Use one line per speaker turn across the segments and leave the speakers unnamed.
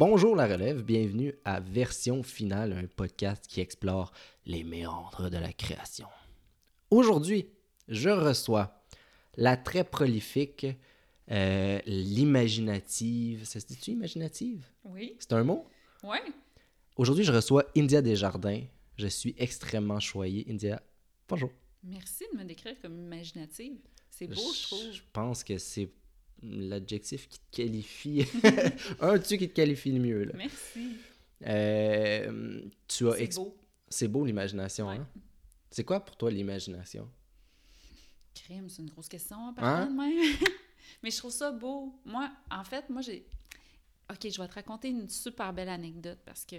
Bonjour la relève, bienvenue à Version Finale, un podcast qui explore les méandres de la création. Aujourd'hui, je reçois la très prolifique, euh, l'imaginative. Ça se dit-tu imaginative?
Oui.
C'est un mot?
Oui.
Aujourd'hui, je reçois India Desjardins. Je suis extrêmement choyé. India, bonjour.
Merci de me décrire comme imaginative. C'est beau, je trouve.
Je pense que c'est l'adjectif qui te qualifie. un tu qui te qualifie le mieux. Là.
Merci.
Euh, tu as
C'est beau.
C'est beau l'imagination,
Ouais.
hein? C'est quoi pour toi l'imagination?
Crime, c'est une grosse question,
Hein?
de même. Mais je trouve ça beau. Moi, en fait, moi, j'ai... OK, je vais te raconter une super belle anecdote parce que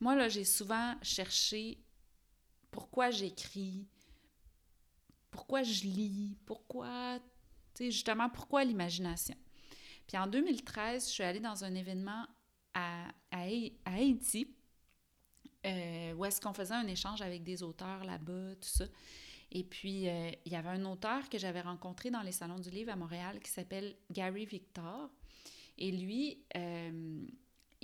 moi, là, j'ai souvent cherché pourquoi j'écris, pourquoi je lis, pourquoi... Justement, pourquoi l'imagination? Puis en 2013, je suis allée dans un événement à, à Haïti euh, où est-ce qu'on faisait un échange avec des auteurs là-bas, tout ça. Et puis, euh, il y avait un auteur que j'avais rencontré dans les salons du livre à Montréal qui s'appelle Gary Victor. Et lui, euh,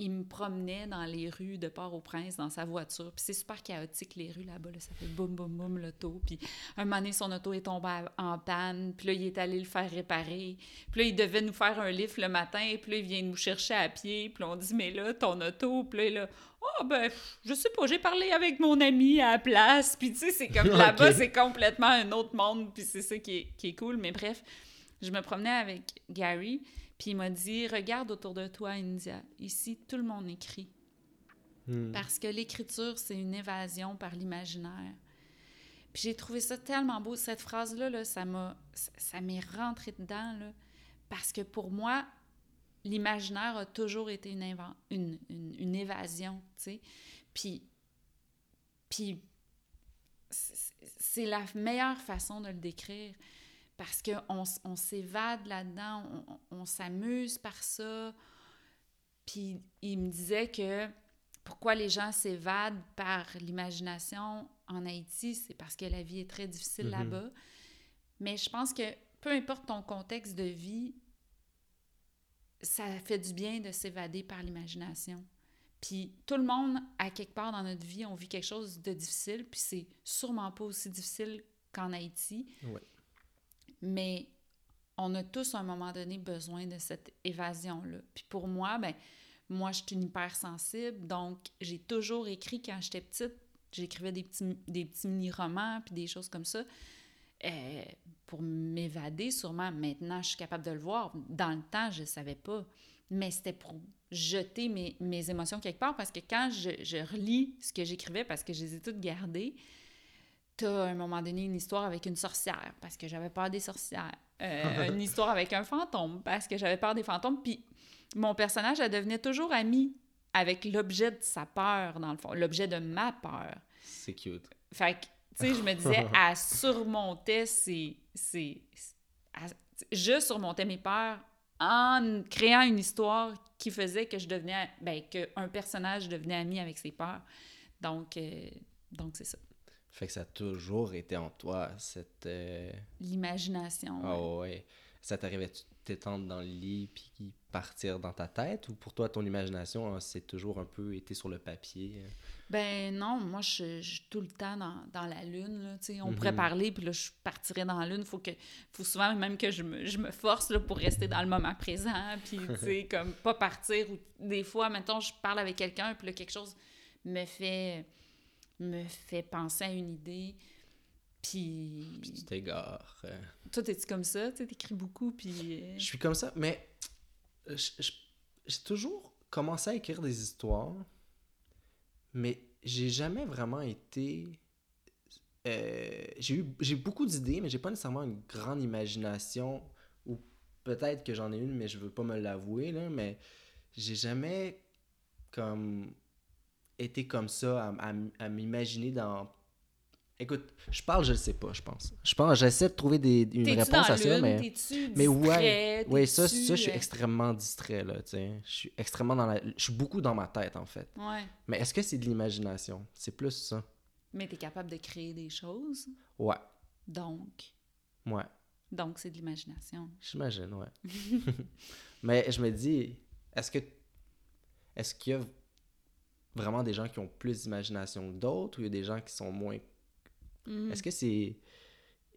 il me promenait dans les rues de Port-au-Prince dans sa voiture. Puis c'est super chaotique, les rues là-bas. là. Ça fait boum, boum, boum, l'auto. Puis un moment donné, son auto est tombée en panne. Puis là, il est allé le faire réparer. Puis là, il devait nous faire un lift le matin. Puis là, il vient nous chercher à pied. Puis là, on dit, mais là, ton auto. Puis là, oh, ben, je sais pas, j'ai parlé avec mon ami à la place. Puis tu sais, c'est comme là-bas, c'est complètement un autre monde. Puis c'est ça qui est, qui est cool. Mais bref, je me promenais avec Gary. Puis il m'a dit, regarde autour de toi, India. Ici, tout le monde écrit.
Hmm.
Parce que l'écriture, c'est une évasion par l'imaginaire. Puis j'ai trouvé ça tellement beau. Cette phrase-là, là, ça m'a, ça- m'est rentré dedans, là, parce que pour moi, l'imaginaire a toujours été une, une, une, une évasion, tu sais. Puis, puis c'est la meilleure façon de le décrire parce qu'on on s'évade là-dedans, on, on- s'amuse par ça. Puis il me disait que pourquoi les gens s'évadent par l'imagination en Haïti, c'est parce que la vie est très difficile
Mhm.
là-bas. Mais je pense que peu importe ton contexte de vie, ça fait du bien de s'évader par l'imagination. Puis tout le monde, à quelque part dans notre vie, on vit quelque chose de difficile, puis c'est sûrement pas aussi difficile qu'en Haïti.
Ouais.
Mais on a tous à un moment donné besoin de cette évasion-là. Puis pour moi, ben moi, je suis une hypersensible, donc j'ai toujours écrit quand j'étais petite. J'écrivais des petits, des petits mini-romans, puis des choses comme ça, euh, pour m'évader sûrement. Maintenant, je suis capable de le voir. Dans le temps, je ne savais pas. Mais c'était pour jeter mes, mes émotions quelque part, parce que quand je, je relis ce que j'écrivais, parce que je les ai toutes gardées, t'as à un moment donné une histoire avec une sorcière, parce que j'avais peur des sorcières. Euh, une histoire avec un fantôme, parce que j'avais peur des fantômes. Puis mon personnage, elle devenait toujours amie avec l'objet de sa peur, dans le fond, l'objet de ma peur.
C'est cute.
Fait que, tu sais, je me disais, elle surmontait ses... ses- elle- je surmontais mes peurs en créant une histoire qui faisait que je devenais... Ben, qu'un personnage devenait ami avec ses peurs. Donc, euh, donc c'est ça.
Fait que ça a toujours été en toi, cette... euh,
L'imagination.
Ah ouais. Ça t'arrivait de t'étendre dans le lit puis partir dans ta tête ou pour toi ton imagination hein, c'est toujours un peu été sur le papier euh?
Ben non, moi, je suis tout le temps dans, dans la lune. Là, tu sais. on
Mhm.
pourrait parler, puis là, je partirais dans la lune. faut que faut souvent même que je me, je me force là, pour rester dans le moment présent, puis tu sais, comme pas partir. Ou, des fois, mettons, je parle avec quelqu'un, puis là, quelque chose me fait, me fait penser à une idée. Puis,
Puis tu t'égares. euh.
toi, t'es-tu comme ça? Tu t'écris beaucoup, puis... euh,
Je suis comme ça, mais j'ai toujours commencé à écrire des histoires, mais j'ai jamais vraiment été. euh, j'ai eu j'ai beaucoup d'idées, mais j'ai pas nécessairement une grande imagination, ou peut-être que j'en ai une, mais je veux pas me l'avouer, là, mais j'ai jamais comme été comme ça à, à- à m'imaginer dans Écoute, je parle, je le sais pas, je pense. Je pense, j'essaie de trouver des, une réponse
dans
à ça, mais. Mais ouais, ouais, ça, ça, je suis
euh,
extrêmement distrait, là, tu sais. Je suis extrêmement dans la... Je suis beaucoup dans ma tête, en fait.
Ouais.
Mais est-ce que c'est de l'imagination? C'est plus ça.
Mais t'es capable de créer des choses,
Ouais,
donc...
ouais.
Donc, c'est de l'imagination.
J'imagine, ouais. Mais je me dis, est-ce que... est-ce qu'il y a vraiment des gens qui ont plus d'imagination que d'autres ou il y a des gens qui sont moins.
Mhm.
Est-ce que c'est.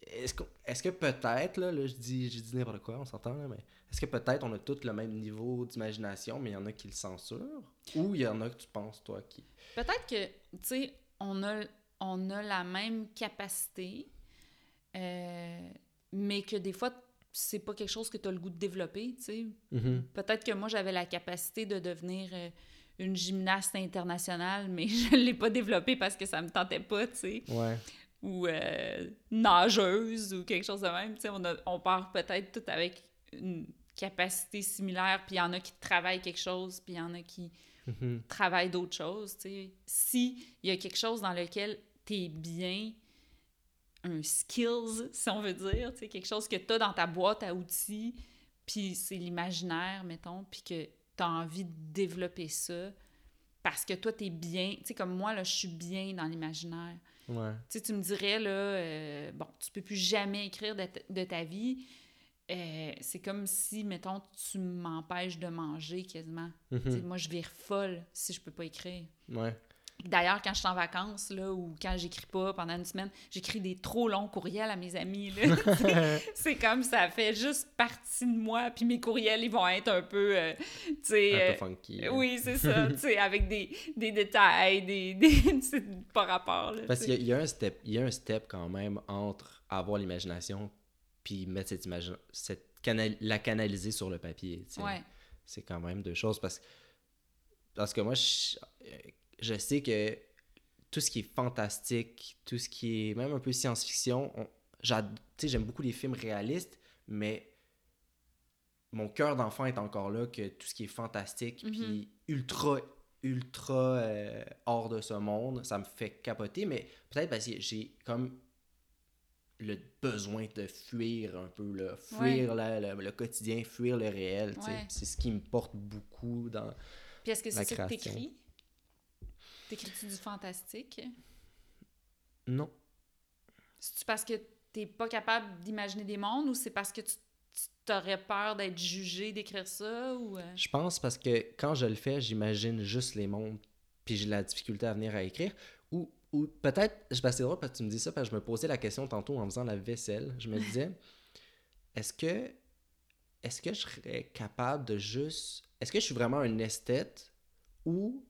Est-ce que, est que peut-être, là, là, je dis, je dis n'importe quoi, on s'entend, là, mais est-ce que peut-être on a tous le même niveau d'imagination, mais il y en a qui le censurent? Ou il y en a que tu penses, toi, qui.
Peut-être que, tu sais, on a, on a la même capacité, euh, mais que des fois, c'est pas quelque chose que tu as le goût de développer, tu sais.
Mhm.
Peut-être que moi, j'avais la capacité de devenir euh, une gymnaste internationale, mais je l'ai pas développée parce que ça me tentait pas, tu sais.
Ouais.
Ou euh, nageuse ou quelque chose de même, tu sais. On, a- on part peut-être tout avec une capacité similaire, puis il y en a qui travaillent quelque chose, puis il y en a qui
Mhm.
travaillent d'autres choses, tu sais. Si il y a quelque chose dans lequel tu es bien, un skills, si on veut dire, tu sais, quelque chose que tu as dans ta boîte à outils, puis c'est l'imaginaire, mettons, puis que tu as envie de développer ça parce que toi, tu es bien, tu sais, comme moi, là, je suis bien dans l'imaginaire.
Ouais.
Tu sais, tu me dirais, là, euh, bon, tu peux plus jamais écrire de, ta- de ta vie. Euh, c'est comme si, mettons, tu m'empêches de manger quasiment.
Mhm.
Moi, je vire folle si je peux pas écrire.
Ouais.
D'ailleurs, quand je suis en vacances, là, ou quand j'écris pas pendant une semaine, j'écris des trop longs courriels à mes amis, c'est comme ça fait juste partie de moi, puis mes courriels, ils vont être un peu, euh, tu sais...
Un
euh,
peu funky. là.
oui, c'est ça, tu sais, avec des, des détails, des... des c'est pas rapport, là,
Parce qu'il y, a- il y a un step, il y a un step quand même entre avoir l'imagination puis mettre cette image, cette canal, la canaliser sur le papier.
Ouais,
C'est quand même deux choses parce, parce que moi, je, je sais que tout ce qui est fantastique, tout ce qui est même un peu science-fiction, j'aime beaucoup les films réalistes, mais mon cœur d'enfant est encore là que tout ce qui est fantastique
Mhm.
puis ultra ultra euh, hors de ce monde, ça me fait capoter, mais peut-être parce que j'ai comme le besoin de fuir un peu, là, fuir la- le quotidien, fuir le réel.
Ouais.
C'est ce qui me porte beaucoup dans...
Puis est-ce que
La
c'est ça que t'écris? T'écris-tu du fantastique?
Non.
C'est-tu parce que t'es pas capable d'imaginer des mondes ou c'est parce que tu t'aurais peur d'être jugé d'écrire ça ou... euh?
Je pense parce que quand je le fais, j'imagine juste les mondes, puis j'ai la difficulté à venir à écrire. Ou, ou peut-être, je- que c'est drôle parce que tu me dis ça, parce que je me posais la question tantôt en faisant la vaisselle. Je me disais, est-ce que, est-ce que je serais capable de juste. Est-ce que je suis vraiment un esthète ou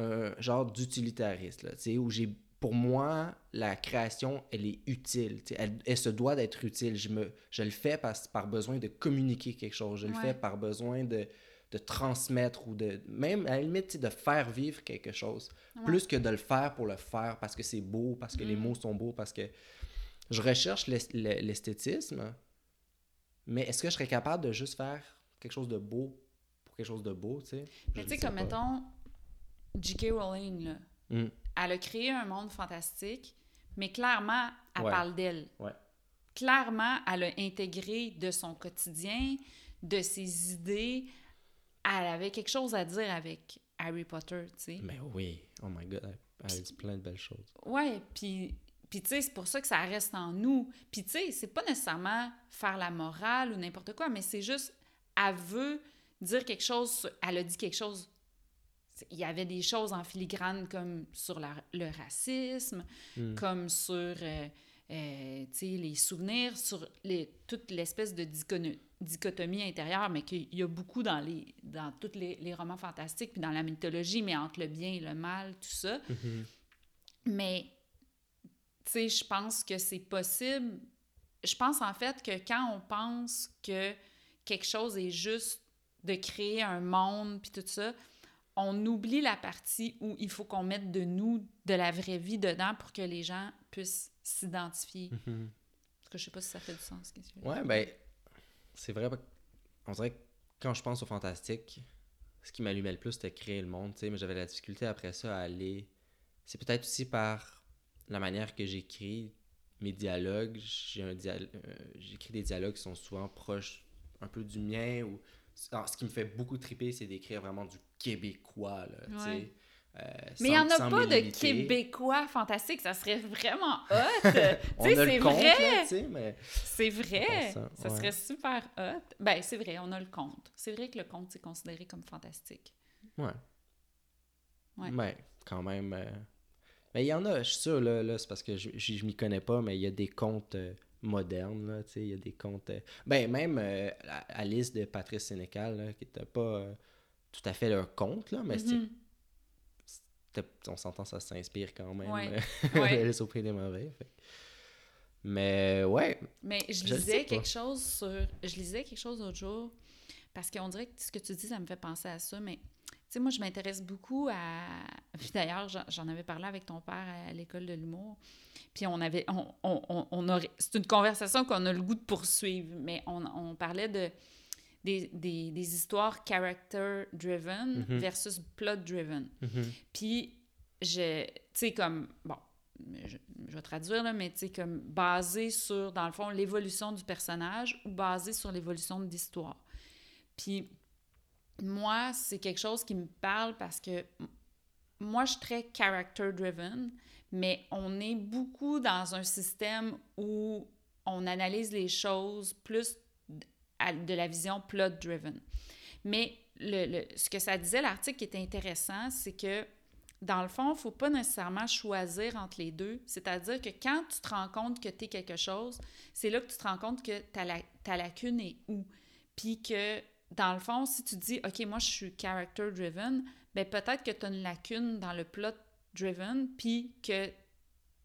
un genre d'utilitariste, là, tu sais, où j'ai. Pour moi, la création, elle est utile. tu sais, Elle, elle se doit d'être utile. Je, me, je le fais parce, par besoin de communiquer quelque chose. Je le fais par besoin de, de transmettre ou de. Même à la limite, tu sais, de faire vivre quelque chose.
Ouais.
Plus que de le faire pour le faire parce que c'est beau, parce que les
Mm.
mots sont beaux, parce que. Je recherche l'es- l'e- l'esthétisme, mais est-ce que je serais capable de juste faire quelque chose de beau pour quelque chose de beau, tu sais?
Mais tu sais comme
pas.
mettons, J.K. Rowling, là,
Mm.
elle a créé un monde fantastique, mais clairement, elle
Ouais.
parle d'elle.
Ouais.
Clairement, elle a intégré de son quotidien, de ses idées. Elle avait quelque chose à dire avec Harry Potter, tu sais.
Mais oui, oh my god, elle, elle a dit plein de belles choses.
Ouais, puis puis tu sais, c'est pour ça que ça reste en nous. Puis tu sais, c'est pas nécessairement faire la morale ou n'importe quoi, mais c'est juste, elle veut dire quelque chose, elle a dit quelque chose. Il y avait des choses en filigrane comme sur la- le racisme,
Mm.
comme sur euh, euh, les souvenirs, sur les, toute l'espèce de dichotomie intérieure, mais qu'il y a beaucoup dans, les, dans tous les, les romans fantastiques, puis dans la mythologie, mais entre le bien et le mal, tout ça.
Mhm.
Mais, tu sais, je pense que c'est possible. Je pense en fait que quand on pense que quelque chose est juste de créer un monde puis tout ça, on oublie la partie où il faut qu'on mette de nous, de la vraie vie dedans pour que les gens puissent s'identifier.
Mhm.
Parce que je sais pas si ça fait du sens. ce que.
Ouais, ben, c'est vrai. On dirait que quand je pense au fantastique, ce qui m'allumait le plus, c'était créer le monde, tu sais, mais j'avais la difficulté après ça à aller. C'est peut-être aussi par la manière que j'écris mes dialogues. J'ai un dial- euh, J'écris des dialogues qui sont souvent proches un peu du mien. Ou... Alors, ce qui me fait beaucoup triper, c'est d'écrire vraiment du québécois, là, tu euh,
Mais il n'y en a pas de. Québécois fantastiques. Ça serait vraiment hot. c'est vrai.
mais...
C'est vrai.
Ça, ouais.
serait super hot. Ben, c'est vrai, on a le conte. C'est vrai que le conte, c'est considéré comme fantastique.
Ouais.
Ouais.
Ouais, quand même. euh, Mais il y en a, je suis sûr, là, là c'est parce que je, je, je m'y connais pas, mais il y a des contes euh, modernes, là, tu sais, il y a des contes... Ben, même Alice de Patrice Sénécal, là, qui était pas tout à fait leur conte, là, mais c'est- c'était- on s'entend, ça s'inspire quand même.
Ouais.
euh,
Ouais.
Pays des fait que- Mais, ouais,
Mais je lisais quelque chose sur. Je lisais quelque chose l'autre jour parce qu'on dirait que ce que tu dis, ça me fait penser à ça. Mais tu sais, moi, je m'intéresse beaucoup à. Puis d'ailleurs, j'en- avais parlé avec ton père à l'école de l'humour. Puis on avait. On, on, on, on aurait- C'est une conversation qu'on a le goût de poursuivre. Mais on, on parlait de. Des, des, des histoires character-driven
Mhm.
versus plot-driven.
Mhm.
Puis, je, tu sais, comme, bon, je, je vais traduire, là, mais tu sais, comme basé sur, dans le fond, l'évolution du personnage ou basé sur l'évolution de l'histoire. Puis, moi, c'est quelque chose qui me parle parce que moi, je suis très character-driven, mais on est beaucoup dans un système où on analyse les choses plus de la vision plot-driven. Mais le, ce que ça disait, l'article qui était intéressant, c'est que dans le fond, il ne faut pas nécessairement choisir entre les deux. C'est-à-dire que quand tu te rends compte que tu es quelque chose, c'est là que tu te rends compte que ta, la- ta lacune est où. Puis que, dans le fond, si tu dis, OK, moi, je suis character-driven, ben peut-être que tu as une lacune dans le plot-driven, puis que,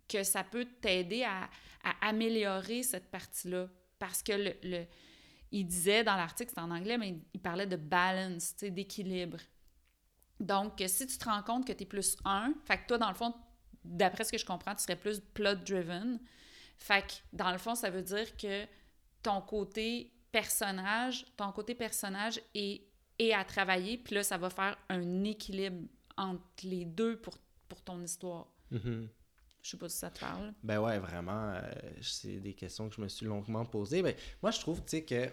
que ça peut t'aider à, améliorer cette partie-là. Parce que le- il disait dans l'article, c'est en anglais, mais il parlait de balance, tu sais, d'équilibre. Donc, si tu te rends compte que tu es plus un, fait que toi, dans le fond, d'après ce que je comprends, tu serais plus plot-driven. Fait que, dans le fond, ça veut dire que ton côté personnage, ton côté personnage est, est à travailler, puis là, ça va faire un équilibre entre les deux pour, pour ton histoire.
Mhm.
Je sais pas si ça te parle.
Ben ouais, vraiment, euh, c'est des questions que je me suis longuement posées. Ben, moi, je trouve, tu sais, que,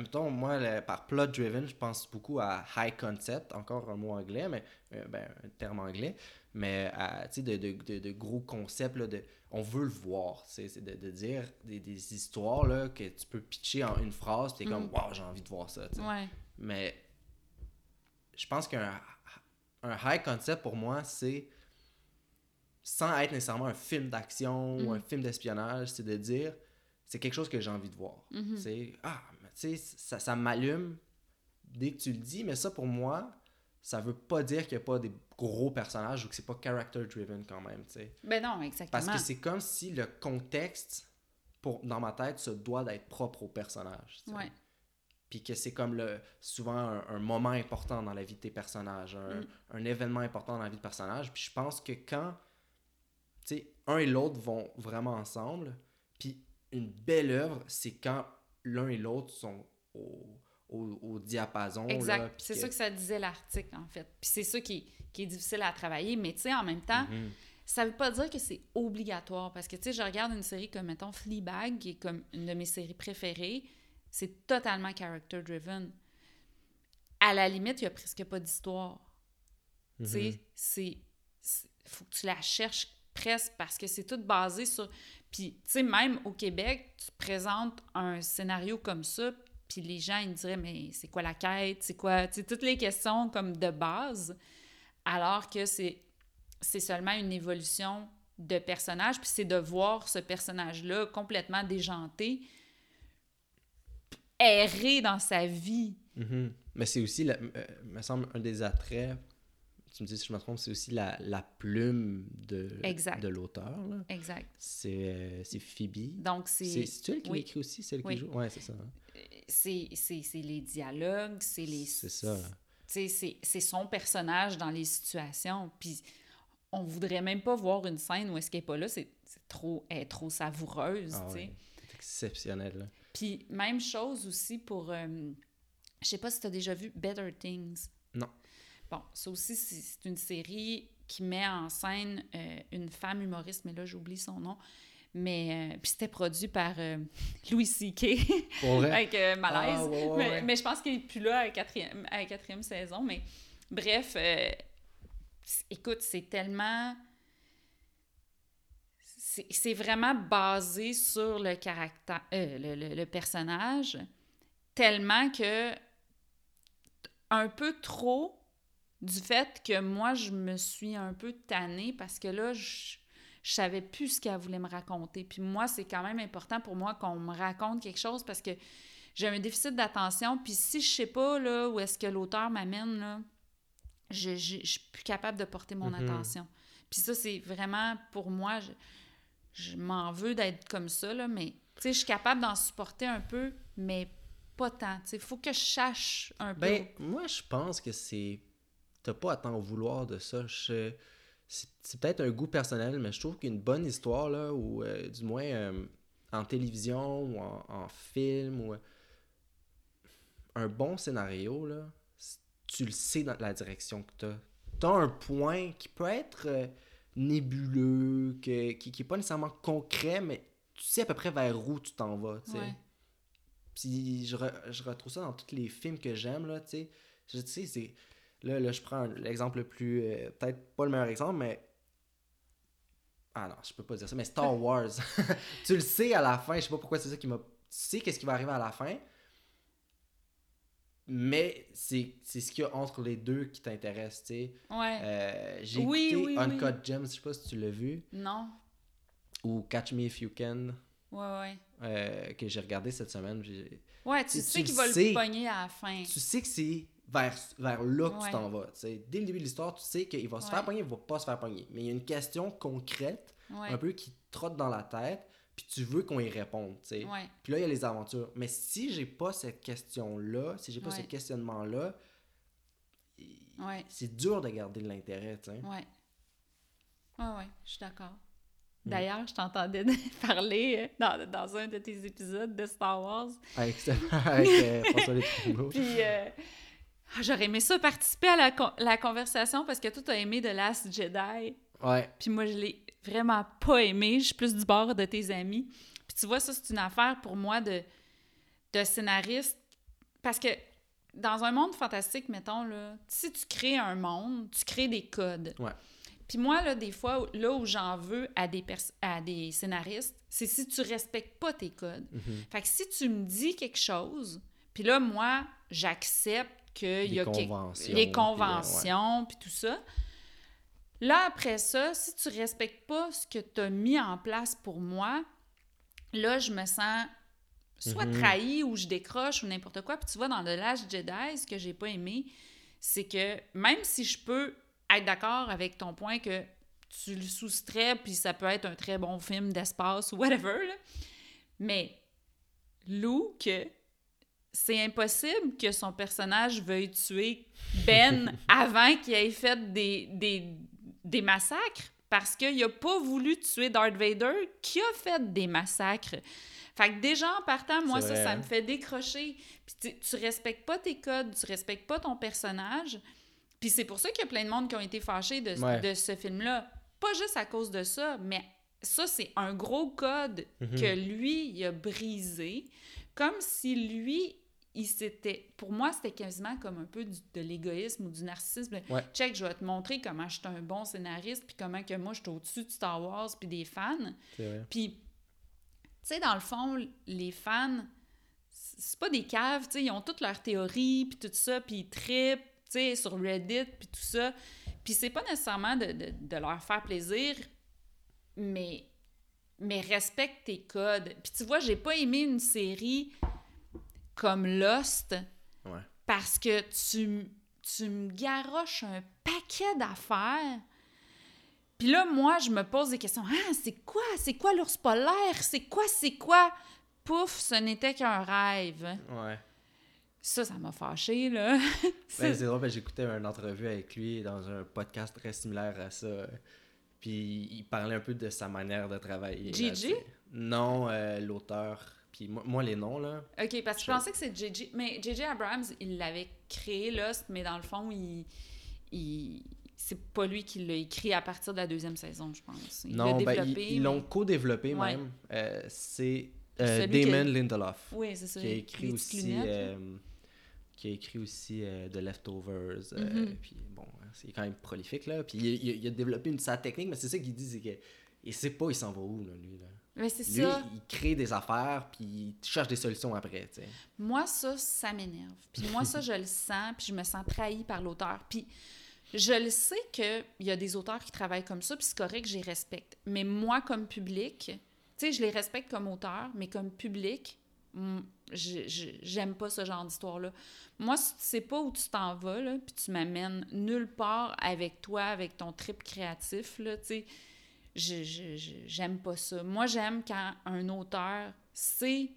mettons, moi, le- par plot-driven, je pense beaucoup à high concept, encore un mot anglais, mais, euh, ben, un terme anglais, mais à, tu sais, de, de, de, de gros concepts, là, de, on veut le voir, c'est de, dire des, des histoires, là, que tu peux pitcher en une phrase, puis t'es comme,
Mhm.
waouh, j'ai envie de voir ça.
Ouais.
Mais je pense qu'un un high concept pour moi, c'est sans être nécessairement un film d'action ou un
Mhm.
film d'espionnage, c'est de dire c'est quelque chose que j'ai envie de voir. C'est ah, mais tu sais, ça, ça m'allume dès que tu le dis, mais ça pour moi, ça veut pas dire qu'il n'y a pas des gros personnages ou que c'est pas character driven quand même, tu sais.
Ben non, exactement.
Parce que c'est comme si le contexte pour dans ma tête se doit d'être propre au personnage.
Ouais.
puis que c'est comme le souvent un, un moment important dans la vie de tes personnages, un,
Mm.
un événement important dans la vie de personnage. Puis je pense que quand, tu sais, un et l'autre vont vraiment ensemble, puis une belle œuvre, c'est quand l'un et l'autre sont au, au, au diapason.
Exact. C'est
que-
ça que ça disait l'article, en fait. Puis c'est ça qui, qui est difficile à travailler. Mais tu sais, en même temps,
Mhm.
ça veut pas dire que c'est obligatoire. Parce que, tu sais, je regarde une série comme, mettons, Fleabag, qui est comme une de mes séries préférées. C'est totalement character-driven. À la limite, il y a presque pas d'histoire. Tu sais,
Mhm.
c'est- faut que tu la cherches presque parce que c'est tout basé sur... Puis, tu sais, même au Québec, tu présentes un scénario comme ça, puis les gens, ils me diraient, mais c'est quoi la quête? C'est quoi... Tu sais, toutes les questions comme de base, alors que c'est seulement une évolution de personnage, puis c'est de voir ce personnage-là complètement déjanté, errer dans sa vie.
Mhm. Mais c'est aussi, euh, me semble, un des attraits, tu me dis si je me trompe, c'est aussi la, la plume de,
Exact.
de l'auteur.
Exact.
C'est euh, c'est Phoebe.
Donc,
C'est
c'est...
elle qui
oui.
l'écrit aussi, celle
Oui.
qui joue? Ouais, c'est ça. hein.
c'est c'est- c'est les dialogues, c'est les...
C'est ça.
C'est c'est son personnage dans les situations. Puis on voudrait même pas voir une scène où est-ce qu'elle est pas là. C'est c'est trop, elle est trop savoureuse,
Ah. C'est exceptionnel. là.
Puis même chose aussi pour... euh, je sais pas si tu as déjà vu Better Things.
Non.
Bon, ça aussi, c'est une série qui met en scène euh, une femme humoriste, mais là, j'oublie son nom. Mais, euh, puis c'était produit par euh, Louis C.K. Avec Malaise.
Ah, ouais, ouais,
mais,
ouais.
mais je pense qu'il n'est plus là à la quatrième, à la quatrième saison. Mais bref, écoute, c'est tellement... C'est c'est vraiment basé sur le caractère, le, le- le personnage, tellement que un peu trop, du fait que moi, je me suis un peu tannée parce que là, je, je savais plus ce qu'elle voulait me raconter. Puis moi, c'est quand même important pour moi qu'on me raconte quelque chose parce que j'ai un déficit d'attention. Puis si je sais pas là, où est-ce que l'auteur m'amène, là, je, je, je suis plus capable de porter mon
Mhm.
attention. Puis ça, c'est vraiment, pour moi, je, je m'en veux d'être comme ça, là, mais tu sais, je suis capable d'en supporter un peu, mais pas tant. Tu sais, faut que je sache un peu.
Ben, moi, je pense que c'est. T'as pas à t'en vouloir de ça. Je- C'est c'est peut-être un goût personnel, mais je trouve qu'une bonne histoire, là, ou euh, du moins euh, en télévision ou en, en film, ou euh, un bon scénario, là, tu le sais dans la direction que t'as. T'as un point qui peut être euh, nébuleux, que, qui, qui est pas nécessairement concret, mais tu sais à peu près vers où tu t'en vas, tu sais.
Ouais.
Puis je, re- je retrouve ça dans tous les films que j'aime, là, tu sais. Je sais, c'est... Là, là, je prends l'exemple le plus... euh, Peut-être pas le meilleur exemple, mais... Ah non, je peux pas dire ça, mais Star Wars. tu le sais à la fin, je sais pas pourquoi c'est ça qui m'a... Tu sais qu'est-ce qui va arriver à la fin, mais c'est ce qu'il y a entre les deux qui t'intéresse, tu sais.
Ouais.
Euh, J'ai
Oui,
écouté
oui, oui.
Uncut Gems, je sais pas si tu l'as vu,
Non.
ou Catch Me If You Can,
Ouais, ouais.
euh, que j'ai regardé cette semaine.
Ouais, tu
Tu-
sais qu'il va le pogner à la fin.
tu sais que c'est vers, vers là que
Ouais.
tu t'en vas. Dès le début de l'histoire, tu sais qu'il va se
Ouais.
faire pogner, il va pas se faire pogner. Mais il y a une question concrète,
Ouais.
un peu qui te trotte dans la tête, puis tu veux qu'on y réponde. Puis là, il y a les aventures. Mais si j'ai pas cette question-là, si j'ai pas ce questionnement-là, c'est dur de garder de l'intérêt. sais.
Ouais. Ouais, ouais, je suis d'accord.
Mm.
D'ailleurs, je t'entendais parler euh, dans, dans un de tes épisodes de Star Wars.
Avec, avec euh, François Létrumeau.
Puis, euh, ah, j'aurais aimé ça participer à la, con- la conversation parce que toi, t'as aimé The Last Jedi.
Ouais.
Puis moi, je l'ai vraiment pas aimé. Je suis plus du bord de tes amis. Puis tu vois, ça, c'est une affaire pour moi de, de scénariste. Parce que dans un monde fantastique, mettons, là, si tu crées un monde, tu crées des codes.
Ouais.
Puis moi, là, des fois, là où j'en veux à des, à des scénaristes, c'est si tu respectes pas tes codes.
Mhm.
Fait que si tu me dis quelque chose, puis là, moi, j'accepte qu'il y
Les
a
conventions,
les
puis, euh,
conventions, puis tout ça. Là, après ça, si tu respectes pas ce que tu as mis en place pour moi, là, je me sens soit
Mhm.
trahi ou je décroche ou n'importe quoi. Puis tu vois, dans The Last Jedi, ce que j'ai pas aimé, c'est que même si je peux être d'accord avec ton point que tu le soustrais, puis ça peut être un très bon film d'espace ou whatever, là, mais Lou, que c'est impossible que son personnage veuille tuer Ben avant qu'il ait fait des, des, des massacres parce qu'il a pas voulu tuer Darth Vader qui a fait des massacres. Fait que déjà en partant, moi, ça, ça
hein?
me fait décrocher. Puis tu, tu respectes pas tes codes, tu respectes pas ton personnage. Puis c'est pour ça qu'il y a plein de monde qui ont été fâchés de,
Ouais.
de ce film-là. Pas juste à cause de ça, mais ça, c'est un gros code
Mhm.
que lui, il a brisé. Comme si lui, il s'était... Pour moi, c'était quasiment comme un peu du- de l'égoïsme ou du narcissisme.
Ouais.
Check, je vais te montrer comment je suis un bon scénariste, puis comment que moi, je suis au-dessus de Star Wars, puis des fans. Puis, tu sais, dans le fond, les fans, c'est pas des caves, tu sais, ils ont toutes leurs théories, puis tout ça, puis ils trippent, tu sais, sur Reddit, puis tout ça. Puis c'est pas nécessairement de, de- de leur faire plaisir, mais, mais respecte tes codes. Puis tu vois, j'ai pas aimé une série comme Lost
Ouais.
parce que tu, tu me garoches un paquet d'affaires. Puis là, moi, je me pose des questions. Ah, c'est quoi? C'est quoi l'ours polaire? C'est quoi? C'est quoi? Pouf, ce n'était qu'un rêve.
Ouais.
Ça, ça m'a fâché, là.
Ben, c'est drôle, j'écoutais une entrevue avec lui dans un podcast très similaire à ça. Puis il parlait un peu de sa manière de travailler.
Gigi?
Non, euh, l'auteur. Puis moi, moi, les noms, là.
OK, parce que je
Je-
pensais que c'est J.J. Mais J.J. Abrams, il l'avait créé, Lost, mais dans le fond, il... il... C'est pas lui qui l'a écrit à partir de la deuxième saison, je pense. Il
non, ben, ils l'ont co-développé
Ouais.
même. Euh, c'est euh,
qui
Damon Lindelof.
Oui, c'est ça.
qui a écrit aussi euh, qui a écrit aussi The Leftovers
Mhm.
puis bon c'est quand même prolifique là puis il, il- il a développé une sa technique mais c'est ça qu'il dit c'est que il sait pas il s'en va où là, lui là.
Mais c'est
lui
ça.
il crée des affaires puis il cherche des solutions après tu sais
Moi, ça, ça m'énerve. Puis moi, ça, je le sens, puis je me sens trahie par l'auteur. Puis je le sais qu'il y a des auteurs qui travaillent comme ça, puis c'est correct, je les respecte. Mais moi, comme public, tu sais, je les respecte comme auteur, mais comme public, j'aime pas ce genre d'histoire-là. Moi, si tu sais pas où tu t'en vas, là, puis tu m'amènes nulle part avec toi, avec ton trip créatif, là, tu sais, j'aime pas ça. Moi, j'aime quand un auteur sait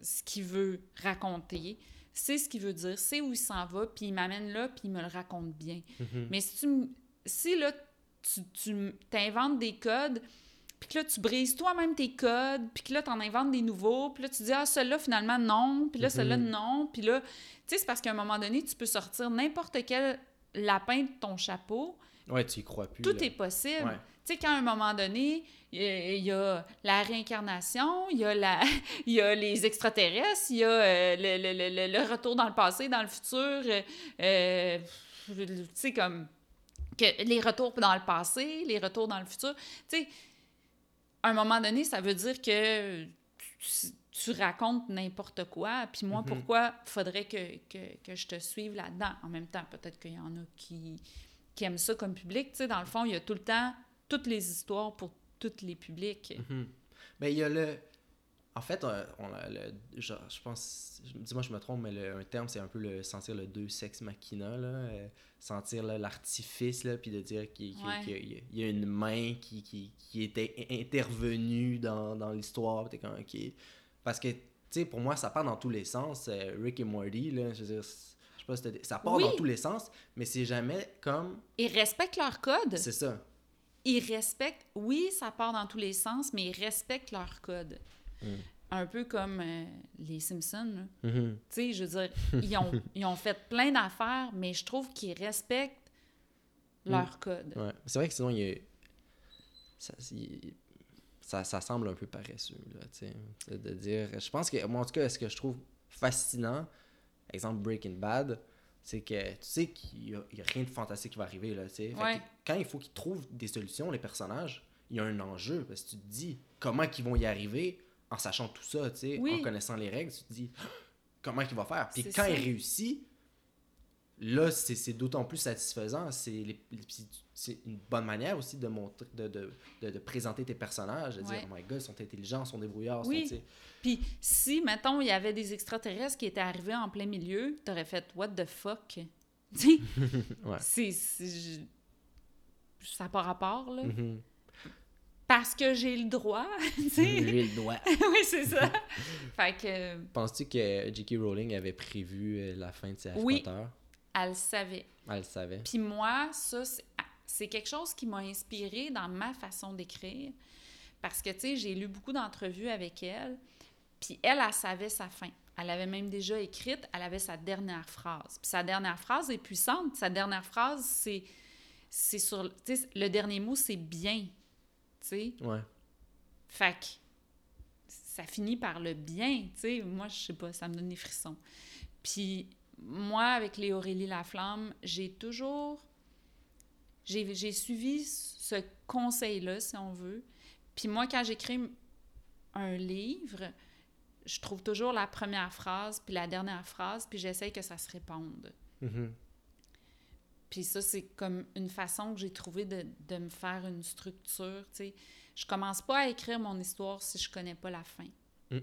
ce qu'il veut raconter, sait ce qu'il veut dire, sait où il s'en va, puis il m'amène là, puis il me le raconte bien.
Mhm.
Mais si tu si là, tu, tu t'inventes des codes, puis que là, tu brises toi-même tes codes, puis que là, tu en inventes des nouveaux, puis là, tu dis, ah, celui-là, finalement, non, puis là, celui-là,
Mhm.
non, puis là, tu sais, c'est parce qu'à un moment donné, tu peux sortir n'importe quel lapin de ton chapeau,
Ouais, tu y crois plus.
tout
là.
est possible.
Ouais.
Tu sais, quand à un moment donné, il y a- il y a la réincarnation, il y a, la, il y a les extraterrestres, il y a euh, le, le- le- le- retour dans le passé, dans le futur, euh, euh, tu sais, comme que les retours dans le passé, les retours dans le futur. Tu sais, à un moment donné, ça veut dire que tu, tu racontes n'importe quoi. Puis moi,
Mhm.
pourquoi faudrait que, que, que je te suive là-dedans? En même temps, peut-être qu'il y en a qui, qui aiment ça comme public. Tu sais, dans le fond, il y a tout le temps toutes les histoires pour tous les publics.
Ben, il y a le. En fait, euh, on a le. genre, je pense. Dis-moi, je me trompe, mais le, un terme, c'est un peu le sentir le deux sex machina, là. euh, sentir l'artifice, là, puis de dire qu'il
Ouais.
y, a- il y a une main qui, qui, qui était in- intervenue dans, dans l'histoire. puis t'es comme, ok. Parce que, tu sais, pour moi, ça part dans tous les sens. euh, Rick et Morty, là, je veux dire. Je sais pas si ça part
Oui.
dans tous les sens, mais c'est jamais comme.
Ils respectent leur code.
C'est ça.
Ils respectent, oui, ça part dans tous les sens, mais ils respectent leur code.
Mm.
Un peu comme euh, les Simpsons.
Mhm.
Tu sais, je veux dire, ils ont, ils ont fait plein d'affaires, mais je trouve qu'ils respectent leur code.
Ouais. C'est vrai que sinon, il ça, il- ça, ça semble un peu paresseux, là, tu sais. De dire... Je pense que, moi, en tout cas, ce que je trouve fascinant, exemple Breaking Bad, c'est que tu sais qu'il n'y a, il y a rien de fantastique qui va arriver, là. Fait quand il faut qu'ils trouvent des solutions, les personnages, il y a un enjeu, parce que tu te dis comment ils vont y arriver en sachant tout ça, tu sais,
Oui.
en connaissant les règles, tu te dis comment il va faire? Puis quand
ça.
il réussit, là, c'est d'autant plus satisfaisant. C'est une bonne manière aussi de, montrer, de, de, de, de présenter tes personnages, de
Ouais.
dire, oh my god, ils sont intelligents, ils sont débrouillards.
Oui.
sont.
Puis si, mettons, il y avait des extraterrestres qui étaient arrivés en plein milieu, t'aurais fait « what the fuck ».
Ouais.
c'est... Ça n'a pas rapport, là.
Mhm.
Parce que j'ai le droit, tu sais?
Lui, le doigt.
oui, c'est ça. fait que,
Penses-tu que J.K. Rowling avait prévu euh, la fin de ses Harry
Oui.
Potter?
Elle le savait.
Elle le savait.
Puis moi, ça, c'est- quelque chose qui m'a inspirée dans ma façon d'écrire. Parce que, tu sais, j'ai lu beaucoup d'entrevues avec elle. Puis elle, elle savait sa fin. Elle avait même déjà écrite, elle avait sa dernière phrase. Puis sa dernière phrase est puissante. Sa dernière phrase, c'est, c'est sur... Tu sais, le dernier mot, c'est bien. Tu sais?
Ouais.
Fait que ça finit par le bien, tu sais. Moi, je sais pas, ça me donne des frissons. Puis moi, avec les Aurélie Laflamme, j'ai toujours... J'ai suivi ce conseil-là, si on veut. Puis moi, quand j'écris un livre, je trouve toujours la première phrase, puis la dernière phrase, puis j'essaye que ça se réponde.
Mhm.
Puis ça, c'est comme une façon que j'ai trouvé de, de me faire une structure, tu sais. Je commence pas à écrire mon histoire si je connais pas la fin.
Mm.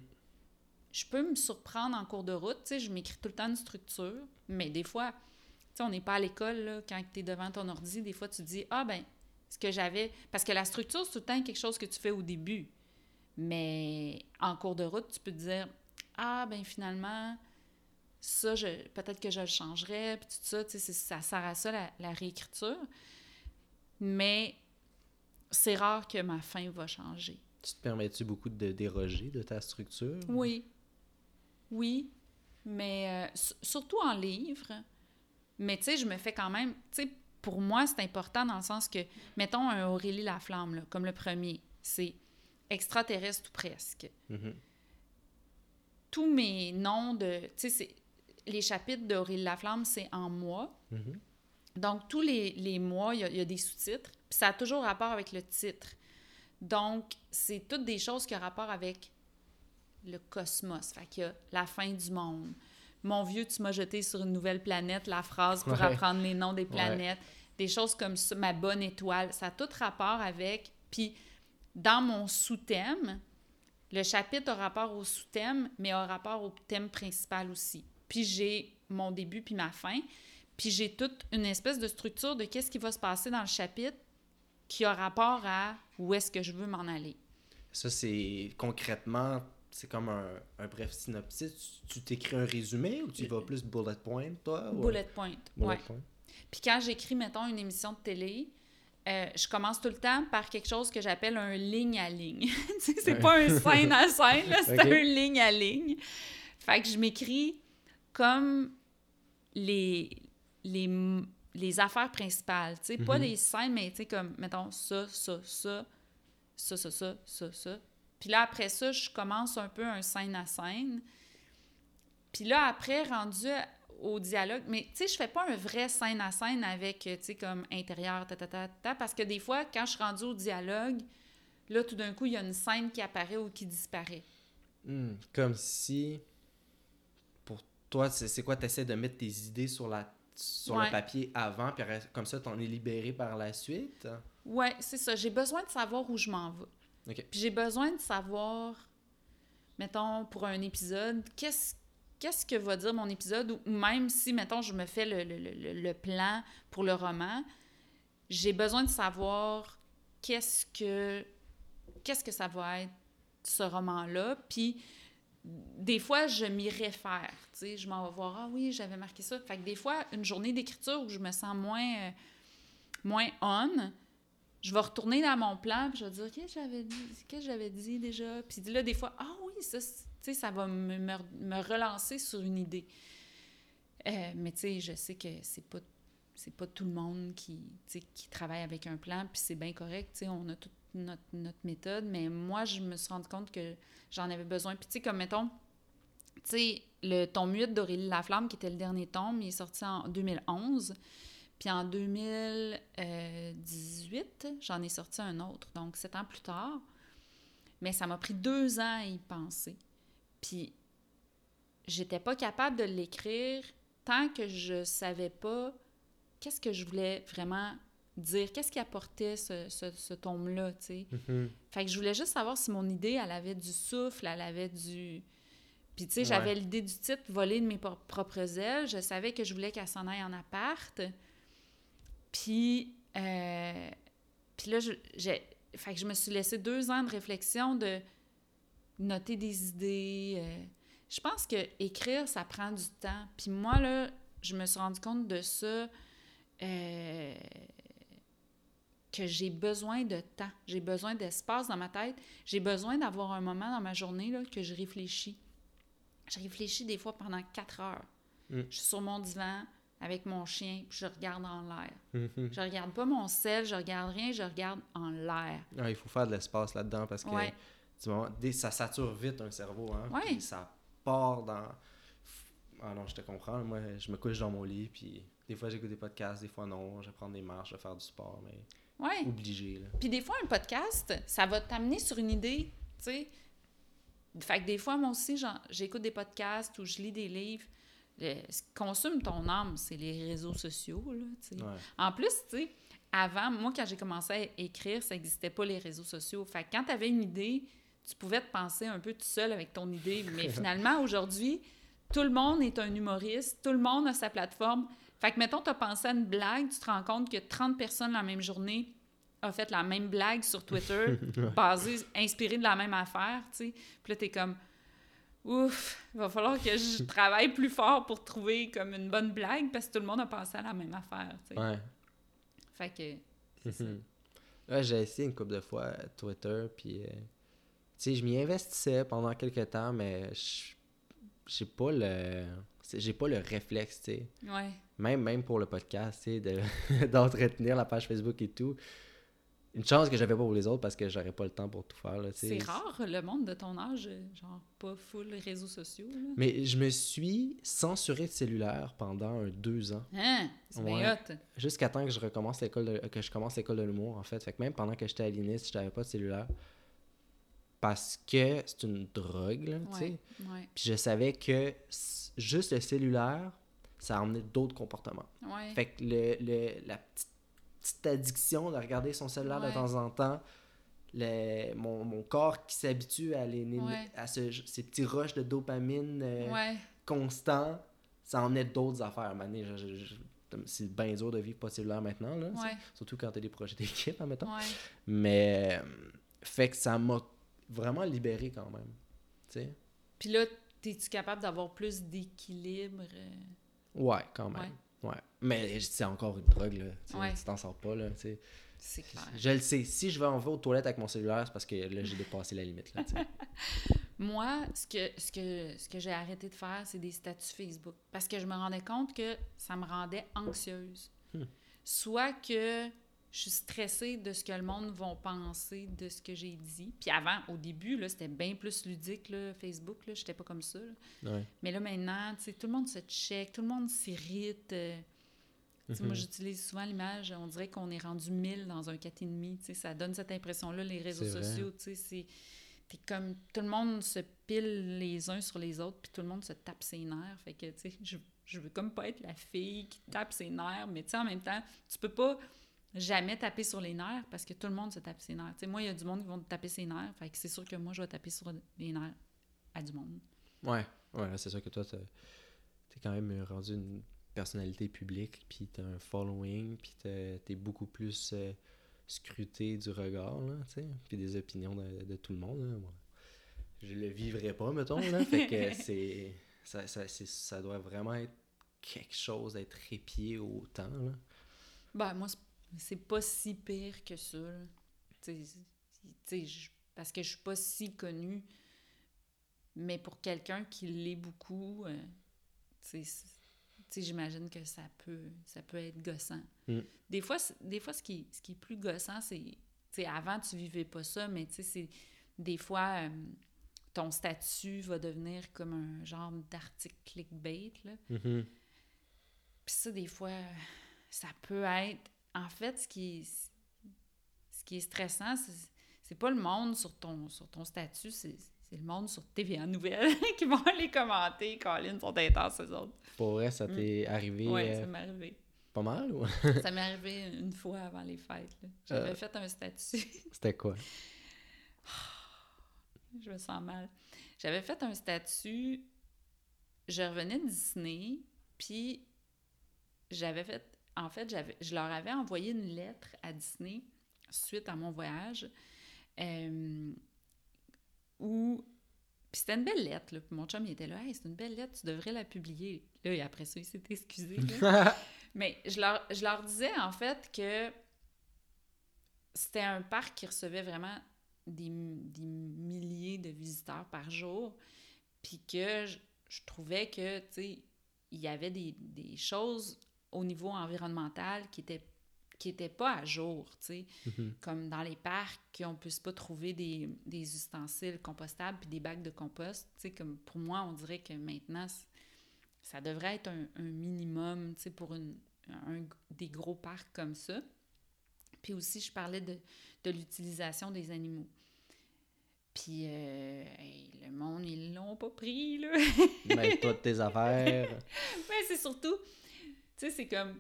Je peux me surprendre en cours de route, tu sais, je m'écris tout le temps une structure, mais des fois, tu sais, on n'est pas à l'école, quand tu es devant ton ordi, des fois, tu te dis, ah ben, ce que j'avais... Parce que la structure, c'est tout le temps quelque chose que tu fais au début. Mais en cours de route, tu peux te dire, ah ben, finalement ça, je, peut-être que je le changerais, puis tout ça, tu sais, ça sert à ça, la, la réécriture. Mais c'est rare que ma fin va changer.
Tu te permets-tu beaucoup de déroger de ta structure?
Oui. Oui. Mais euh, su- surtout en livre. Mais tu sais, je me fais quand même. Tu sais, pour moi, c'est important dans le sens que, mettons un Aurélie Laflamme, là, comme le premier, c'est extraterrestre ou presque.
Mhm.
Tous mes noms de. Tu sais, les chapitres d'Aurélie Laflamme, c'est en mois.
Mhm.
Donc, tous les, les mois, il y, y a des sous-titres. Puis ça a toujours rapport avec le titre. Donc, c'est toutes des choses qui ont rapport avec le cosmos. Fait qu'il y a la fin du monde. Mon vieux, tu m'as jeté sur une nouvelle planète, la phrase pour
Ouais.
apprendre les noms des planètes, des choses comme ça, ma bonne étoile, ça a tout rapport avec. Puis dans mon sous-thème, le chapitre a rapport au sous-thème, mais a rapport au thème principal aussi. Puis j'ai mon début puis ma fin, puis j'ai toute une espèce de structure de qu'est-ce qui va se passer dans le chapitre qui a rapport à où est-ce que je veux m'en aller.
Ça, c'est concrètement, c'est comme un, un bref synopsis. Tu t'écris un résumé ou tu vas plus bullet point, toi? ou-
Bullet point.
Bullet
ouais.
point.
Puis quand j'écris, mettons, une émission de télé, euh, je commence tout le temps par quelque chose que j'appelle un ligne à ligne. C'est
Ouais.
pas un scène à scène, là, c'est un ligne à ligne. Fait que je m'écris comme les, les, les affaires principales. Tu sais, pas
Mhm.
les scènes, mais tu sais, comme, mettons, ça, ça, ça, ça, ça, ça, ça, ça. Puis là, après ça, je commence un peu un scène à scène. Puis là, après, rendu au dialogue, mais tu sais, je fais pas un vrai scène à scène avec, tu sais, comme intérieur, ta, ta, ta, ta, parce que des fois, quand je suis rendue au dialogue, là, tout d'un coup, il y a une scène qui apparaît ou qui disparaît.
Hmm, Comme si, pour toi, c'est quoi? Tu essaies de mettre tes idées sur, la, sur
Ouais.
le papier avant, puis comme ça, t'en es libéré par la suite?
Ouais, c'est ça. J'ai besoin de savoir où je m'en vais. Puis j'ai besoin de savoir, mettons, pour un épisode, qu'est-ce qu'est-ce que va dire mon épisode, ou même si, mettons, je me fais le, le- le- le plan pour le roman, j'ai besoin de savoir qu'est-ce que que ça va être ce roman-là. Puis des fois, je m'y réfère. Tu sais, je m'en vais voir, ah oui, j'avais marqué ça. Fait des fois, une journée d'écriture où je me sens moins, euh, moins on, je vais retourner dans mon plan, puis je vais dire, qu'est-ce que j'avais dit, qu'est-ce que j'avais dit déjà? Puis là, des fois, ah oui, ça, ça va me, me, me relancer sur une idée. Euh, mais tu sais, je sais que c'est pas c'est pas tout le monde qui, qui travaille avec un plan, puis c'est bien correct, tu on a toute notre, notre méthode, mais moi, je me suis rendu compte que j'en avais besoin. Puis tu sais, comme mettons, tu sais, le tome 8 d'Aurélie Laflamme, qui était le dernier tome, il est sorti en 2011. Puis en 2018, j'en ai sorti un autre, donc sept ans plus tard. Mais ça m'a pris deux ans à y penser. Puis j'étais pas capable de l'écrire tant que je savais pas qu'est-ce que je voulais vraiment dire, qu'est-ce qui apportait ce, ce, ce tome-là, tu sais.
Mhm.
Fait que je voulais juste savoir si mon idée, elle avait du souffle, elle avait du... Puis, tu sais,
Ouais.
j'avais l'idée du titre « Voler de mes pro- propres ailes ». Je savais que je voulais qu'elle s'en aille en appart. Puis, euh, puis là, j'ai... Fait que je me suis laissé deux ans de réflexion, de noter des idées. euh. Je pense que écrire, ça prend du temps. Puis moi, là, je me suis rendu compte de ça... euh, que j'ai besoin de temps, j'ai besoin d'espace dans ma tête, j'ai besoin d'avoir un moment dans ma journée là, que je réfléchis. Je réfléchis des fois pendant quatre heures.
Mm.
Je suis sur mon divan avec mon chien, puis je regarde en l'air.
Mhm.
Je regarde pas mon sel, je regarde rien, je regarde en l'air.
Ah, il faut faire de l'espace là-dedans parce que
Ouais.
du moment- dès- ça sature vite un cerveau. Hein,
Ouais.
puis ça part dans. Ah non, je te comprends. Moi, je me couche dans mon lit, puis des fois j'écoute des podcasts, des fois non. Je vais prendre des marches, je vais faire du sport, mais
Ouais.
obligé. Là.
Puis des fois, un podcast, ça va t'amener sur une idée, tu sais. Fait que des fois, moi aussi, j'écoute des podcasts ou je lis des livres. Le- ce qui consume ton âme, c'est les réseaux sociaux, là.
Ouais.
En plus, tu sais, avant, moi, quand j'ai commencé à écrire, ça n'existait pas les réseaux sociaux. Fait que quand tu avais une idée, tu pouvais te penser un peu tout seul avec ton idée. Mais finalement, aujourd'hui, tout le monde est un humoriste, tout le monde a sa plateforme. Fait que, mettons, tu as pensé à une blague, tu te rends compte que 30 personnes la même journée ont fait la même blague sur Twitter, basée, inspirée de la même affaire, tu sais. Puis là, t'es comme, ouf, il va falloir que je travaille plus fort pour trouver comme une bonne blague parce que tout le monde a pensé à la même affaire, tu sais.
Ouais.
Fait que, c'est ça.
Mhm. Ouais, j'ai essayé une couple de fois euh, Twitter, puis euh, tu sais, je m'y investissais pendant quelques temps, mais je- j'ai pas le j'ai pas le réflexe, tu sais.
Ouais.
Même, même pour le podcast, tu sais, de- d'entretenir la page Facebook et tout. Une chance que j'avais pas pour les autres parce que j'aurais pas le temps pour tout faire.
C'est rare, le monde de ton âge, genre pas full réseaux sociaux, là.
Mais je me suis censuré de cellulaire pendant un deux ans.
Hein? C'est
Ouais. Jusqu'à temps que je recommence l'école de- que je commence l'école de l'humour en fait. Fait que même pendant que j'étais à l'INIS, je n'avais pas de cellulaire. parce que c'est une drogue, là, tu sais.
Ouais, ouais,
Puis je savais que juste le cellulaire, ça emmenait d'autres comportements. Fait que le, le- la petite, petite addiction de regarder son cellulaire de temps en temps, le- mon, mon corps qui s'habitue à, les,
Ouais.
à ce- ces petits rushs de dopamine euh,
ouais,
constants, ça emmenait d'autres affaires. Mané, c'est bien dur de vivre pas de cellulaire maintenant, là, surtout quand t'as des projets d'équipe, admettons. Mais, euh, fait que ça m'a vraiment libéré quand même, tu sais.
Puis là, es-tu capable d'avoir plus d'équilibre? euh?
Ouais, quand même. Ouais. Mais c'est encore une drogue, là. Tu sais,
Ouais.
tu t'en sors pas, là.
C'est clair.
Je le sais. Si je vais en vais aux toilettes avec mon cellulaire, c'est parce que là, j'ai dépassé la limite, là.
Moi, ce que, ce que, ce que j'ai arrêté de faire, c'est des statuts Facebook. Parce que je me rendais compte que ça me rendait anxieuse.
Hmm.
Soit que je suis stressée de ce que le monde va penser de ce que j'ai dit. Puis avant, au début, là, c'était bien plus ludique, là, Facebook. Là, j'étais pas comme ça. là.
Ouais.
Mais là, maintenant, tu sais, tout le monde se check, tout le monde s'irrite. euh. Moi,
Mhm.
j'utilise souvent l'image, on dirait qu'on est rendu 1000 dans un 4,5. Tu sais, ça donne cette impression-là, les réseaux sociaux. Tu sais, c'est... T'es comme... Tout le monde se pile les uns sur les autres, puis tout le monde se tape ses nerfs. Fait que, tu sais, je, je veux comme pas être la fille qui tape ses nerfs, mais tu sais, en même temps, tu peux pas jamais taper sur les nerfs parce que tout le monde se tape ses nerfs. Moi, il y a du monde qui vont taper ses nerfs, fait que c'est sûr que moi, je vais taper sur les nerfs à du monde.
Ouais. Ouais, c'est sûr que toi, t'es quand même rendu une personnalité publique, puis t'as un following, puis t'es beaucoup plus euh, scruté du regard, là, tu sais, puis des opinions de, de tout le monde, là. Moi, je le vivrais pas, mettons, là. fait que c'est... Ça, ça doit vraiment être quelque chose d'être épié autant, là.
Ben, moi, c'est- pas si pire que ça. parce que je suis pas si connue. Mais pour quelqu'un qui l'est beaucoup, euh, j'imagine que ça peut, ça peut être gossant.
Mm.
Des fois, des fois ce, qui, ce qui est plus gossant, c'est... Avant, tu vivais pas ça, mais c'est... Des fois, euh, ton statut va devenir comme un genre d'article clickbait, là.
Mhm.
Puis ça, des fois, ça peut être... En fait, ce qui est, ce qui est stressant, c'est, pas le monde sur ton, sur ton statut, c'est, c'est le monde sur TVA Nouvelles qui vont aller commenter. Colin, sont intenses, eux autres.
Pour vrai, ça
Mm.
t'est arrivé
Oui,
euh,
ça m'est arrivé.
pas mal, ou...
Ça m'est arrivé une fois avant les fêtes. J'avais
Euh.
fait un statut.
C'était quoi?
Je me sens mal. J'avais fait un statut. Je revenais de Disney, puis j'avais fait. En fait, je leur avais envoyé une lettre à Disney suite à mon voyage. euh, où. Puis c'était une belle lettre, là. Mon chum, il était là. Hey, c'est une belle lettre, tu devrais la publier. Là, et après ça, il s'est excusé. Mais je leur, je leur disais en fait que c'était un parc qui recevait vraiment des, des milliers de visiteurs par jour. Puis que je, je trouvais que, tu sais, il y avait des, des choses au niveau environnemental qui étaient qui pas à jour, tu sais.
Mhm.
Comme dans les parcs, qu'on puisse pas trouver des, des ustensiles compostables puis des bacs de compost. Tu sais, comme pour moi, on dirait que maintenant, ça devrait être un, un minimum, tu sais, pour une, un- des gros parcs comme ça. Puis aussi, je parlais de, de l'utilisation des animaux. Puis, euh, hey, le monde, ils l'ont pas pris, là.
Mêle-toi de tes affaires.
Mais c'est surtout, tu sais, c'est comme,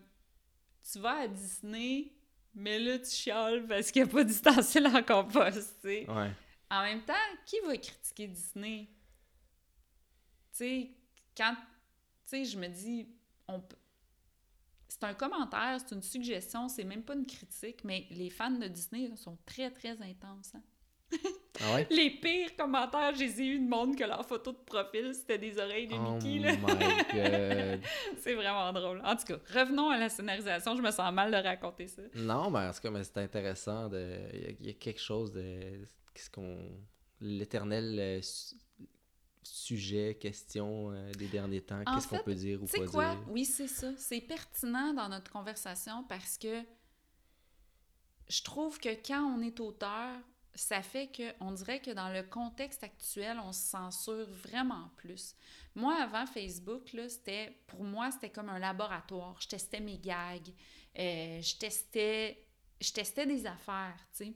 tu vas à Disney, mais là, tu chiales parce qu'il n'y a pas d'ustensile en compost, tu sais.
Ouais.
En même temps, qui va critiquer Disney? Tu sais, quand, tu sais, je me dis, on peut- C'est un commentaire, c'est une suggestion, c'est même pas une critique, mais les fans de Disney sont très, très intenses. hein.
Ah ouais?
Les pires commentaires, j'ai eu de monde que leur photo de profil, c'était des oreilles de
Oh
Mickey. C'est vraiment drôle. En tout cas, revenons à la scénarisation. Je me sens mal de raconter ça.
Non, mais en tout cas, mais c'est intéressant. De... Il, y a, quelque chose de. Qu'est-ce qu'on. L'éternel euh, su- sujet, question euh, des derniers temps. Qu'est-ce qu'on peut dire ou pas
quoi?
dire?
Oui, c'est ça. C'est pertinent dans notre conversation parce que je trouve que quand on est auteur, ça fait que on dirait que dans le contexte actuel, on se censure vraiment plus. Moi, avant Facebook, là, c'était pour moi, c'était comme un laboratoire. Je testais mes gags, euh, je testais, je testais des affaires, tu sais.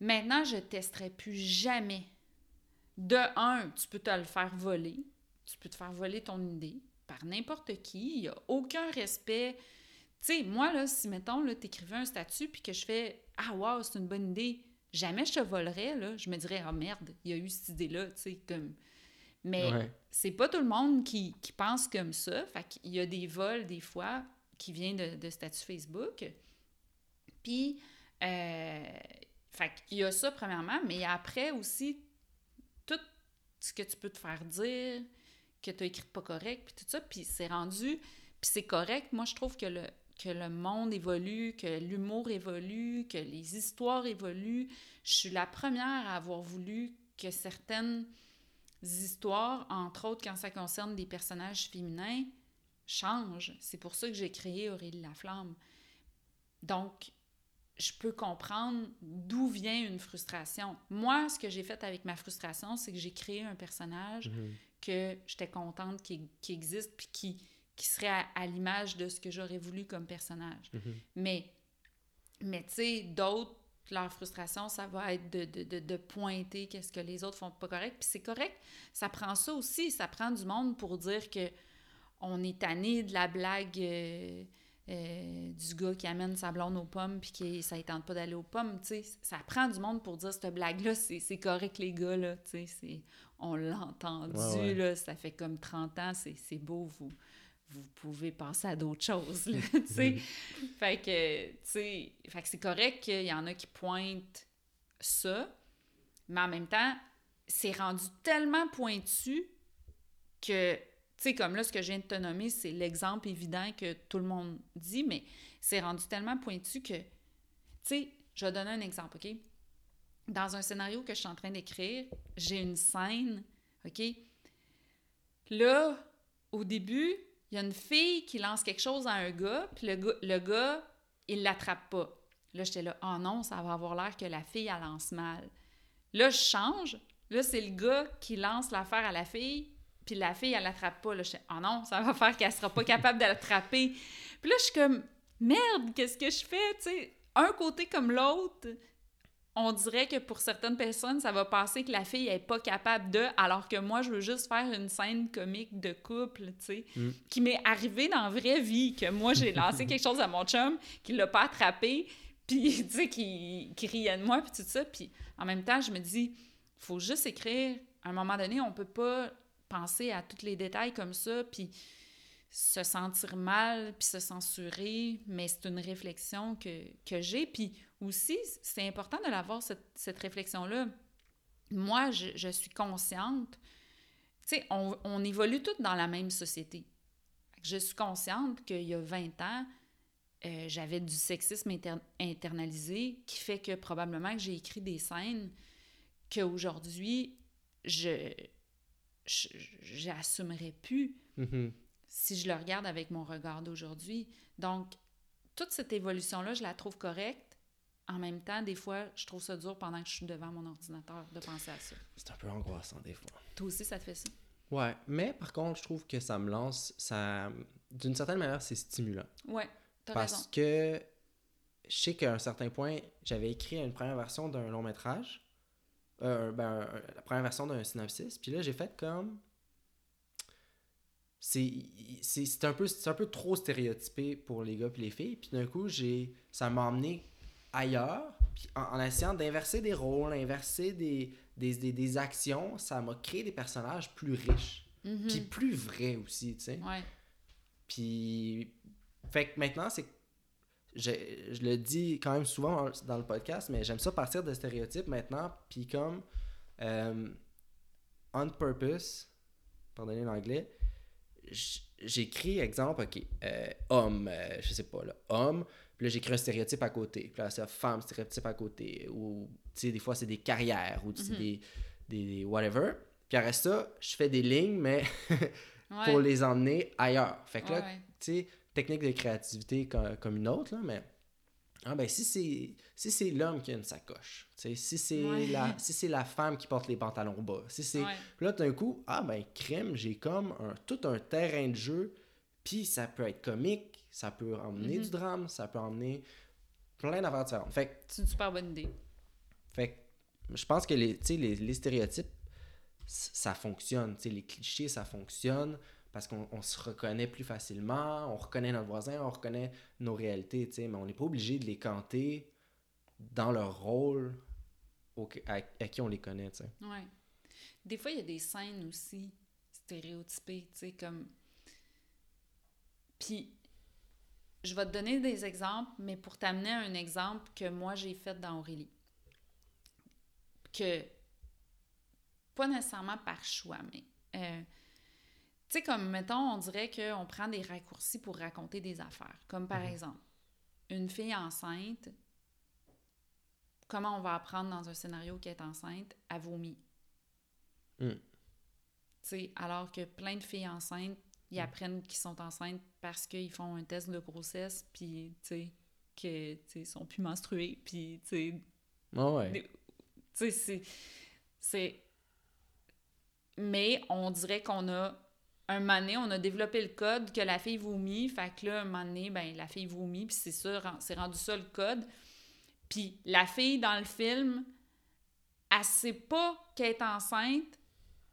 Maintenant, je testerai plus jamais. De un, tu peux te le faire voler. Tu peux te faire voler ton idée par n'importe qui. Il n'y a aucun respect. Tu sais, moi, là, si, mettons, là, t'écrivais un statut puis que je fais « Ah, wow, c'est une bonne idée », jamais je te volerais, là. Je me dirais « Ah, merde, il y a eu cette idée-là », tu sais, comme... Mais
Ouais.
c'est pas tout le monde qui, qui pense comme ça. Fait qu'il y a des vols, des fois, qui viennent de, de statut Facebook. Puis, euh, fait qu'il y a ça, premièrement. Mais après aussi, tout ce que tu peux te faire dire, que tu as écrit pas correct, puis tout ça, puis c'est rendu... Puis c'est correct. Moi, je trouve que le, que le monde évolue, que l'humour évolue, que les histoires évoluent. Je suis la première à avoir voulu que certaines histoires, entre autres quand ça concerne des personnages féminins, changent. C'est pour ça que j'ai créé Aurélie Laflamme. Donc, je peux comprendre d'où vient une frustration. Moi, ce que j'ai fait avec ma frustration, c'est que j'ai créé un personnage
Mhm.
que j'étais contente qu'il qu'il existe puis qui, qui serait à, à l'image de ce que j'aurais voulu comme personnage.
Mhm.
Mais, mais tu sais, d'autres, leur frustration, ça va être de, de, de, de pointer qu'est-ce que les autres font pas correct. Puis c'est correct, ça prend ça aussi, ça prend du monde pour dire que on est tanné de la blague euh, euh, du gars qui amène sa blonde aux pommes puis qui ça ne tente pas d'aller aux pommes, tu sais. Ça prend du monde pour dire cette blague-là, c'est c'est correct les gars, là, tu sais. c'est- On l'a entendu,
Ouais, ouais.
là, ça fait comme 30 ans, c'est c'est beau, vous vous pouvez passer à d'autres choses, là, tu sais. fait que, tu sais, fait que c'est correct qu'il y en a qui pointent ça, mais en même temps, c'est rendu tellement pointu que, tu sais, comme là, ce que je viens de te nommer, c'est l'exemple évident que tout le monde dit, mais c'est rendu tellement pointu que, tu sais, je vais donner un exemple, OK? Dans un scénario que je suis en train d'écrire, j'ai une scène, OK? Là, au début, il y a une fille qui lance quelque chose à un gars, puis le gars, le gars il l'attrape pas. Là, j'étais là, oh non, ça va avoir l'air que la fille, elle lance mal. Là, je change. Là, c'est le gars qui lance l'affaire à la fille, puis la fille, elle l'attrape pas. Là, j'étais, oh non, ça va faire qu'elle sera pas capable de l'attraper. Puis là, je suis comme, merde, qu'est-ce que je fais? Tu sais, un côté comme l'autre, on dirait que pour certaines personnes, ça va passer que la fille est pas capable de, alors que moi, je veux juste faire une scène comique de couple, tu sais,
Mm.
qui m'est arrivé dans la vraie vie, que moi, j'ai lancé quelque chose à mon chum, qui l'a pas attrapé, puis, tu sais, qui, qui riait de moi, puis tout ça, puis en même temps, je me dis, faut juste écrire, à un moment donné, on peut pas penser à tous les détails comme ça, puis se sentir mal, puis se censurer, mais c'est une réflexion que, que j'ai. Puis aussi, c'est important de l'avoir, cette, cette réflexion-là. Moi, je, je suis consciente, tu sais, on, on évolue toutes dans la même société. Je suis consciente qu'il y a 20 ans, euh, j'avais du sexisme inter- internalisé qui fait que probablement que j'ai écrit des scènes qu'aujourd'hui, je j'assumerais plus
Mhm.
si je le regarde avec mon regard d'aujourd'hui. Donc, toute cette évolution-là, je la trouve correcte. En même temps, des fois, je trouve ça dur pendant que je suis devant mon ordinateur de penser à ça.
C'est un peu angoissant des fois.
Toi aussi, ça te fait ça?
Ouais, mais par contre, je trouve que ça me lance, ça, d'une certaine manière, c'est stimulant.
Ouais, t'as
Parce
raison.
que je sais qu'à un certain point, j'avais écrit une première version d'un long métrage, euh, ben, la première version d'un synopsis, puis là, j'ai fait comme. C'est c'est- c'est un, peu- c'est un peu trop stéréotypé pour les gars et les filles, puis d'un coup, j'ai ça m'a emmené ailleurs, puis en, en essayant d'inverser des rôles, inverser des, des, des, des actions, ça m'a créé des personnages plus riches,
Mhm.
puis plus vrais aussi, tu sais.
Ouais,
Puis, fait que maintenant, c'est. Je, je le dis quand même souvent dans- le podcast, mais j'aime ça partir de stéréotypes maintenant. Puis, comme. euh, on purpose, pardonnez l'anglais, j'écris, exemple, ok, euh, homme, euh, je sais pas, là, homme, puis là, j'écris un stéréotype à côté. Puis là, c'est femme, stéréotype à côté. Ou, tu sais, des fois, c'est des carrières, ou
Mhm.
des, des, des whatever. Puis après ça, je fais des lignes, mais
ouais.
pour les emmener ailleurs. Fait que là,
ouais,
tu sais, technique de créativité comme, comme une autre, là, mais ah ben, si c'est si c'est l'homme qui a une sacoche, tu sais, si c'est la si c'est la femme qui porte les pantalons bas, si c'est là d'un coup, ah ben crème, j'ai comme un, tout un terrain de jeu, puis ça peut être comique, ça peut emmener
Mhm.
du drame, ça peut emmener plein d'affaires différentes. Fait
C'est une super bonne idée.
Fait je pense que les, les, les stéréotypes, ça fonctionne. Tu sais, les clichés, ça fonctionne parce qu'on on se reconnaît plus facilement, on reconnaît notre voisin, on reconnaît nos réalités, mais on n'est pas obligé de les canter dans leur rôle au- à, à qui on les connaît, tu sais.
Ouais. Des fois, il y a des scènes aussi stéréotypées, tu sais, comme. Puis, je vais te donner des exemples, mais pour t'amener à un exemple que moi j'ai fait dans Aurélie. Que. Pas nécessairement par choix, mais. euh, tu sais, comme, mettons, on dirait qu'on prend des raccourcis pour raconter des affaires. Comme par exemple, une fille enceinte, comment on va apprendre dans un scénario qu'elle est enceinte? Elle vomit.
Mm.
Tu sais, alors que plein de filles enceintes, ils apprennent qu'ils sont enceintes parce qu'ils font un test de grossesse, puis, tu sais, sais, sont plus menstruées, puis, tu sais,
Ah ouais.
tu sais, c'est... c'est... Mais on dirait qu'on a... Un moment donné, on a développé le code que la fille vomit, fait que là, un moment donné, ben, la fille vomit, puis c'est ça, c'est rendu ça le code. Puis la fille, dans le film, elle sait pas qu'elle est enceinte,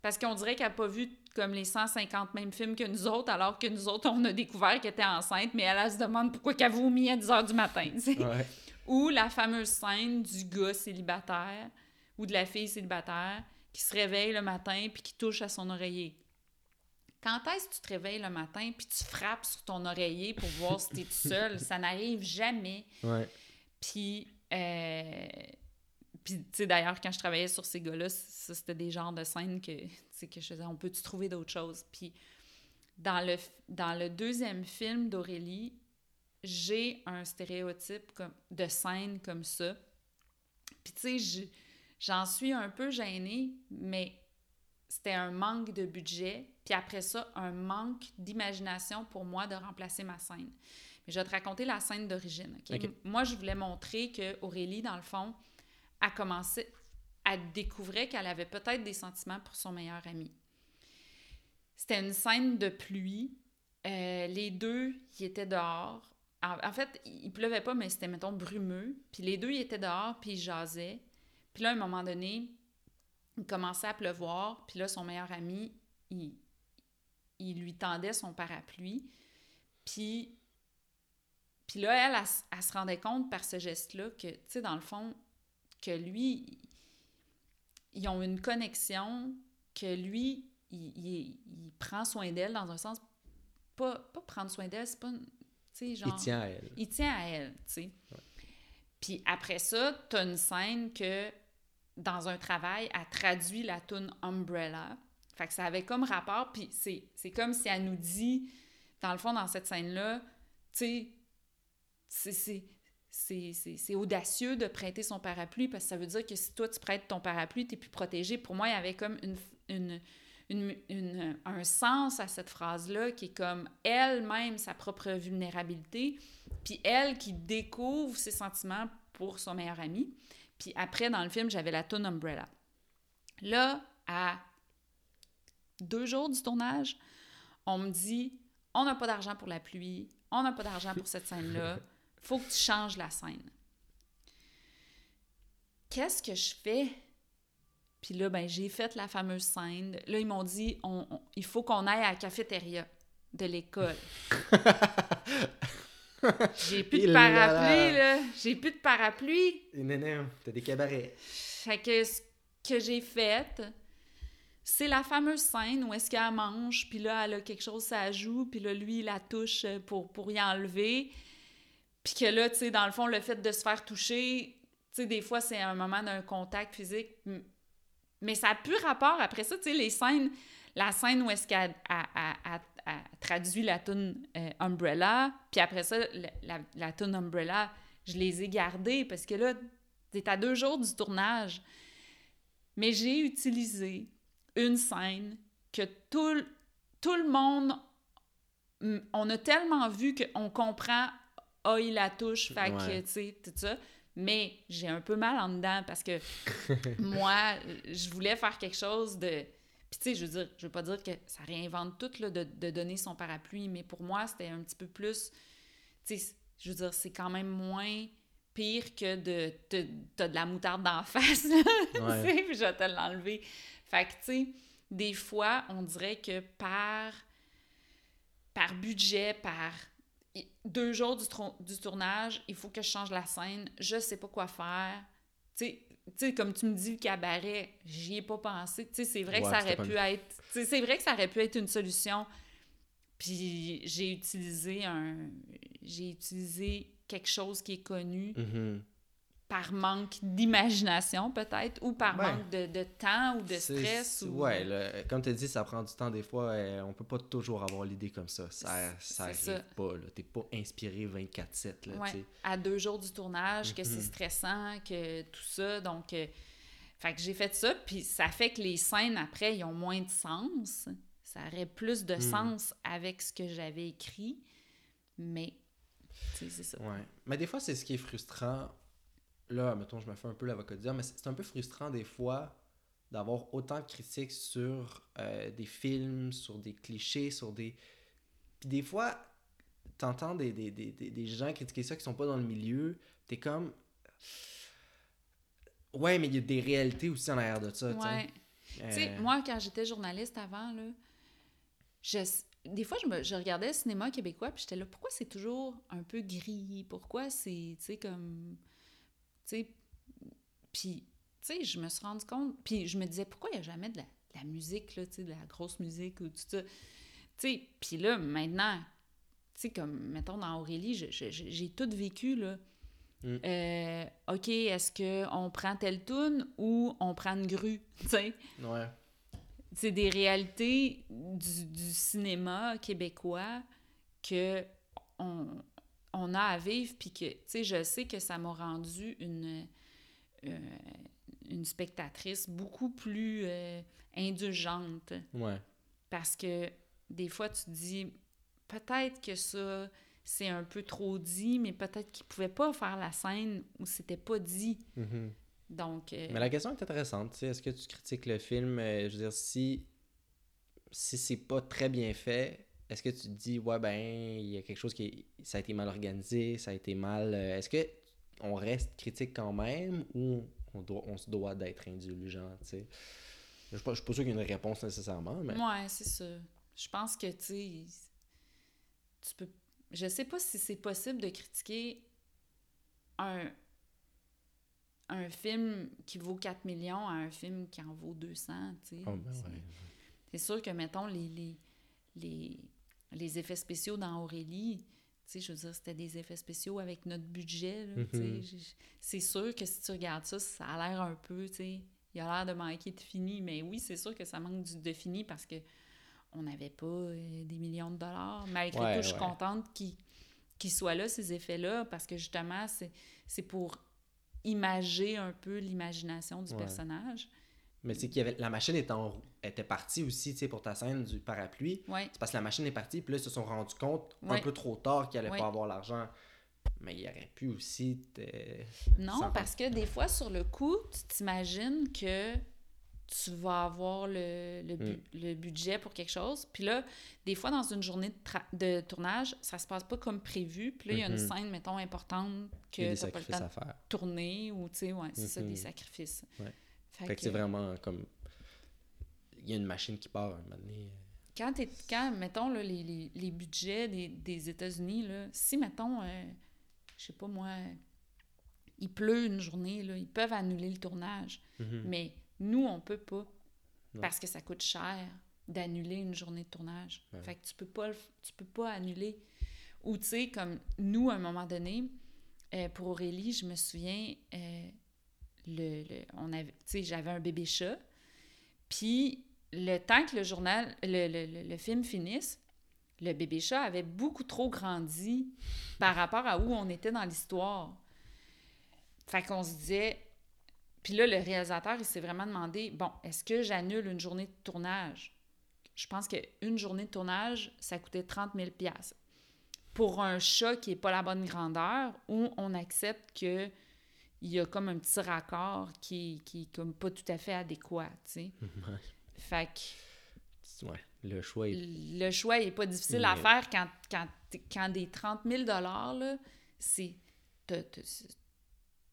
parce qu'on dirait qu'elle n'a pas vu comme les 150 mêmes films que nous autres, alors que nous autres, on a découvert qu'elle était enceinte, mais elle, elle se demande pourquoi qu'elle vomit à 10 h du matin.
Ouais.
Ou la fameuse scène du gars célibataire ou de la fille célibataire qui se réveille le matin puis qui touche à son oreiller. Quand est-ce que tu te réveilles le matin puis tu frappes sur ton oreiller pour voir si t'es tout seul? Ça n'arrive jamais.
Ouais.
Puis, euh, puis tu sais, d'ailleurs, quand je travaillais sur ces gars-là, c'était des genres de scènes que, sais, que je on peut-tu trouver d'autres choses? Puis, dans le, dans le deuxième film d'Aurélie, j'ai un stéréotype comme, de scène comme ça. Puis, tu sais, je- j'en suis un peu gênée, mais c'était un manque de budget. Puis après ça, un manque d'imagination pour moi de remplacer ma scène. Mais je vais te raconter la scène d'origine. Moi, je voulais montrer que Aurélie, dans le fond, a commencé, elle découvrait qu'elle avait peut-être des sentiments pour son meilleur ami. C'était une scène de pluie. Euh, les deux, ils étaient dehors. En, fait, il pleuvait pas, mais c'était, mettons, brumeux. Puis les deux, ils étaient dehors, puis ils jasaient. Puis là, à un moment donné, il commençait à pleuvoir. Puis là, son meilleur ami, il, il lui tendait son parapluie. Puis, puis là, elle, elle, elle se rendait compte par ce geste-là que, tu sais, dans le fond, que lui, ils ont une connexion, que lui, il, il- il prend soin d'elle dans un sens, pas, pas prendre soin d'elle, c'est pas, une- tu sais, genre...
Il tient à elle.
Il tient à elle, tu sais. Puis après ça, t'as une scène que, dans un travail, elle traduit la tune Umbrella. Fait que ça avait comme rapport, puis c'est c'est comme si elle nous dit, dans le fond, dans cette scène-là, tu sais, c'est- audacieux de prêter son parapluie parce que ça veut dire que si toi tu prêtes ton parapluie, t'es plus protégé. Pour moi, il y avait comme une, une, une- une- un sens à cette phrase-là qui est comme elle-même sa propre vulnérabilité, puis elle qui découvre ses sentiments pour son meilleur ami. Puis après, dans le film, j'avais la tune Umbrella. Là, à deux jours du tournage, on me dit on n'a pas d'argent pour la pluie, on n'a pas d'argent pour cette scène-là, faut que tu changes la scène. Qu'est-ce que je fais? Puis là, ben, j'ai fait la fameuse scène. Là, ils m'ont dit on- on- il faut qu'on aille à la cafétéria de l'école. J'ai plus de parapluie, là. J'ai plus de parapluie.
Non, non, t'as des cabarets.
Fait que ce que j'ai fait, c'est la fameuse scène où est-ce qu'elle mange, puis là, elle a quelque chose à la joue, puis là, lui, il la touche pour, pour y enlever. Puis que là, tu sais, dans le fond, le fait de se faire toucher, tu sais, des fois, c'est un moment d'un contact physique. Mais ça a plus rapport après ça, tu sais, les scènes, la scène où est-ce qu'elle elle- elle- elle- elle traduit la tune euh, Umbrella, puis après ça, la, la, tune Umbrella, je les ai gardées parce que là, c'est à deux jours du tournage. Mais j'ai utilisé une scène que tout, tout le monde. On a tellement vu qu'on comprend. Ah, il la touche, fait que, tu sais, tout ça. Mais j'ai un peu mal en dedans parce que moi, je voulais faire quelque chose de. Puis, tu sais, je veux dire, je veux pas dire que ça réinvente tout, là, de, de donner son parapluie, mais pour moi, c'était un petit peu plus. Tu sais, je veux dire, c'est quand même moins pire que de t'as de la moutarde d'en face, là, tu sais, puis je vais te l'enlever. Fait que, tu sais, des fois, on dirait que par, par budget, par deux jours du, du tournage, il faut que je change la scène, je sais pas quoi faire. Tu sais, comme tu me dis le cabaret, j'y ai pas pensé. Tu sais, c'est vrai que ça aurait pu être... C'est vrai que ça aurait pu être une solution. Puis j'ai utilisé un... J'ai utilisé quelque chose qui est connu. Mm-hmm par manque d'imagination peut-être ou par manque de, de, temps ou de stress ou
ouais comme tu dit ça prend du temps des fois euh, on peut pas toujours avoir l'idée comme ça. Ça ça arrive pas là. T'es pas inspiré 24/7 là ouais.
à deux jours du tournage que c'est mhm. stressant que tout ça donc euh, fait que j'ai fait ça puis ça fait que les scènes après ils ont moins de sens. Ça aurait plus de mhm. sens avec ce que j'avais écrit mais c'est ça.
Ouais. Mais des fois c'est ce qui est frustrant là, mettons, je me fais un peu l'avocat de dire, mais c'est un peu frustrant des fois d'avoir autant de critiques sur euh, des films, sur des clichés, sur des... Puis des fois, t'entends des, des, des, des, gens critiquer ça qui sont pas dans le milieu, t'es comme... Ouais, mais il y a des réalités aussi en arrière de ça,
ouais. tu sais. Euh, moi, quand j'étais journaliste avant, là, je, des fois, je, me, je regardais le cinéma québécois, puis j'étais là, pourquoi c'est toujours un peu gris? Pourquoi c'est, tu sais, comme sais. Puis, tu sais, je me suis rendu compte, puis je me disais, pourquoi il n'y a jamais de la, musique, là, tu sais, de la grosse musique ou tout ça? Tu sais, puis là, maintenant, tu sais, comme, mettons, dans Aurélie, j'ai tout vécu, là. Mm. Euh, OK, est-ce qu'on prend telle tune ou on prend une grue, tu sais?
Ouais.
C'est des réalités du, du, cinéma québécois que on, on a à vivre, puis que, tu sais, je sais que ça m'a rendu une, euh, une spectatrice beaucoup plus euh, indulgente.
Ouais.
Parce que des fois, tu te dis, peut-être que ça, c'est un peu trop dit, mais peut-être qu'il pouvait pas faire la scène où c'était pas dit. Mm-hmm. Donc... Euh,
mais la question est intéressante, tu sais, est-ce que tu critiques le film, je veux dire, si, si c'est pas très bien fait, est-ce que tu te dis, ouais, ben, il y a quelque chose qui. Ça a été mal organisé, ça a été mal. Euh, est-ce que on reste critique quand même ou on, doit, on se doit d'être indulgent, tu sais? Je ne suis pas sûr qu'il y ait une réponse nécessairement, mais.
Ouais, c'est ça. Je pense que, tu sais, tu peux. Je sais pas si c'est possible de critiquer un, un film qui vaut 4 millions à un film qui en vaut 200, tu sais.
Oh, ben
c'est sûr que, mettons, les, les, les les effets spéciaux dans Aurélie, tu sais, je veux dire, c'était des effets spéciaux avec notre budget, mhm. C'est sûr que si tu regardes ça, ça a l'air un peu, tu sais, il a l'air de manquer de fini, mais oui, c'est sûr que ça manque de fini parce que on n'avait pas euh, des millions de dollars. Malgré tout, je suis contente qu'ils soient là, ces effets-là, parce que justement, c'est pour imager un peu l'imagination du personnage.
Mais c'est qu'il y avait la machine était, était partie aussi, tu sais, pour ta scène du parapluie. C'est parce que la machine est partie, puis là, ils se sont rendus compte un peu trop tard qu'ils n'allaient pas avoir l'argent. Mais il aurait pu aussi.
Non, parce que des fois, sur le coup, tu t'imagines que tu vas avoir le, le, hmm. le, budget pour quelque chose. Puis là, des fois, dans une journée de, de, tournage, ça se passe pas comme prévu. Puis là, il y a une mm-hmm. scène, mettons, importante que tu n'as pas le temps de tourner ou, tu sais, ouais, c'est ça, des mm-hmm. sacrifices.
Fait, que, c'est vraiment comme. Il y a une machine qui part un moment donné.
Quand, quand mettons, là, les, les, les, budgets des, des États-Unis, si, mettons, euh, je sais pas moi, il pleut une journée, là, ils peuvent annuler le tournage. Mm-hmm. Mais nous, on peut pas. Parce que ça coûte cher d'annuler une journée de tournage. Fait que tu peux pas, tu peux pas annuler. Ou, tu sais, comme nous, à un moment donné, euh, pour Aurélie, je me souviens, euh, le, on avait, j'avais un bébé chat. Puis le temps que le journal, le, le, film finisse, le bébé chat avait beaucoup trop grandi par rapport à où on était dans l'histoire. Fait qu'on se disait. Puis là, le réalisateur, il s'est vraiment demandé bon, est-ce que j'annule une journée de tournage? Je pense qu'une journée de tournage, ça coûtait 30 000 Pour un chat qui n'est pas la bonne grandeur, où on accepte que il y a comme un petit raccord qui, qui est comme pas tout à fait adéquat, tu sais. Fait que...
Ouais, le choix est...
Le choix est pas difficile à faire quand, quand, quand des 30 000 là, c'est...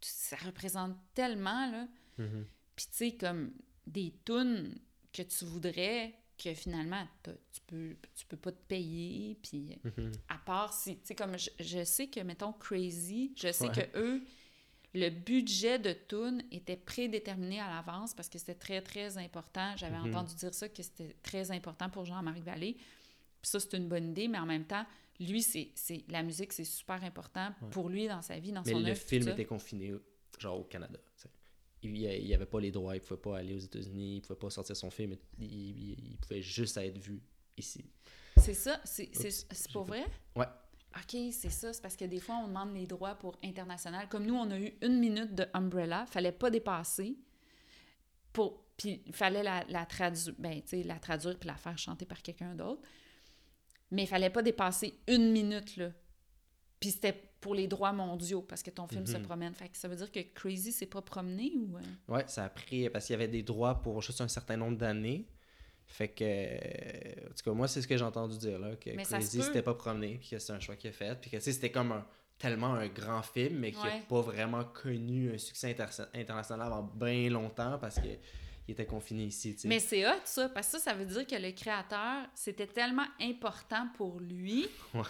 ça représente tellement, là.
Mhm.
Puis, tu sais, comme des tunes que tu voudrais que finalement, tu peux, tu peux pas te payer, puis
Mhm.
à part si, tu sais, comme je, je sais que, mettons, Crazy, je sais
Ouais.
que eux, le budget de tunes était prédéterminé à l'avance parce que c'était très, très important. J'avais
Mhm.
entendu dire ça, que c'était très important pour Jean-Marc Vallée. Puis ça, c'est une bonne idée, mais en même temps, lui, c'est la musique, c'est super important
Ouais.
pour lui dans sa vie, dans
Mais
son
le
œuvre, tout
film était confiné, genre au Canada. Il n'y avait pas les droits, il pouvait pas aller aux États-Unis, il pouvait pas sortir son film, il, il- il pouvait juste être vu ici.
C'est ça? C'est pour vrai?
Ouais.
OK, c'est ça. C'est parce que des fois, on demande les droits pour international. Comme nous, on a eu une minute de Umbrella. fallait pas dépasser. Pour... Puis il fallait la, la traduire, ben, la traduire puis la faire chanter par quelqu'un d'autre. Mais il fallait pas dépasser une minute, là. Puis c'était pour les droits mondiaux, parce que ton film se
Mhm.
promène. Fait que ça veut dire que Crazy s'est pas promené ou... euh?
Ouais, ça a pris parce qu'il y avait des droits pour juste un certain nombre d'années. Fait que, euh, en tout cas, moi, c'est ce que j'ai entendu dire, là, que
Mais
Crazy s'était pas promené, puis que c'est un choix qu'il a fait, puis que, tu sais, c'était comme un, tellement un grand film, mais qui
Ouais.
n'a pas vraiment connu un succès inter- international avant bien longtemps, parce que il était confiné ici, tu sais.
Mais c'est hot, ça, parce que ça, ça veut dire que le créateur, c'était tellement important pour lui
Ouais.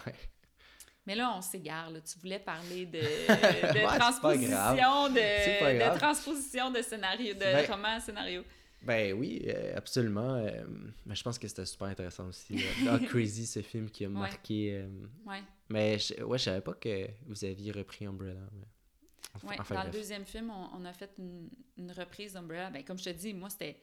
Mais là, on s'égare. là. Tu voulais parler de, de transposition, de, de transposition de scénario, de
Ben-
roman à scénario.
Ben oui, euh, absolument. euh, mais je pense que c'était super intéressant aussi. Ah, Crazy, ce film qui a marqué. euh,
Ouais,
mais je, ouais, je savais pas que vous aviez repris Umbrella. mais- Enfin,
ouais.
enfin,
Dans le deuxième film, on, on a fait une, une reprise d'Umbrella. Ben, comme je te dis, moi, c'était.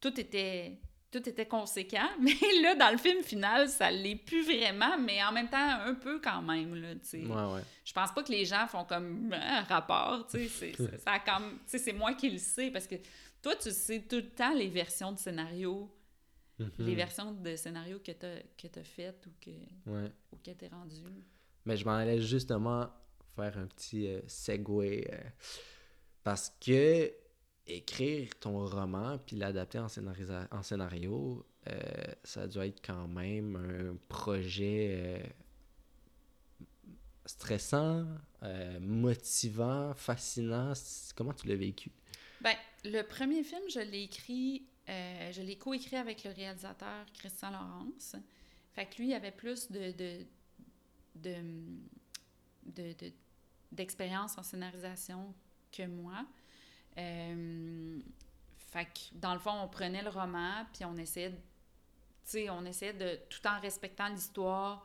Tout était. Tout était conséquent, mais là, dans le film final, ça l'est plus vraiment, mais en même temps, un peu quand même, là, tu sais.
Ouais, ouais.
Je pense pas que les gens font comme un rapport, c'est moi qui le sais, parce que toi, tu sais tout le temps les versions de scénario, les
Mhm.
versions de scénario que t'as que t'as faites ou que,
Ouais.
ou que t'es rendu.
Mais je m'en allais justement faire un petit euh, segue euh, parce que écrire ton roman puis l'adapter en, en scénario, euh, ça dû être quand même un projet euh, stressant, motivant, fascinant. Comment tu l'as vécu?
Ben, le premier film, je l'ai écrit, euh, je l'ai coécrit avec le réalisateur Christian Laurence. Fait que lui, il avait plus de, de, de, de- de- d'expérience en scénarisation que moi. Euh, fait que, dans le fond, on prenait le roman, puis on essayait, tu on essayait de, tout en respectant l'histoire,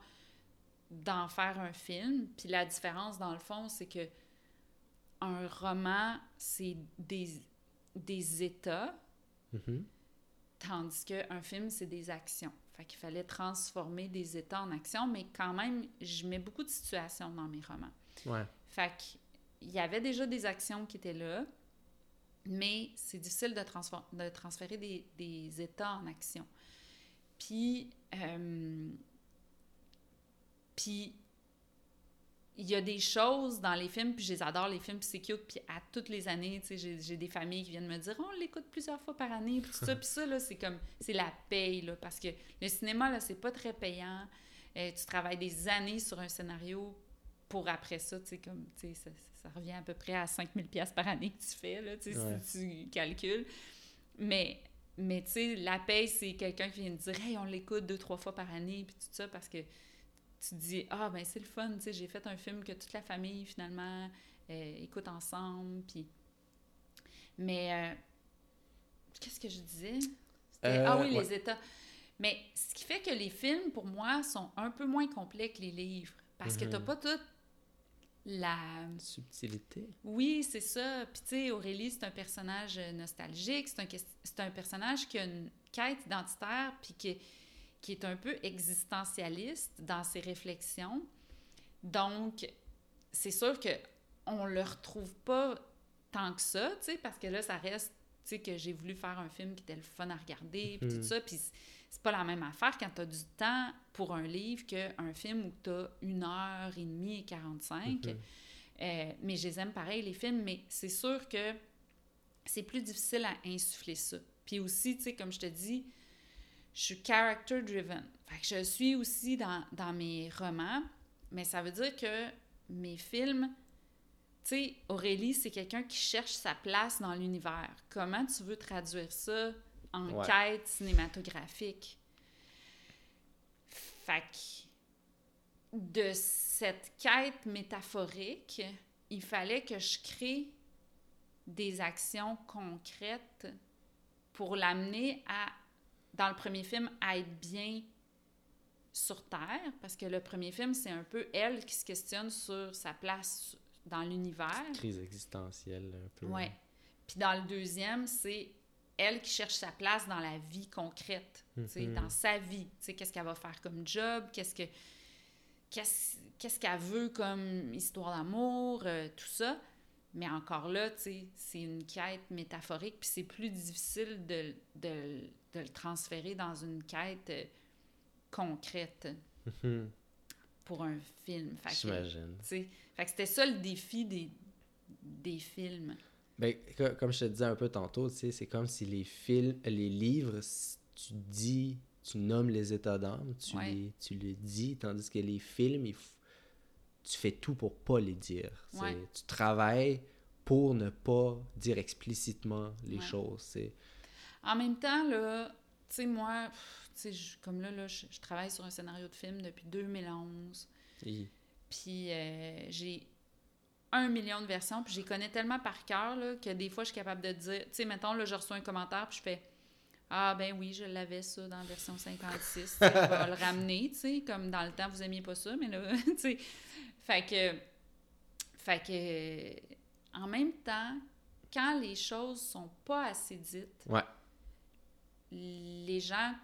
d'en faire un film. Puis la différence, dans le fond, c'est que un roman, c'est des, des états,
Mhm.
tandis qu'un film, c'est des actions. Fait qu'il fallait transformer des états en actions, mais quand même, je mets beaucoup de situations dans mes romans.
Ouais.
Fait qu'il y avait déjà des actions qui étaient là, mais c'est difficile de, transfor- de transférer des, des états en action. Puis, euh, puis il y a des choses dans les films, puis je les adore, les films, puis c'est cute, puis à toutes les années, tu sais, j'ai, des familles qui viennent me dire « On l'écoute plusieurs fois par année », puis tout ça, puis ça, là, c'est comme, c'est la paye, là, parce que le cinéma, là, c'est pas très payant. Euh, tu travailles des années sur un scénario pour après ça, tu sais, comme, tu sais, ça, ça revient à peu près à 5000 pièces par année que tu fais, là, tu sais,
Ouais.
si tu calcules. Mais, mais tu sais, la paye, c'est quelqu'un qui vient te dire « Hey, on l'écoute deux, trois fois par année », puis tout ça, parce que tu te dis « Ah, ben c'est le fun, tu sais, j'ai fait un film que toute la famille, finalement, euh, écoute ensemble, puis... » Mais, euh, qu'est-ce que je disais? C'était-
Euh,
ah oui,
ouais.
les états. Mais ce qui fait que les films, pour moi, sont un peu moins complets que les livres. Parce que
Mhm.
t'as pas toute la...
Subtilité.
Oui, c'est ça. Puis tu sais, Aurélie, c'est un personnage nostalgique, c'est un, un personnage qui a une quête identitaire, puis qui, qui est un peu existentialiste dans ses réflexions. Donc, c'est sûr que on le retrouve pas tant que ça, tu sais, parce que là, ça reste, tu sais, que j'ai voulu faire un film qui était le fun à regarder, puis
Mhm.
tout ça, puis c'est pas la même affaire quand tu as du temps pour un livre qu'un film où tu as une heure et demie et 45.
Mhm.
Euh, mais je les aime pareil, les films, mais c'est sûr que c'est plus difficile à insuffler ça. Puis aussi, tu sais, comme je te dis, je suis character driven. Fait que je suis aussi dans, dans mes romans, mais ça veut dire que mes films sais, Aurélie, c'est quelqu'un qui cherche sa place dans l'univers. Comment tu veux traduire ça? En
Ouais.
quête cinématographique? Fait que de cette quête métaphorique, il fallait que je crée des actions concrètes pour l'amener à, dans le premier film, à être bien sur Terre, parce que le premier film, c'est un peu elle qui se questionne sur sa place dans l'univers.
Crise existentielle, un peu.
Ouais. Puis dans le deuxième, c'est elle qui cherche sa place dans la vie concrète,
Mhm.
dans sa vie. Qu'est-ce qu'elle va faire comme job, qu'est-ce que qu'est-ce qu'est-ce qu'elle veut comme histoire d'amour, euh, tout ça. Mais encore là, c'est une quête métaphorique, puis c'est plus difficile de, de, de le transférer dans une quête euh, concrète
Mhm.
pour un film.
J'imagine.
fait que c'était ça le défi des, des films.
Ben, co- comme je te disais un peu tantôt, c'est comme si les films, les livres, tu dis, tu nommes les états d'âme, tu,
Ouais.
les, tu les dis, tandis que les films, il f- tu fais tout pour pas les dire. tu sais.
Ouais.
Tu travailles pour ne pas dire explicitement les
Ouais.
choses.
En même temps, là, tu sais, moi, pff, je- comme là, là je, je travaille sur un scénario de film depuis 2011.
Et-
Puis euh, j'ai un million de versions, puis je les connais tellement par cœur là, que des fois, je suis capable de dire, tu sais, mettons, là, je reçois un commentaire, puis je fais Ah, ben oui, je l'avais ça dans la version 56, tu sais, je vais le ramener, tu sais, comme dans le temps, vous aimiez pas ça, mais là, tu sais. Fait que, fait que, en même temps, quand les choses sont pas assez dites,
Ouais.
les gens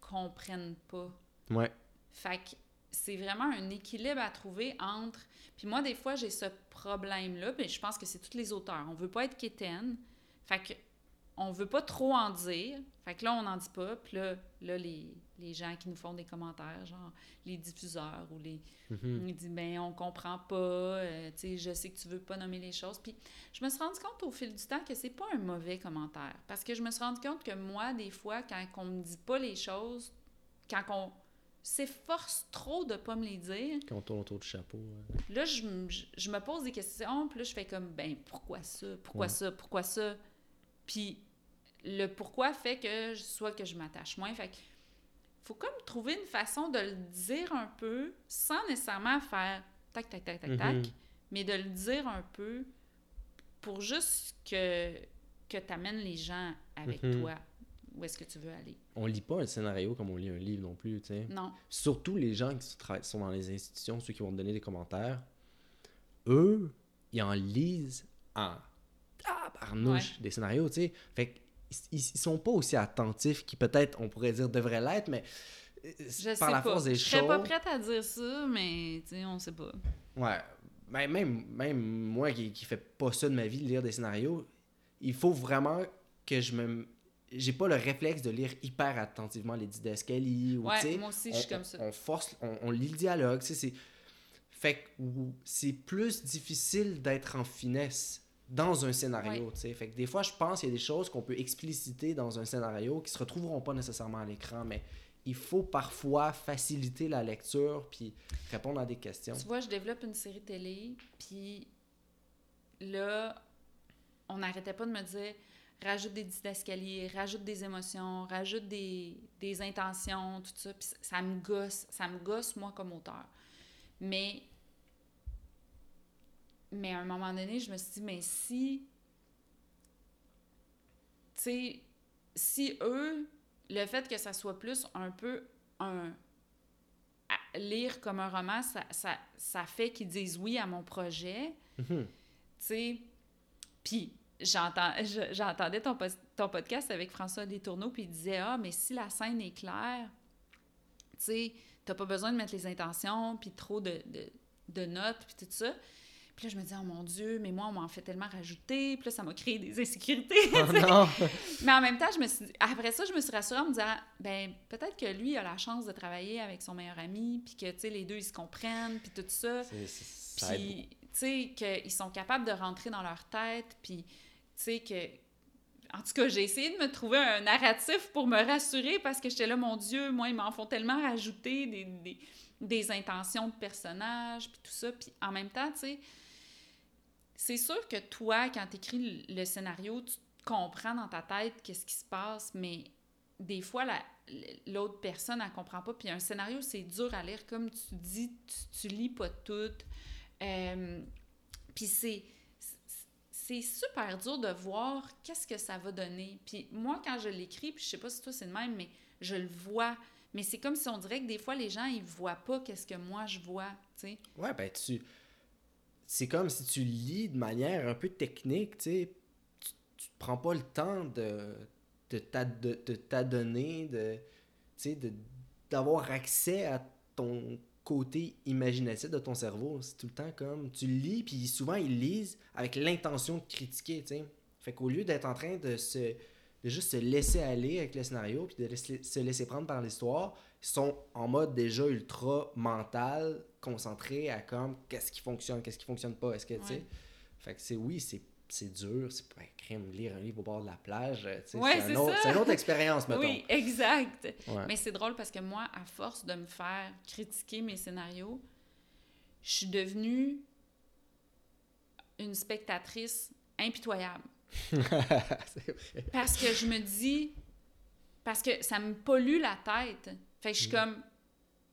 comprennent pas.
Ouais.
Fait que c'est vraiment un équilibre à trouver entre. Puis moi, des fois, j'ai ce problème-là, mais je pense que c'est tous les auteurs. On veut pas être quétaine. Fait que on veut pas trop en dire. Fait que là, on n'en dit pas. Puis là, là les, les gens qui nous font des commentaires, genre les diffuseurs ou les.
Mhm.
Ils disent, ben, on comprend pas, euh, tu sais, je sais que tu veux pas nommer les choses. Puis je me suis rendu compte au fil du temps que c'est pas un mauvais commentaire. Parce que je me suis rendu compte que moi, des fois, quand on me dit pas les choses, quand on s'efforce trop de pas me les dire,
Quand on tourne autour du chapeau.
là, je, je- je me pose des questions, puis là, je fais comme, ben, pourquoi ça? Pourquoi
Ouais.
ça? Pourquoi ça? Puis le pourquoi fait que je- soit que je m'attache moins. Fait que faut comme trouver une façon de le dire un peu sans nécessairement faire tac, tac, tac, tac, tac,
Mhm.
mais de le dire un peu pour juste que, que tu amènes les gens avec
Mhm.
toi où est-ce que tu veux aller.
On lit pas un scénario comme on lit un livre non plus, tu sais.
Non.
Surtout les gens qui sont dans les institutions, ceux qui vont te donner des commentaires, eux, ils en lisent en tabarnouche des scénarios, tu sais. Fait ils, sont pas aussi attentifs qu'ils peut-être, on pourrait dire, devraient l'être, mais euh,
Je
par la
pas.
force des
je serais
choses...
pas prête à dire ça, mais tu sais, on sait pas.
Ouais. Ben, même, même moi qui, qui fais pas ça de ma vie, lire des scénarios, il faut vraiment que je me... J'ai pas le réflexe de lire hyper attentivement les didascalies ou, tu
Ouais, moi aussi, je
on,
suis comme ça.
on force, on, on lit le dialogue, tu sais, c'est... Fait que ou- c'est plus difficile d'être en finesse dans un scénario, tu sais. Fait que des fois, je pense qu'il y a des choses qu'on peut expliciter dans un scénario qui se retrouveront pas nécessairement à l'écran, mais il faut parfois faciliter la lecture puis répondre à des questions.
Tu vois, je développe une série télé, puis là, on n'arrêtait pas de me dire rajoute des didascaliers, rajoute des émotions, rajoute des, des intentions, tout ça. Puis ça- ça me gosse, ça me gosse, moi, comme auteur. Mais, mais à un moment donné, je me suis dit, mais si, tu sais, si eux, le fait que ça soit plus un peu un lire comme un roman, ça, ça, ça fait qu'ils disent oui à mon projet.
Mhm.
Tu sais, puis j'entendais ton, ton podcast avec François Letourneau, puis il disait Ah, mais si la scène est claire, tu sais, t'as pas besoin de mettre les intentions, puis trop de, de, de notes, puis tout ça. Puis là, je me dis, oh mon Dieu, mais moi, on m'en fait tellement rajouter. Puis là, ça m'a créé des insécurités.
Oh!
Mais en même temps, je me suis après ça, je me suis rassurée en me disant, ben peut-être que lui a la chance de travailler avec son meilleur ami, puis que, tu sais, les deux, ils se comprennent, puis tout ça. Puis, tu sais, qu'ils sont capables de rentrer dans leur tête, puis, tu sais, que... En tout cas, j'ai essayé de me trouver un narratif pour me rassurer, parce que j'étais là, mon Dieu, moi, ils m'en font tellement rajouter des, des, des intentions de personnages, puis tout ça. Puis en même temps, tu sais, c'est sûr que toi, quand tu écris le scénario, tu comprends dans ta tête qu'est-ce qui se passe, mais des fois, l'autre personne, elle comprend pas. Puis un scénario, c'est dur à lire. Comme tu dis, tu, lis pas tout. Euh, puis c'est c'est super dur de voir qu'est-ce que ça va donner. Puis moi, quand je l'écris, puis je sais pas si toi c'est le même, mais je le vois. Mais c'est comme si on dirait que des fois, les gens, ils voient pas qu'est-ce que moi, je vois, tu sais.
Ouais, ben tu... C'est comme si tu lis de manière un peu technique, tu sais. Tu, prends pas le temps de, de t'adonner, de, de, d'avoir accès à ton côté imaginatif de ton cerveau. C'est tout le temps comme tu lis, puis souvent ils lisent avec l'intention de critiquer, tu sais. Fait qu'au lieu d'être en train de se de juste se laisser aller avec le scénario, puis de se laisser prendre par l'histoire, ils sont en mode déjà ultra mental, concentré à comme qu'est-ce qui fonctionne, qu'est-ce qui fonctionne pas, est-ce que, tu sais. Fait que c'est oui, c'est c'est dur, c'est pas un crime, lire un livre au bord de la plage, c'est un une autre expérience, mettons.
Oui, exact. Mais c'est drôle parce que moi, à force de me faire critiquer mes scénarios, je suis devenue une spectatrice impitoyable. parce que je me dis, parce que ça me pollue la tête. Fait que je suis mm. comme,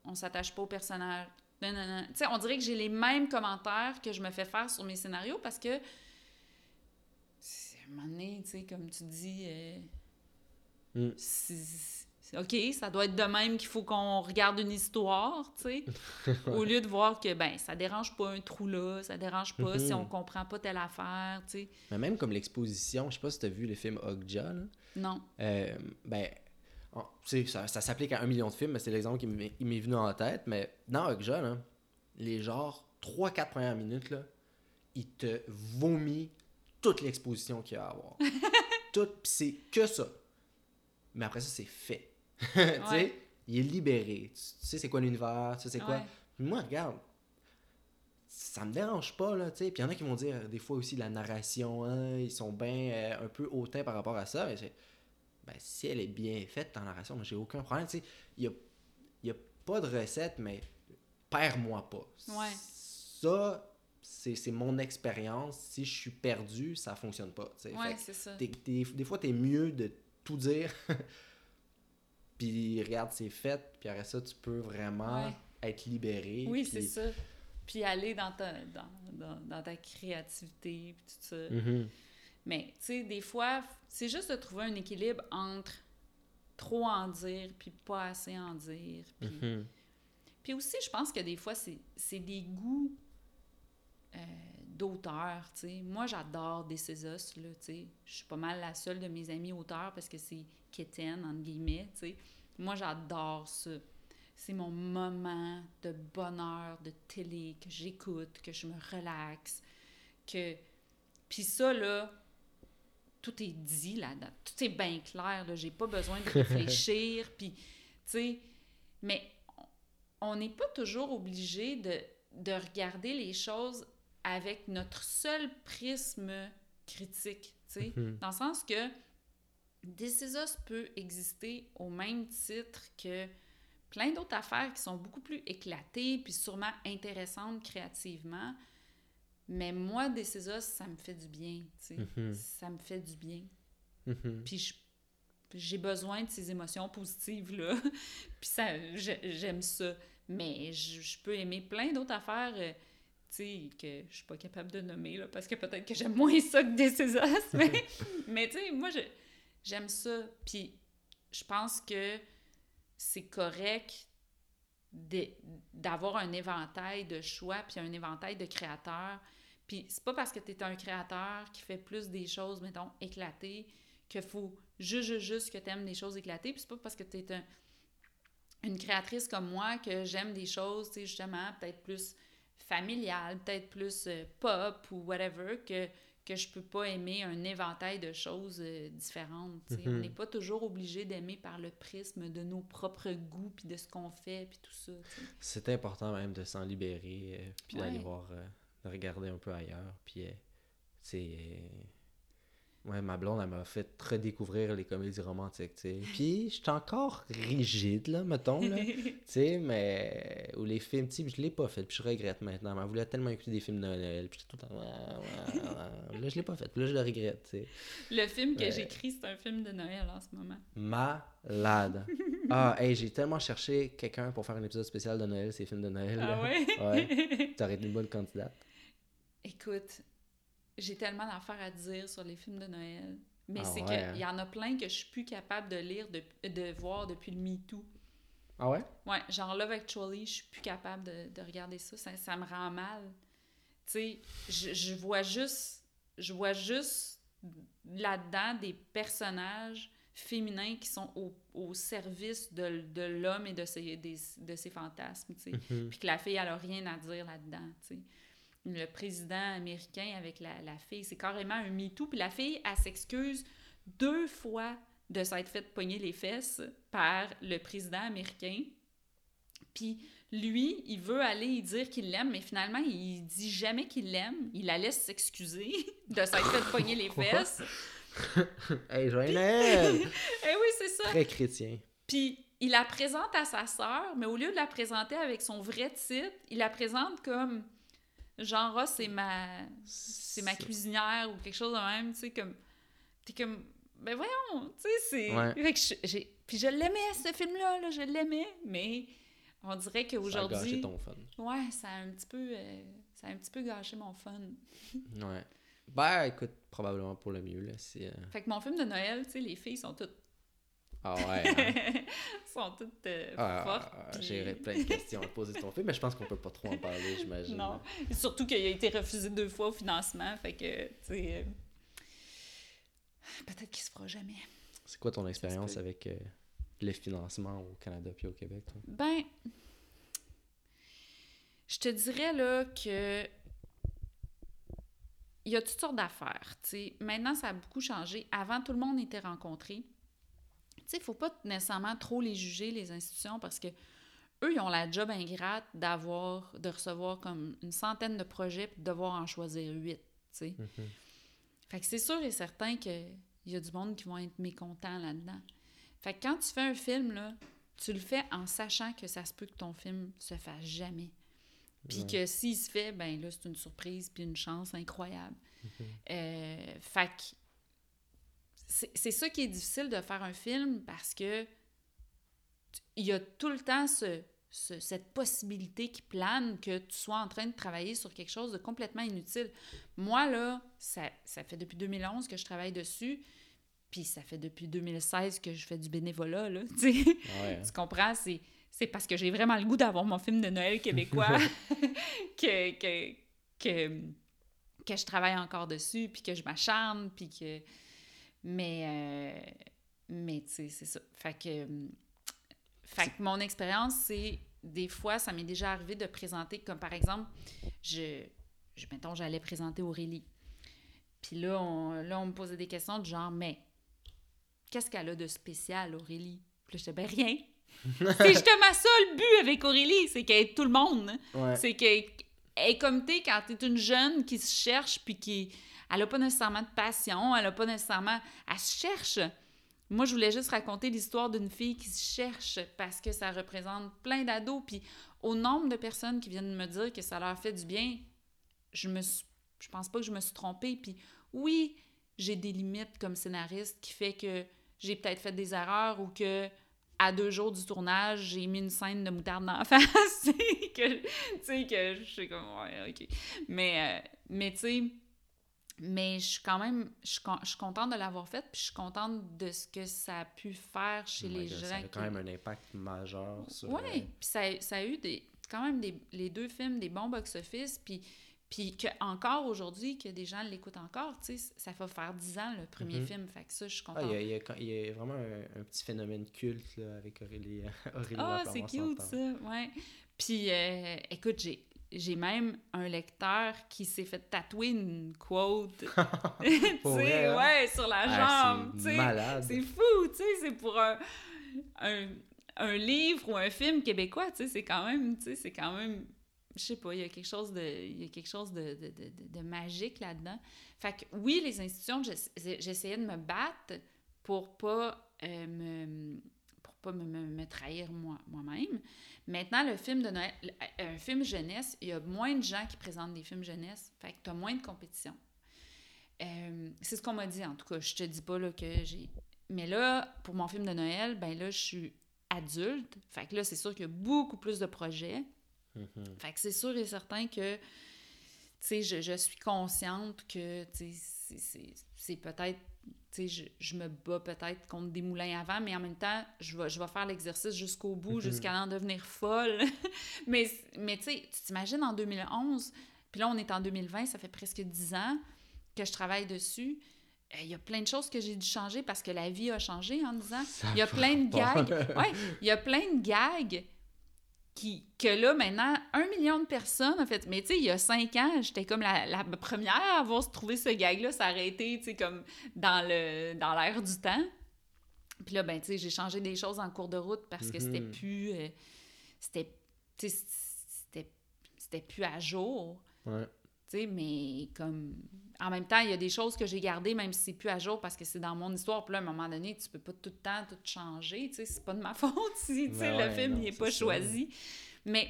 on s'attache pas au personnage. Non, non, non. Tu sais, on dirait que j'ai les mêmes commentaires que je me fais faire sur mes scénarios parce que un moment donné, tu sais, comme tu dis, euh, mm. OK, ça doit être de même qu'il faut qu'on regarde une histoire, tu sais, au lieu de voir que, ben, ça dérange pas un trou là, ça dérange pas si mm-hmm. on comprend pas telle affaire, tu sais.
Mais même comme l'exposition, je sais pas si tu as vu le film Ogja, là.
Non.
Euh, ben, ça, ça s'applique à un million de films, mais c'est l'exemple qui m'est venu en tête, mais dans Ogja, là, les genres 3-4 premières minutes, là, il te vomit toute l'exposition qu'il y a à avoir. tout, c'est que ça. Mais après ça, c'est fait. tu sais, il est libéré. Tu, sais c'est quoi l'univers, tu sais c'est quoi. Moi, regarde, ça me dérange pas, là, tu sais. Puis il y en a qui vont dire, des fois aussi, la narration, hein, ils sont bien euh, un peu hautains par rapport à ça. Mais ben, si elle est bien faite, ta narration, j'ai aucun problème, tu sais. Il n'y a, a pas de recette, mais perds-moi pas.
Ouais.
Ça, c'est mon expérience. Si je suis perdu, ça fonctionne pas.
Ouais, c'est ça.
des fois, t'es mieux de tout dire. puis regarde, c'est fait. Puis après ça, tu peux vraiment être libéré.
Oui, c'est ça. Puis aller dans ta, dans, dans, ta créativité, puis tout ça.
Mm-hmm.
Mais, tu sais, des fois, c'est juste de trouver un équilibre entre trop en dire, puis pas assez en dire. Puis, puis aussi, je pense que des fois, c'est des goûts euh, d'auteurs, tu sais. Moi, j'adore des Césos, là, tu sais. Je suis pas mal la seule de mes amis auteurs parce que c'est quétaine, entre guillemets, tu sais. Moi, j'adore ça. C'est mon moment de bonheur, de télé, que j'écoute, que je me relaxe, que... Puis ça, là, tout est dit là-dedans. Tout est bien clair, là. J'ai pas besoin de réfléchir, puis, tu sais... Mais on n'est pas toujours obligé de, de regarder les choses avec notre seul prisme critique, tu sais,
mhm.
dans le sens que Decisos peut exister au même titre que plein d'autres affaires qui sont beaucoup plus éclatées puis sûrement intéressantes créativement. Mais moi, Decisos, ça me fait du bien, tu sais.
Mhm.
Ça me fait du bien.
Mhm.
Puis j'ai besoin de ces émotions positives-là. puis ça, j'aime ça. Mais je, peux aimer plein d'autres affaires. Sais, que je suis pas capable de nommer, là, parce que peut-être que j'aime moins ça que des Césars, mais, mais tu sais, moi, j'aime ça. Puis je pense que c'est correct d'avoir un éventail de choix, puis un éventail de créateurs. Puis c'est pas parce que tu es un créateur qui fait plus des choses, mettons, éclatées, qu'il faut juste, juste, juste que tu aimes des choses éclatées. Puis c'est pas parce que tu es un, une créatrice comme moi que j'aime des choses, tu sais, justement, peut-être plus familiale, peut-être plus euh, pop ou whatever, que, que je peux pas aimer un éventail de choses euh, différentes. On mhm. n'est pas toujours obligé d'aimer par le prisme de nos propres goûts, puis de ce qu'on fait, puis tout ça.
C'est important même de s'en libérer, euh, puis d'aller voir, de regarder un peu ailleurs. Puis c'est Ouais, ma blonde, elle m'a fait redécouvrir les comédies romantiques, tu sais. Puis, j'étais encore rigide, là, mettons, là. tu sais, mais... Ou les films, tu sais, je l'ai pas fait, puis je regrette maintenant. Elle voulait tellement écouter des films de Noël, puis tout le temps... Ouais, là, je l'ai pas fait. Là, je le regrette, tu sais.
Le film que
Ouais.
j'écris, c'est un film de Noël en ce moment.
Malade. Ah, hey, j'ai tellement cherché quelqu'un pour faire un épisode spécial de Noël, ces films de Noël.
Ah
là.
ouais?
Ouais. T'aurais été une bonne candidate.
Écoute, j'ai tellement d'affaires à dire sur les films de Noël. Mais
Ah
c'est
ouais,
qu'il
hein?
y en a plein que je suis plus capable de lire, de, de voir depuis le MeToo.
Ah ouais?
Ouais, genre Love Actually, je suis plus capable de, de regarder ça. ça. ça me rend mal. Tu sais, je, je vois juste... Je vois juste là-dedans des personnages féminins qui sont au, au service de, de l'homme et de ses, des- de ses fantasmes, tu sais.
Mhm.
Puis que la fille, elle a rien à dire là-dedans, tu sais. Le président américain avec la, la fille, c'est carrément un MeToo. Puis la fille, elle s'excuse deux fois de s'être fait pogner les fesses par le président américain. Puis lui, il veut aller dire qu'il l'aime, mais finalement, il dit jamais qu'il l'aime. Il la laisse s'excuser de s'être fait pogner les fesses.
Hey, joyeux Noël!
Eh oui, c'est ça.
Très chrétien.
Puis il la présente à sa sœur, mais au lieu de la présenter avec son vrai titre, il la présente comme genre Ah, c'est ma c'est ma cuisinière ou quelque chose de même, tu sais comme t'es comme ben voyons, tu sais c'est
Ouais.
Fait que je- j'ai puis je l'aimais ce film là, là je l'aimais, mais on dirait
Ça a gâché
qu'aujourd'hui
ton fun.
ouais, ça a un petit peu euh, ça a un petit peu gâché mon fun.
Ouais. Ben, écoute, probablement pour le mieux, là. C'est... euh,
Fait que mon film de Noël, tu sais les filles sont toutes
Ah ouais. hein?
sont toutes euh,
Ah,
fortes.
ah,
puis-
J'ai plein de questions à poser sur ton film, mais je pense qu'on peut pas trop en parler, j'imagine.
Non. Et Surtout qu'il a été refusé deux fois au financement, fait que, tu sais... euh, Peut-être qu'il se fera jamais.
C'est quoi ton expérience avec euh, le financement au Canada puis au Québec? toi?
Ben... Je te dirais, là, que... Il y a toutes sortes d'affaires, tu sais. Maintenant, ça a beaucoup changé. Avant, tout le monde était rencontré. Tu sais, il faut pas nécessairement trop les juger, les institutions, parce que eux, ils ont la job ingrate d'avoir, de recevoir comme une centaine de projets puis de devoir en choisir huit, tu sais.
Mhm.
Fait que c'est sûr et certain qu'il y a du monde qui vont être mécontents là-dedans. Fait que quand tu fais un film, là, tu le fais en sachant que ça se peut que ton film se fasse jamais. Puis
Ouais.
que s'il se fait, ben là, c'est une surprise puis une chance incroyable. Euh, fait que c'est ça qui est difficile de faire un film parce que il y a tout le temps ce, ce- cette possibilité qui plane que tu sois en train de travailler sur quelque chose de complètement inutile. Moi, là, ça, ça fait depuis 2011 que je travaille dessus, puis ça fait depuis 2016 que je fais du bénévolat, là, tu sais.
Ah ouais, hein?
Tu comprends? C'est, c'est parce que j'ai vraiment le goût d'avoir mon film de Noël québécois que, que, que, que je travaille encore dessus, puis que je m'acharne, puis que... Mais, euh, mais tu sais, c'est ça. Fait que, euh, fait que mon expérience, c'est... Des fois, ça m'est déjà arrivé de présenter, comme par exemple, je... je mettons, j'allais présenter Aurélie. Puis là on, là, on me posait des questions du genre, mais qu'est-ce qu'elle a de spécial, Aurélie? Puis là, j'étais, ben rien. c'est justement ça le but avec Aurélie, c'est qu'elle est tout le monde.
Ouais.
C'est qu'elle est comme t'es quand t'es une jeune qui se cherche puis qui. Elle a pas nécessairement de passion, elle a pas nécessairement. Elle se cherche. Moi, je voulais juste raconter l'histoire d'une fille qui se cherche parce que ça représente plein d'ados. Puis au nombre de personnes qui viennent me dire que ça leur fait du bien, je me je pense pas que je me suis trompée. Puis oui, j'ai des limites comme scénariste qui fait que j'ai peut-être fait des erreurs ou que à deux jours du tournage, j'ai mis une scène de moutarde dans la face. tu sais, que je suis comme, ouais, ok. Mais, euh, mais tu sais, mais je suis quand même, je suis, je suis contente de l'avoir faite, puis je suis contente de ce que ça a pu faire chez
Oh
les
God,
gens.
Ça a quand
qui-
même un impact majeur sur...
Ouais,
euh,
puis ça, a- ça a eu des, quand même des, les deux films des bons box-office, puis, puis que encore aujourd'hui, que des gens l'écoutent encore, tu sais, ça va faire 10 ans le premier
Mhm.
film, fait que ça, je suis
Ah,
contente.
il y, a, il y a quand- il y a vraiment un, un petit phénomène culte là, avec Aurélie, Aurélie
Ah, c'est cute ça, ouais. Puis, euh, écoute, j'ai, j'ai même un lecteur qui s'est fait tatouer une quote, tu sais,
hein?
ouais, sur la
Ah,
jambe, tu
c'est
sais.
malade.
C'est fou, tu sais, c'est pour un, un, un livre ou un film québécois, tu sais, c'est quand même, tu sais, c'est quand même, je sais pas, il y a quelque chose de, il y a quelque chose de, de, de, magique là-dedans. Fait que oui, les institutions, j'ess- j'essayais de me battre pour pas euh, me pas me, me- me trahir moi, moi-même. Maintenant, le film de Noël, un film jeunesse, il y a moins de gens qui présentent des films jeunesse, fait que tu as moins de compétition. Euh, c'est ce qu'on m'a dit, en tout cas. Je te dis pas là, que j'ai. Mais là, pour mon film de Noël, ben là, je suis adulte. Fait que là, c'est sûr qu'il y a beaucoup plus de projets.
Mhm.
Fait que c'est sûr et certain que, tu sais, je, je suis consciente que, tu sais, c'est- peut-être, je, je me bats peut-être contre des moulins avant, mais en même temps, je vais, je vais faire l'exercice jusqu'au bout,
Mhm.
jusqu'à en devenir folle. mais, mais tu sais, tu t'imagines en 2011, puis là, on est en 2020, ça fait presque 10 ans que je travaille dessus. Euh, Il y a plein de choses que j'ai dû changer parce que la vie a changé en 10 ans.
Ça
Il y a plein de gags. Ouais, il y a plein de gags qui, que là, maintenant, un million de personnes, en fait. Mais tu sais, il y a cinq ans, j'étais comme la, la première à avoir trouvé ce gag-là. Ça aurait été, tu sais, comme dans le dans l'air du temps. Puis là, ben, tu sais, j'ai changé des choses en cours de route parce que c'était
Mhm.
plus... euh, c'était... tu sais, c'était c'était plus à jour.
Ouais.
Tu sais, mais comme... En même temps, il y a des choses que j'ai gardées, même si c'est plus à jour, parce que c'est dans mon histoire. Puis là, à un moment donné, tu peux pas tout le temps tout changer. Tu sais, c'est pas de ma faute si,
Ben
le film,
non,
il est
c'est
pas
ça.
choisi. Mais,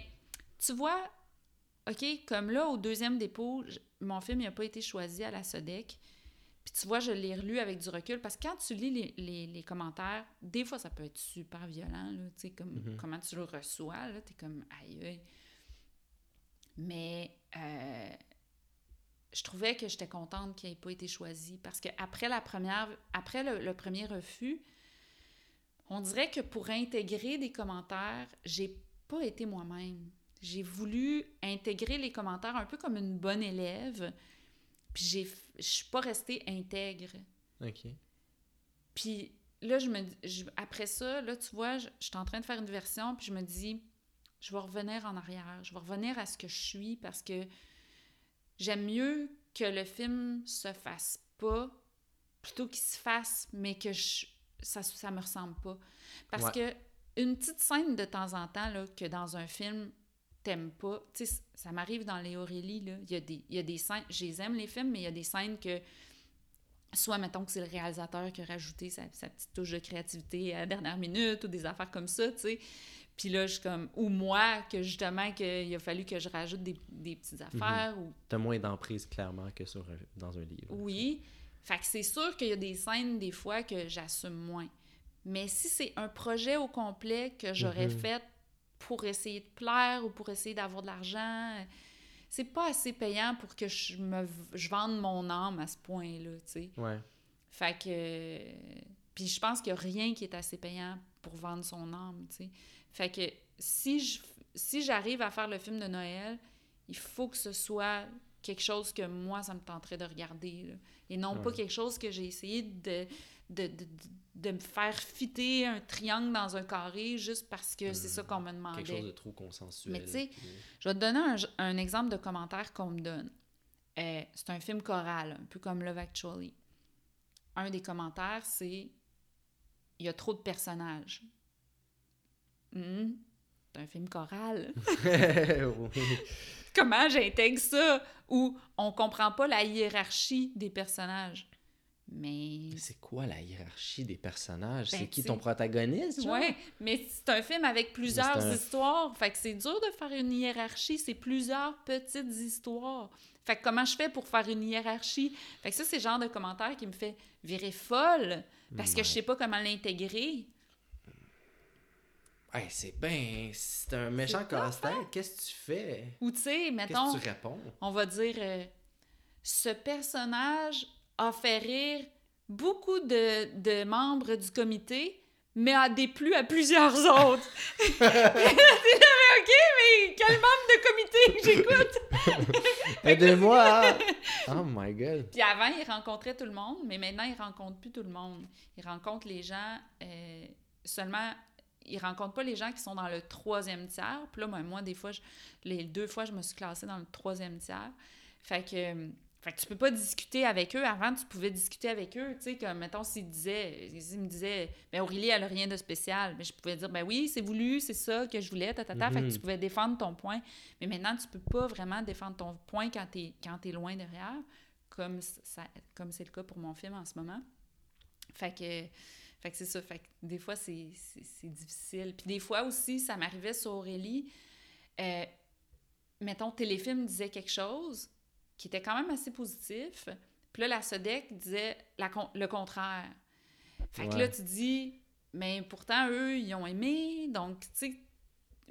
tu vois, OK, comme là, au deuxième dépôt, mon film, il n'a pas été choisi à la SODEC. Puis tu vois, je l'ai relu avec du recul, parce que quand tu lis les, les- les commentaires, des fois, ça peut être super violent, là, tu sais, comme
Mhm.
comment tu le reçois, là, t'es comme « aïe, aïe ». Mais euh, je trouvais que j'étais contente qu'il n'ait pas été choisi parce que après la première, après le, le premier refus, on dirait que pour intégrer des commentaires, j'ai pas été moi-même. J'ai voulu intégrer les commentaires un peu comme une bonne élève, puis j'ai, je suis pas restée intègre.
Ok.
Puis là, je me, je- après ça, là, tu vois, je, je suis en train de faire une version, puis je me dis, je vais revenir en arrière, je vais revenir à ce que je suis parce que j'aime mieux que le film se fasse pas plutôt qu'il se fasse, mais que je, ça, ça me ressemble pas. Parce que une petite scène de temps en temps, là, que dans un film, t'aimes pas, tu sais, ça m'arrive dans les Aurélie, là, il y, a des, il y a des scènes, je les aime les films, mais il y a des scènes que soit mettons que c'est le réalisateur qui a rajouté sa, sa petite touche de créativité à la dernière minute ou des affaires comme ça, tu sais. Puis là, je suis comme... Ou moi, que justement, qu'il a fallu que je rajoute des, des petites affaires ou...
T'as moins d'emprise, clairement, que sur un- dans un livre.
Oui. Fait que c'est sûr qu'il y a des scènes, des fois, que j'assume moins. Mais si c'est un projet au complet que j'aurais
Mhm.
fait pour essayer de plaire ou pour essayer d'avoir de l'argent, c'est pas assez payant pour que je me je vende mon âme à ce point-là, tu sais.
Ouais.
Fait que. Puis je pense qu'il n'y a rien qui est assez payant pour vendre son âme, tu sais. Fait que si je si j'arrive à faire le film de Noël, il faut que ce soit quelque chose que moi, ça me tenterait de regarder. là. Et non pas quelque chose que j'ai essayé de, de, de, de- de me faire fitter un triangle dans un carré juste parce que c'est ça qu'on me demandait.
Hmm. Quelque chose de trop consensuel.
Mais tu sais, Je vais te donner un, un exemple de commentaire qu'on me donne. Euh, c'est un film choral, un peu comme Love Actually. Un des commentaires, c'est il y a trop de personnages. Hum, c'est un film choral.
Oui.
Comment j'intègre ça? Ou on comprend pas la hiérarchie des personnages. Mais.
C'est quoi la hiérarchie des personnages?
Ben,
c'est qui
tu
ton protagoniste?
Ouais, mais c'est un film avec plusieurs
un-
histoires. Fait que c'est dur de faire une hiérarchie. C'est plusieurs petites histoires. Fait que comment je fais pour faire une hiérarchie? Fait que ça, c'est le genre de commentaire qui me fait virer folle parce que je sais pas comment l'intégrer.
Ouais, c'est ben, c'est un méchant casse-tête. Qu'est-ce que tu fais?
Ou tu sais,
Qu'est-ce
mettons,
que tu réponds?
on va dire euh, ce personnage a fait rire beaucoup de, de membres du comité, mais a déplu à plusieurs autres. Ok, mais quel membre de comité j'écoute?
Aidez-moi! oh my god.
Puis avant, il rencontrait tout le monde, mais maintenant, il rencontre plus tout le monde. Il rencontre les gens euh, seulement. Il rencontre pas les gens qui sont dans le troisième tiers. Puis là, ben, moi, des fois, je- les deux fois, je me suis classée dans le troisième tiers. Fait que, fait que tu peux pas discuter avec eux. Avant, tu pouvais discuter avec eux. Tu sais, comme, mettons, s'ils disaient, s'ils me disaient, ben Aurélie, elle a rien de spécial. Mais je pouvais dire, ben oui, c'est voulu, c'est ça que je voulais, ta, ta, ta. Fait que
Mhm.
tu pouvais défendre ton point. Mais maintenant, tu peux pas vraiment défendre ton point quand t'es, quand t'es loin derrière comme ça comme c'est le cas pour mon film en ce moment. Fait que, fait que c'est ça. Fait que des fois, c'est, difficile. Puis des fois aussi, ça m'arrivait sur Aurélie. Euh, mettons, Téléfilm disait quelque chose qui était quand même assez positif. Puis là, la SODEC disait la con- le contraire. Fait que là, tu dis, mais pourtant, eux, ils ont aimé, donc, tu sais,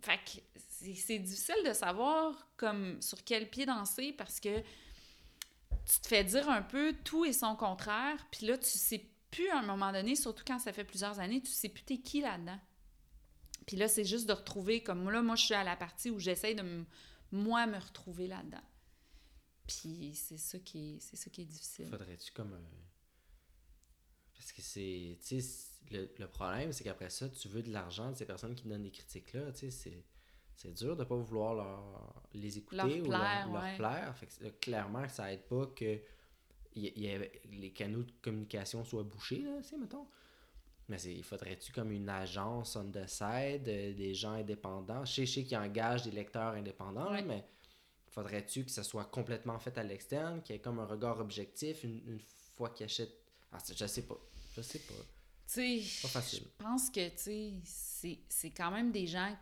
fait que c'est c'est difficile de savoir comme sur quel pied danser parce que tu te fais dire un peu tout et son contraire, puis là, tu sais plus à un moment donné, surtout quand ça fait plusieurs années, tu sais plus t'es qui là-dedans. Puis là, c'est juste de retrouver, comme là, moi, je suis à la partie où j'essaye de, me- moi, me retrouver là-dedans. Puis c'est ça qui est, c'est ça qui est difficile.
Faudrait-tu comme un. Parce que c'est. Tu sais, le, le problème, c'est qu'après ça, tu veux de l'argent de ces personnes qui donnent des critiques-là. Tu sais, c'est. C'est dur de pas vouloir leur, les écouter
Leur
ou leur,
plaire,
leur
ouais.
plaire. Fait que c'est- clairement que ça aide pas que y- y les canaux de communication soient bouchés, là, tu sais, mettons. Mais il faudrait-tu comme une agence on the side, euh, des gens indépendants? Je sais, qu'ils engagent des lecteurs indépendants, là,
Ouais.
mais faudrait-tu que ça soit complètement fait à l'externe, qu'il y ait comme un regard objectif une, une fois qu'ils achètent... Ah, je sais pas. Je sais pas.
Tu sais, je pense que, tu sais, c'est- c'est quand même des gens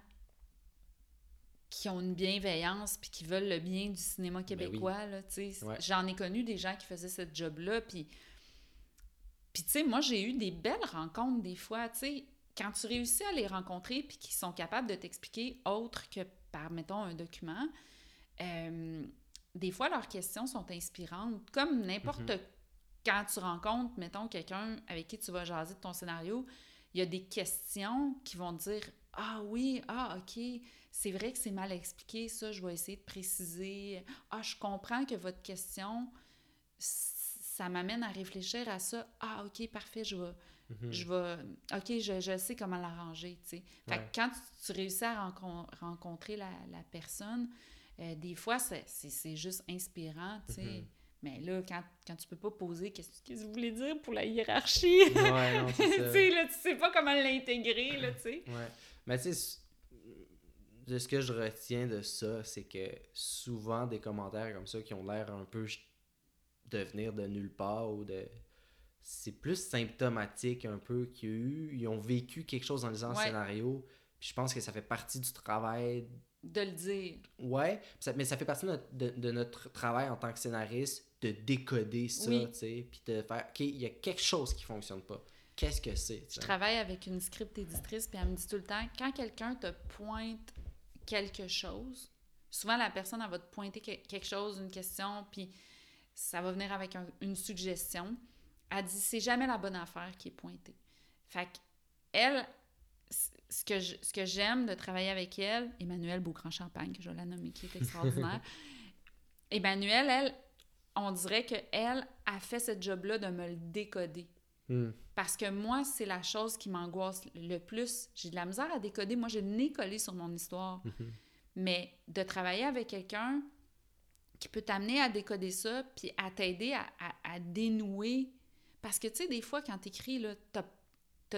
qui ont une bienveillance puis qui veulent le bien du cinéma québécois, sais.
Ouais.
J'en ai connu des gens qui faisaient ce job-là, puis... Puis, tu sais, moi, j'ai eu des belles rencontres des fois, tu sais. Quand tu réussis à les rencontrer puis qu'ils sont capables de t'expliquer autre que par, mettons, un document, euh, des fois, leurs questions sont inspirantes. Comme n'importe quand tu rencontres, mettons, quelqu'un avec qui tu vas jaser de ton scénario, il y a des questions qui vont te dire Ah oui, ah ok, c'est vrai que c'est mal expliqué, ça, je vais essayer de préciser. Ah, je comprends que votre question, ça m'amène à réfléchir à ça. Ah, ok, parfait, je vais.
Mhm.
Je vais. Ok, je, je sais comment l'arranger, tu sais. Fait
Ouais.
que quand tu, tu réussis à rencon- rencontrer la, la personne, euh, des fois, c'est juste inspirant, tu sais.
Mhm.
Mais là, quand, quand tu peux pas poser, qu'est-ce que vous voulez dire pour la hiérarchie?
Ouais, non, c'est ça.
là, tu sais pas comment l'intégrer, là, tu sais.
Ouais. Mais tu sais, de ce que je retiens de ça, c'est que souvent des commentaires comme ça qui ont l'air un peu de venir de nulle part ou de. C'est plus symptomatique un peu qu'il y a eu. Ils ont vécu quelque chose en lisant le
Ouais.
scénario. Puis je pense que ça fait partie du travail.
De le dire.
Ouais, mais ça fait partie de notre, de- de notre travail en tant que scénariste de décoder ça,
Oui.
tu sais. Puis de faire, OK, il y a quelque chose qui fonctionne pas. Qu'est-ce que c'est?
Je travaille avec une script éditrice, puis elle me dit tout le temps, quand quelqu'un te pointe quelque chose, souvent la personne, elle va te pointer que- quelque chose, une question, puis ça va venir avec un- une suggestion. Elle dit, c'est jamais la bonne affaire qui est pointée. Fait que elle, c- ce que je- ce que j'aime de travailler avec elle, Emmanuelle Beaugrand-Champagne, que je vais la nommer, qui est extraordinaire, Emmanuelle, elle, on dirait qu'elle a fait ce job-là de me le décoder.
Hmm.
Parce que moi, c'est la chose qui m'angoisse le plus. J'ai de la misère à décoder. Moi, j'ai le nez collé sur mon histoire.
Mhm.
Mais de travailler avec quelqu'un qui peut t'amener à décoder ça, puis à t'aider à, à- à dénouer. Parce que, tu sais, des fois, quand t'écris, là, t'as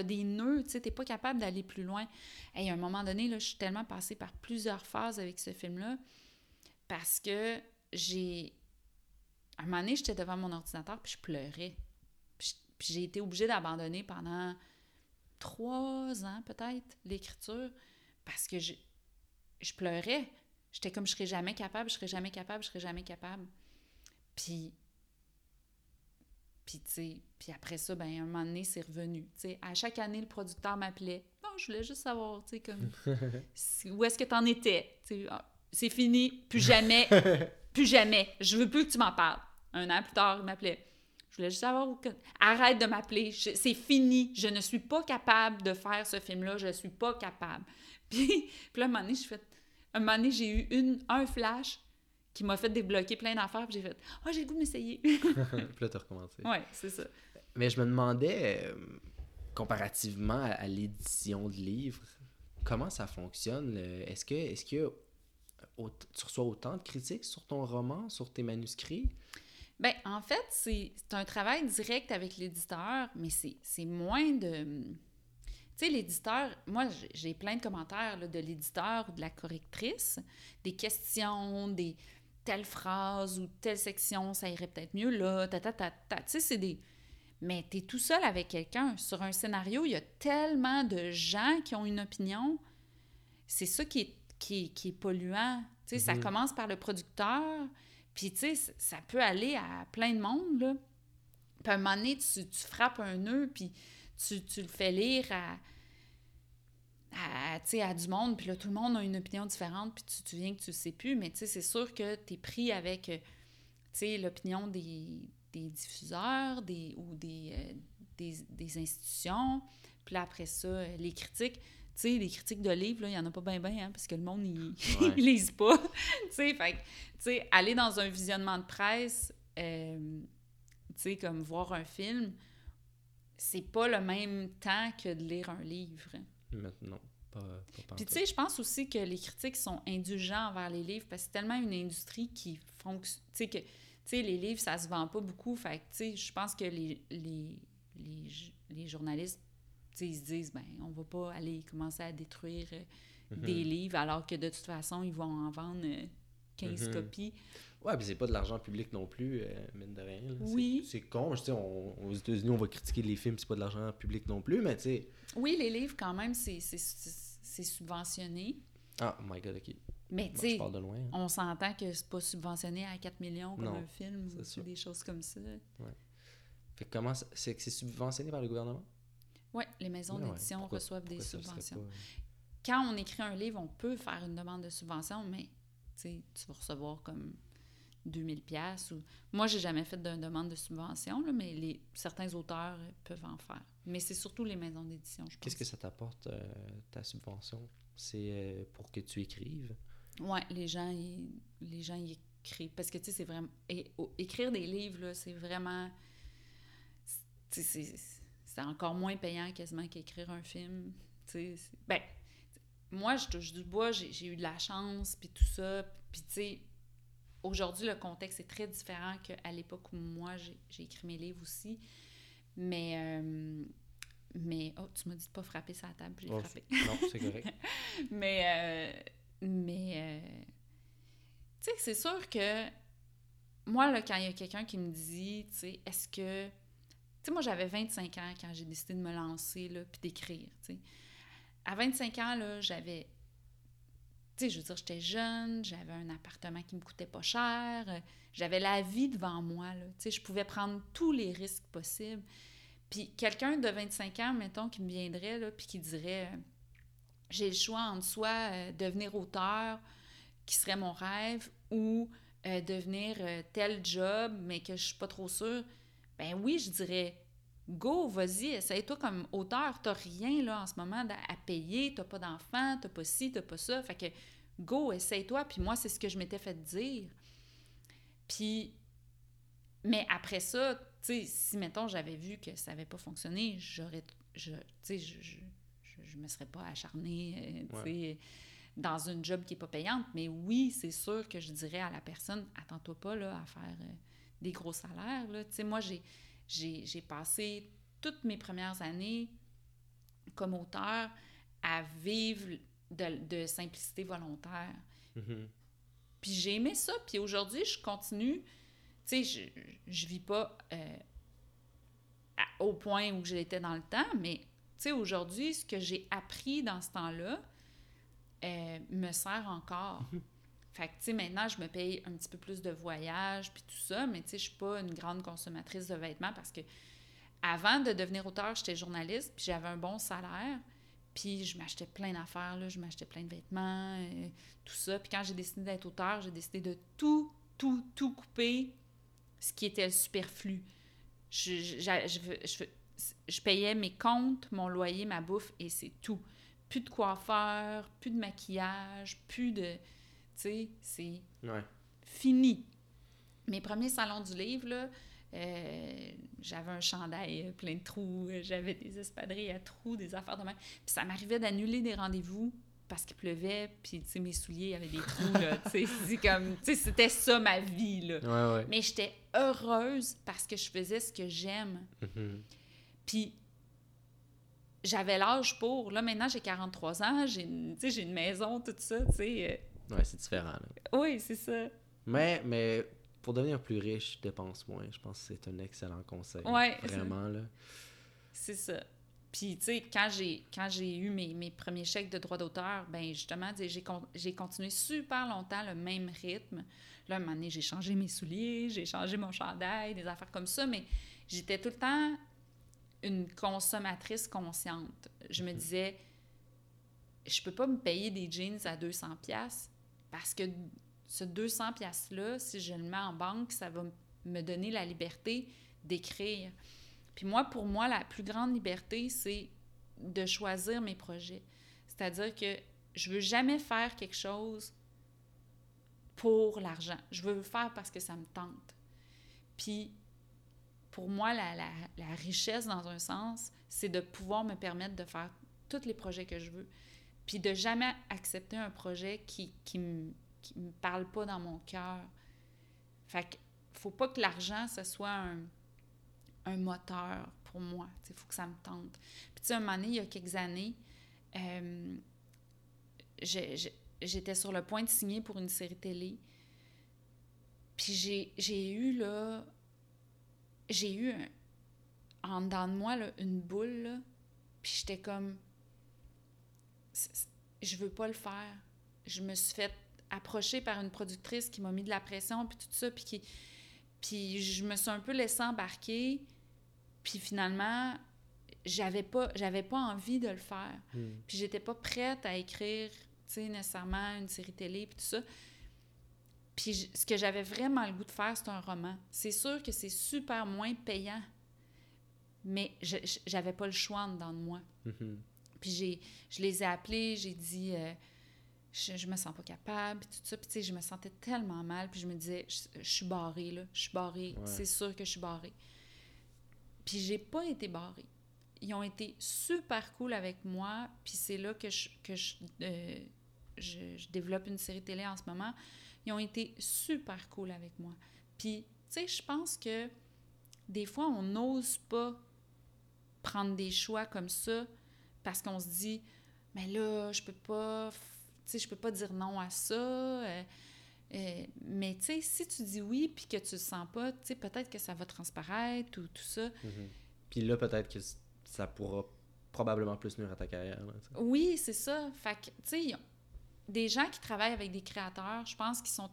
des nœuds, tu t'es pas capable d'aller plus loin. Et à un moment donné, je suis tellement passée par plusieurs phases avec ce film-là parce que j'ai... À un moment donné, j'étais devant mon ordinateur, puis je pleurais. Puis j'ai été obligée d'abandonner pendant trois ans, peut-être, l'écriture, parce que je, je pleurais. J'étais comme, je serais jamais capable, je serais jamais capable, je serais jamais capable. Puis, puis tu sais, puis après ça, ben, un moment donné, c'est revenu. Tu sais, à chaque année, le producteur m'appelait. Non, je voulais juste savoir, tu sais, comme, où est-ce que t'en étais? Ah, c'est fini, plus jamais, plus jamais. Je veux plus que tu m'en parles. Un an plus tard, il m'appelait. Je voulais juste savoir où. Arrête de m'appeler. Je- C'est fini. Je ne suis pas capable de faire ce film-là. Je ne suis pas capable. Puis, puis là, un moment donné, j'ai fait... Un moment donné, j'ai eu une, un flash qui m'a fait débloquer plein d'affaires. Puis j'ai fait « Ah, j'ai le goût de m'essayer.
Puis là, t'as recommencé. »
Ouais, c'est ça.
Mais je me demandais, euh, comparativement à, à l'édition de livres, comment ça fonctionne? le- Est-ce que est-ce que tu reçois autant de critiques sur ton roman, sur tes manuscrits?
Ben, en fait, c'est c'est un travail direct avec l'éditeur, mais c'est c'est moins de... Tu sais, l'éditeur, moi, j'ai- j'ai plein de commentaires là, de l'éditeur ou de la correctrice, des questions, des telle phrase ou telle section, ça irait peut-être mieux là, ta ta ta ta. Tu sais, c'est des... Mais tu es tout seul avec quelqu'un. Sur un scénario, il y a tellement de gens qui ont une opinion. C'est ça qui est, qui est, qui est polluant. Tu sais, ça
Mhm.
commence par le producteur, puis tu sais, ça peut aller à plein de monde, là. Puis à un moment donné, tu, tu frappes un nœud, puis tu, tu le fais lire à, à, à du monde, puis là, tout le monde a une opinion différente, puis tu, tu viens que tu le sais plus, mais tu sais, c'est sûr que tu es pris avec, euh, tu sais, l'opinion des, des diffuseurs des, ou des, euh, des, des institutions, puis là, après ça, euh, les critiques. Tu sais, les critiques de livres, là, il n'y en a pas bien, bien, hein, parce que le monde, ils
Ouais.
lisent pas. tu sais, fait que, tu sais, aller dans un visionnement de presse, euh, tu sais, comme voir un film, c'est pas le même temps que de lire un livre.
Maintenant,
Puis tu sais, je pense aussi que les critiques sont indulgents envers les livres parce que c'est tellement une industrie qui fonctionne. Tu sais, que les livres, ça se vend pas beaucoup. Fait que, tu sais, je pense que les, les, les, les journalistes, tu sais, ils se disent, ben, on va pas aller commencer à détruire euh,
Mhm.
des livres alors que de toute façon, ils vont en vendre euh, 15
Mhm.
copies.
Ouais, puis c'est pas de l'argent public non plus, euh, mine de rien. là.
Oui.
C'est con, je sais, aux États-Unis, on va critiquer les films, c'est pas de l'argent public non plus, mais tu sais.
Oui, les livres, quand même, c'est subventionné.
Ah, my god, ok.
Mais tu sais,
hein.
on s'entend que c'est pas subventionné à 4 millions comme
Non,
un film ou
sûr.
des choses comme ça.
Fait que comment ça- c'est que c'est subventionné par le gouvernement?
Oui, les maisons
Ouais, ouais.
d'édition reçoivent des
Pourquoi
subventions.
pas-
Quand on écrit un livre, on peut faire une demande de subvention, mais tu sais, tu vas recevoir comme 2000 pièces ou moi j'ai jamais fait de demande de subvention là, mais les certains auteurs peuvent en faire. Mais c'est surtout les maisons d'édition, je pense.
Qu'est-ce que ça t'apporte, euh, ta subvention? C'est euh, pour que tu écrives?
Ouais, les gens ils, les gens y écrivent parce que tu sais c'est vraiment écrire des livres là, c'est vraiment c'est encore moins payant quasiment qu'écrire un film, tu sais. c'est- Ben moi je touche du bois, j'ai j'ai eu de la chance puis tout ça, puis tu sais aujourd'hui le contexte est très différent qu'à l'époque où moi j'ai écrit mes livres aussi. Mais euh, mais oh, tu m'as dit de pas frapper sur la table, j'ai
Oh,
frappé.
Non, c'est correct.
Mais, euh, mais euh, tu sais, c'est sûr que moi, là, quand il y a quelqu'un qui me dit, tu sais, est-ce que. Tu sais, moi, j'avais 25 ans quand j'ai décidé de me lancer, là, puis d'écrire, tu sais. À 25 ans, là, j'avais. Je veux dire, j'étais jeune, j'avais un appartement qui me coûtait pas cher, euh, j'avais la vie devant moi, là. Je pouvais prendre tous les risques possibles. Puis quelqu'un de 25 ans, mettons, qui me viendrait, là, puis qui dirait. euh, j'ai le choix entre soit euh, devenir auteur, qui serait mon rêve, ou devenir tel job, mais que je suis pas trop sûre, ben oui, je dirais go, vas-y, essaye-toi comme auteur. T'as rien là en ce moment à payer, t'as pas d'enfant, t'as pas ci, t'as pas ça. Fait que go, essaye-toi. Puis moi, c'est ce que je m'étais fait dire. Puis, mais après ça, tu sais, si mettons j'avais vu que ça avait pas fonctionné, j'aurais, je, tu sais, je, je, je, je me serais pas acharnée, euh, tu sais, dans une job qui est pas payante. Mais oui, c'est sûr que je dirais à la personne, attends-toi pas là à faire euh, des gros salaires là. Tu sais, moi j'ai, j'ai, j'ai passé toutes mes premières années comme auteur à vivre de, de simplicité volontaire.
Mhm.
Puis j'ai aimé ça. Puis aujourd'hui, je continue. Tu sais, je, je vis pas euh, à- au point où j'étais dans le temps, mais tu sais, aujourd'hui, ce que j'ai appris dans ce temps-là euh, me sert encore. Fait que, tu sais, maintenant, je me paye un petit peu plus de voyages puis tout ça, mais tu sais, je suis pas une grande consommatrice de vêtements parce que avant de devenir auteur, j'étais journaliste puis j'avais un bon salaire. Puis je m'achetais plein d'affaires, là. je m'achetais plein de vêtements, euh, tout ça. Puis quand j'ai décidé d'être auteur, j'ai décidé de tout, tout, tout couper, ce qui était superflu. Je, je- je- je payais mes comptes, mon loyer, ma bouffe, et c'est tout. Plus de coiffeur, plus de maquillage, plus de... Tu sais, c'est
Ouais.
fini. Mes premiers salons du livre, là, euh, j'avais un chandail euh, plein de trous, euh, j'avais des espadrilles à trous, des affaires de même. Puis ça m'arrivait d'annuler des rendez-vous parce qu'il pleuvait, puis tu sais, mes souliers avaient des trous, là. Tu sais, c'est comme... Tu sais, c'était ça ma vie, là.
Ouais, ouais.
Mais j'étais heureuse parce que je faisais ce que j'aime.
Mhm.
Puis j'avais l'âge pour. Là, maintenant, j'ai 43 ans, j'ai une, une maison, tout ça, tu sais.
Ouais, c'est différent. là.
Oui, c'est ça.
Mais, mais pour devenir plus riche, dépense moins. Je pense que c'est un excellent conseil.
Ouais,
Vraiment, là.
C'est ça. Puis, tu sais, quand j'ai, quand j'ai eu mes, mes premiers chèques de droit d'auteur, ben justement, j'ai, con- j'ai continué super longtemps le même rythme. Là, un moment donné, j'ai changé mes souliers, j'ai changé mon chandail, des affaires comme ça, mais j'étais tout le temps une consommatrice consciente. Je me disais, je peux pas me payer des jeans à 200 pièces parce que ce 200 pièces là, si je le mets en banque, ça va me donner la liberté d'écrire. Puis moi, pour moi, la plus grande liberté, c'est de choisir mes projets. C'est-à-dire que je veux jamais faire quelque chose pour l'argent. Je veux le faire parce que ça me tente. Puis, pour moi, la, la richesse, dans un sens, c'est de pouvoir me permettre de faire tous les projets que je veux. Puis de jamais accepter un projet qui, qui me, parle pas dans mon cœur. Fait que faut pas que l'argent, ce soit un, un moteur pour moi. Il faut que ça me tente. Puis tu sais, un moment donné, il y a quelques années, euh, j'étais sur le point de signer pour une série télé. Puis j'ai eu, là, j'ai eu, un, en dedans de moi, là, une boule, là, puis j'étais comme, je veux pas le faire. Je me suis fait approcher par une productrice qui m'a mis de la pression, puis tout ça, puis qui... Puis je me suis un peu laissée embarquer, puis finalement, j'avais pas, j'avais pas envie de le faire. Hmm. Puis j'étais pas prête à écrire, tu sais, nécessairement une série télé, puis tout ça. Puis ce que j'avais vraiment le goût de faire, c'est un roman. C'est sûr que c'est super moins payant, mais j'avais pas le choix en dedans de moi. Mm-hmm. Puis j'ai, je les ai appelés, j'ai dit, euh, je, je, me sens pas capable, puis tout ça. Puis tu sais, je me sentais tellement mal, puis je me disais, je, suis barrée, là. Je suis barrée. C'est sûr que je suis barrée. Puis j'ai pas été barrée. Ils ont été super cool avec moi, puis c'est là que je, que euh, je, je, développe une série télé en ce moment. Ils ont été super cool avec moi. Puis, tu sais, je pense que des fois, on n'ose pas prendre des choix comme ça parce qu'on se dit mais là je peux pas je peux pas dire non à ça euh, euh, mais tu sais si tu dis oui puis que tu le sens pas tu sais peut-être que ça va transparaître ou tout ça.
Mm-hmm. puis là peut-être que ça pourra probablement plus nuire à ta carrière
oui c'est ça. Fait que tu sais des gens qui travaillent avec des créateurs je pense qu'ils sont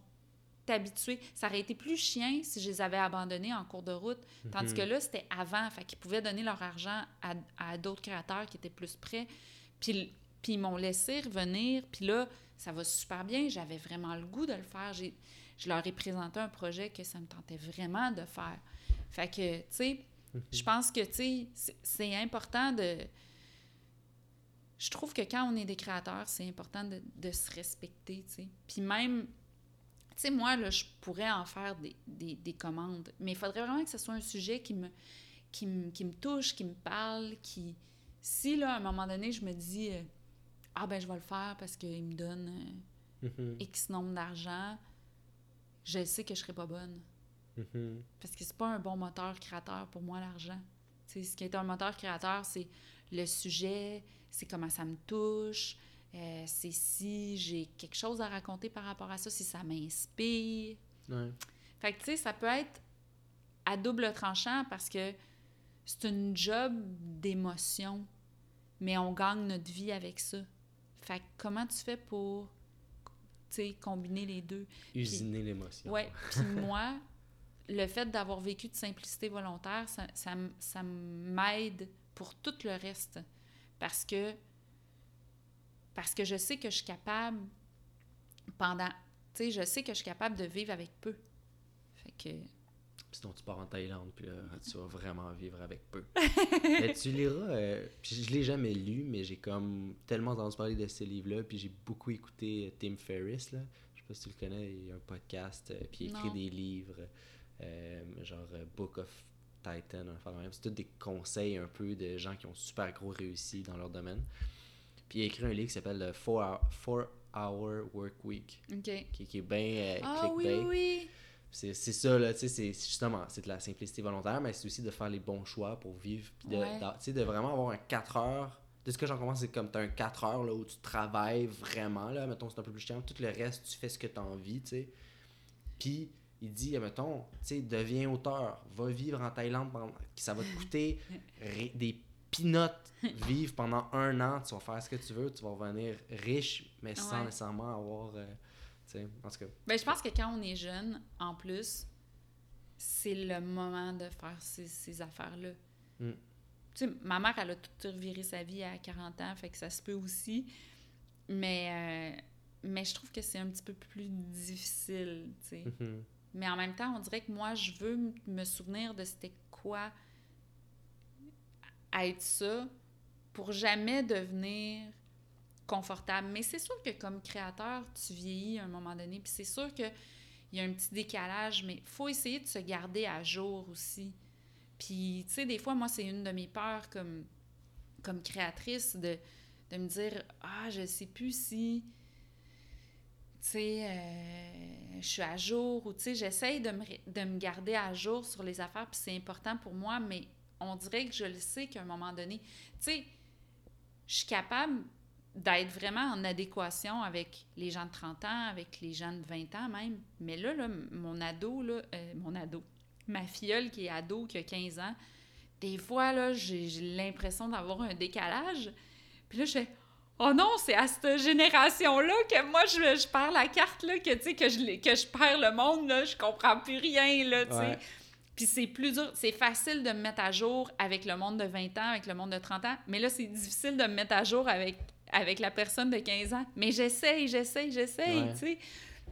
habitués. Ça aurait été plus chien si je les avais abandonnés en cours de route. Tandis mhm. que là, c'était avant. Fait qu'ils pouvaient donner leur argent à, à d'autres créateurs qui étaient plus prêts. Puis, puis ils m'ont laissé revenir. Puis là, ça va super bien. J'avais vraiment le goût de le faire. Je leur ai présenté un projet que ça me tentait vraiment de faire. Fait que, tu sais, mhm. je pense que, tu sais, c'est important de... Je trouve que quand on est des créateurs, c'est important de, de se respecter, tu sais. Puis même tu sais, moi, là, je pourrais en faire des, des, des commandes, mais il faudrait vraiment que ce soit un sujet qui me, qui me, qui me touche, qui me parle, qui... Si, là, à un moment donné, je me dis, euh, ah ben, je vais le faire parce qu'il me donne euh, mm-hmm. X nombre d'argent, je sais que je serai pas bonne. Mm-hmm. Parce que c'est pas un bon moteur créateur pour moi, l'argent. Tu sais, ce qui est un moteur créateur, c'est le sujet, c'est comment ça me touche, euh, c'est si j'ai quelque chose à raconter par rapport à ça, si ça m'inspire. Fait que, tu sais, ça peut être à double tranchant parce que c'est une job d'émotion, mais on gagne notre vie avec ça. Fait que comment tu fais pour, tu sais, combiner les deux?
Usiner l'émotion.
Ouais. Puis moi, le fait d'avoir vécu de simplicité volontaire, ça, ça, ça m'aide pour tout le reste. Parce que parce que je sais que je suis capable pendant. Tu sais, je sais que je suis capable de vivre avec peu. Fait que.
Sinon, tu pars en Thaïlande, puis là, tu vas vraiment vivre avec peu. mais tu liras. Euh, puis je l'ai jamais lu, mais j'ai comme tellement entendu parler de ce livre-là, puis j'ai beaucoup écouté euh, Tim Ferriss, là. Je sais pas si tu le connais, il y a un podcast, euh, puis il écrit des livres, genre Book of Titan, enfin, c'est tous des conseils un peu de gens qui ont super gros réussi dans leur domaine. Puis il a écrit un livre qui s'appelle le 4 Hour, Work Week. Qui, est bien euh,
ah, oui, oui.
C'est ça, là, tu sais, c'est justement, c'est de la simplicité volontaire, mais c'est aussi de faire les bons choix pour vivre. Puis de, tu sais, de vraiment avoir un 4 heures. De ce que j'en commence, c'est comme tu as un 4 heures là, où tu travailles vraiment, là, mettons, c'est un peu plus chiant. Tout le reste, tu fais ce que tu as envie, tu sais. Puis il dit, mettons, tu sais, deviens auteur, va vivre en Thaïlande, ça va te coûter des pinote vivre pendant un an, tu vas faire ce que tu veux, tu vas revenir riche, mais sans nécessairement avoir euh, Tu sais, en tout cas.
Ben, je pense que quand on est jeune, en plus, c'est le moment de faire ces, ces affaires-là.
Mm.
Tu sais, ma mère, elle a tout reviré sa vie à 40 ans, fait que ça se peut aussi. Mais, euh, mais je trouve que c'est un petit peu plus difficile, tu sais.
Mhm.
Mais en même temps, on dirait que moi, je veux me souvenir de c'était quoi être ça pour jamais devenir confortable. Mais c'est sûr que comme créateur, tu vieillis à un moment donné, puis c'est sûr qu'il y a un petit décalage, mais il faut essayer de se garder à jour aussi. Puis, tu sais, des fois, moi, c'est une de mes peurs comme, comme créatrice de, de me dire Ah, je sais plus si tu sais, euh, je suis à jour ou tu sais, j'essaye de me, de me garder à jour sur les affaires, puis c'est important pour moi, mais on dirait que je le sais qu'à un moment donné, tu sais, je suis capable d'être vraiment en adéquation avec les gens de 30 ans, avec les gens de 20 ans même. Mais là, là mon ado, là, euh, mon ado, ma filleule qui est ado, qui a 15 ans, des fois, là, j'ai l'impression d'avoir un décalage. Puis là, je fais Oh non, c'est à cette génération-là que moi, je, je perds la carte, là, que, que, je, que je perds le monde, là, je comprends plus rien, là, tu sais. Puis c'est plus dur, c'est facile de me mettre à jour avec le monde de 20 ans, avec le monde de 30 ans, mais là, c'est difficile de me mettre à jour avec, avec la personne de 15 ans. Mais j'essaye, j'essaye, j'essaye,
Ouais.
tu sais.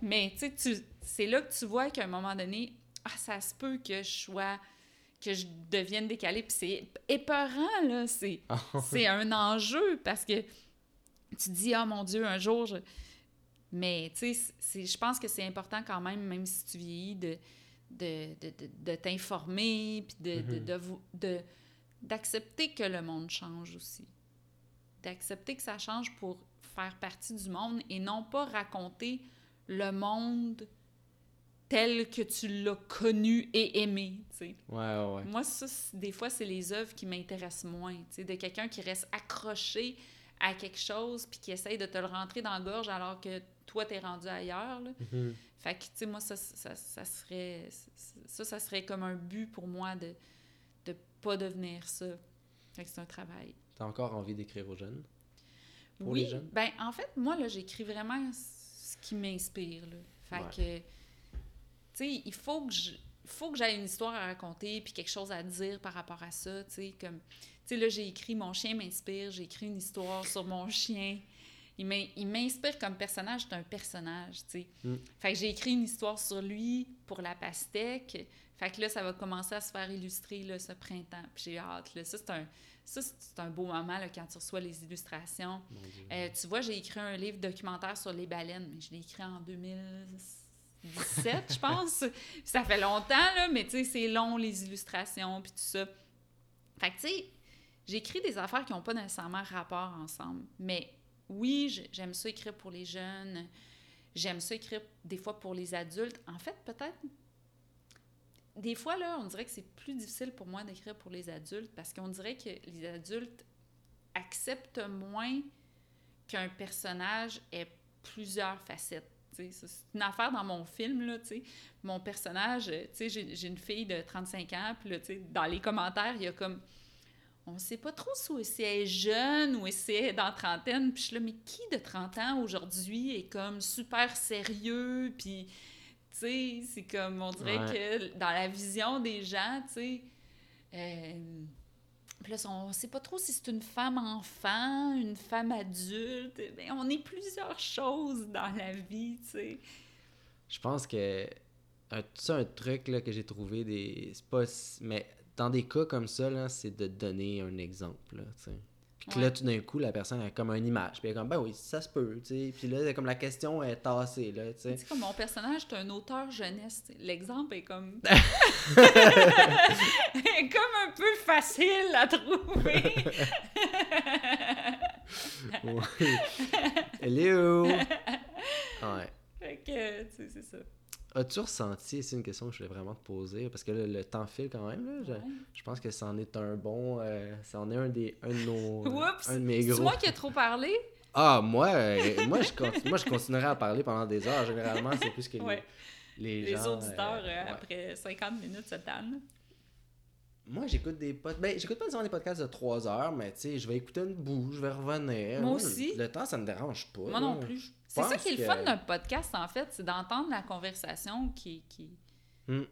Mais, tu sais, c'est là que tu vois qu'à un moment donné, ah, ça se peut que je sois, que je devienne décalée. Puis c'est épeurant, là, c'est... c'est un enjeu parce que tu dis, ah mon Dieu, un jour, je... mais tu sais, je pense que c'est important quand même, même si tu vieillis, de, de, de, de, de t'informer, puis de, de, de, vou- de- d'accepter que le monde change aussi. D'accepter que ça change pour faire partie du monde et non pas raconter le monde tel que tu l'as connu et aimé.
Ouais, ouais.
Moi, ça, des fois, c'est les œuvres qui m'intéressent moins. De quelqu'un qui reste accroché à quelque chose puis qui essaye de te le rentrer dans la gorge alors que toi, t'es rendu ailleurs. là.
Mhm.
Fait que, tu sais, moi, ça, ça, ça serait... Ça, ça serait comme un but pour moi de de pas devenir ça. Fait que c'est un travail.
T'as encore envie d'écrire aux jeunes? Pour
oui,
les jeunes?
ben en fait, moi, là, j'écris vraiment ce qui m'inspire, là. Fait
Ouais.
que, tu sais, il faut que je... faut que j'aie une histoire à raconter puis quelque chose à dire par rapport à ça, tu sais, comme... Tu sais, là, j'ai écrit « Mon chien m'inspire », j'ai écrit une histoire sur mon chien. Il m'in- il m'inspire comme personnage, c'est un personnage, tu sais.
Mm.
Fait que j'ai écrit une histoire sur lui pour la pastèque. Fait que là, ça va commencer à se faire illustrer, là, ce printemps. Puis j'ai hâte, là. Ça, c'est un... Ça, c'est un beau moment, là, quand tu reçois les illustrations. Euh, tu vois, j'ai écrit un livre documentaire sur les baleines, mais je l'ai écrit en 2017, je pense. ça fait longtemps, là, mais tu sais, c'est long, les illustrations, puis tout ça. Fait que, tu sais, j'écris des affaires qui n'ont pas nécessairement rapport ensemble. Mais oui, j'aime ça écrire pour les jeunes. J'aime ça écrire des fois pour les adultes. En fait, peut-être. Des fois, là, on dirait que c'est plus difficile pour moi d'écrire pour les adultes parce qu'on dirait que les adultes acceptent moins qu'un personnage ait plusieurs facettes. C'est une affaire dans mon film, là, tu sais. Mon personnage, tu sais, j'ai une fille de 35 ans, puis là, dans les commentaires, il y a comme... On sait pas trop si elle est jeune ou si elle est dans trentaine. Puis je suis là, mais qui de 30 ans aujourd'hui est comme super sérieux, puis... Tu sais, c'est comme, on dirait que dans la vision des gens, tu sais... euh, puis là, on sait pas trop si c'est une femme enfant, une femme adulte. Ben, on est plusieurs choses dans la vie, tu sais.
Je pense que un, ça, un truc là, que j'ai trouvé, des c'est pas. Mais dans des cas comme ça, là, c'est de donner un exemple. Là. Puis que
Ouais.
là, tout d'un coup, la personne a comme une image. Puis elle est comme, ben oui, ça se peut. tu sais. Puis là, c'est comme la question est tassée. Là, tu sais.
Tu sais, comme mon personnage, c'est un auteur jeunesse. L'exemple est comme. est comme un peu facile à trouver.
Hello! Ouais.
fait que, tu sais, c'est ça.
As-tu ressenti, c'est une question que je voulais vraiment te poser, parce que là, le temps file quand même, là, je,
Ouais.
je pense que c'en est un bon, euh, c'en est un, des, un de nos,
Oups!
un de mes
C'est moi qui ai trop parlé?
Ah, moi, euh, moi, je continue, moi, je continuerai à parler pendant des heures, généralement, c'est plus que les,
Ouais.
les
Les
gens,
auditeurs,
euh,
euh,
ouais.
après 50 minutes, se tannent.
Moi, j'écoute des podcasts, ben, j'écoute pas nécessairement des podcasts de 3 heures, mais tu sais, je vais écouter une boue, je vais revenir.
Moi aussi.
Le temps, ça me dérange pas.
Moi non plus. C'est ça qui est le
que-
fun d'un podcast, en fait, c'est d'entendre la conversation qui. qui tu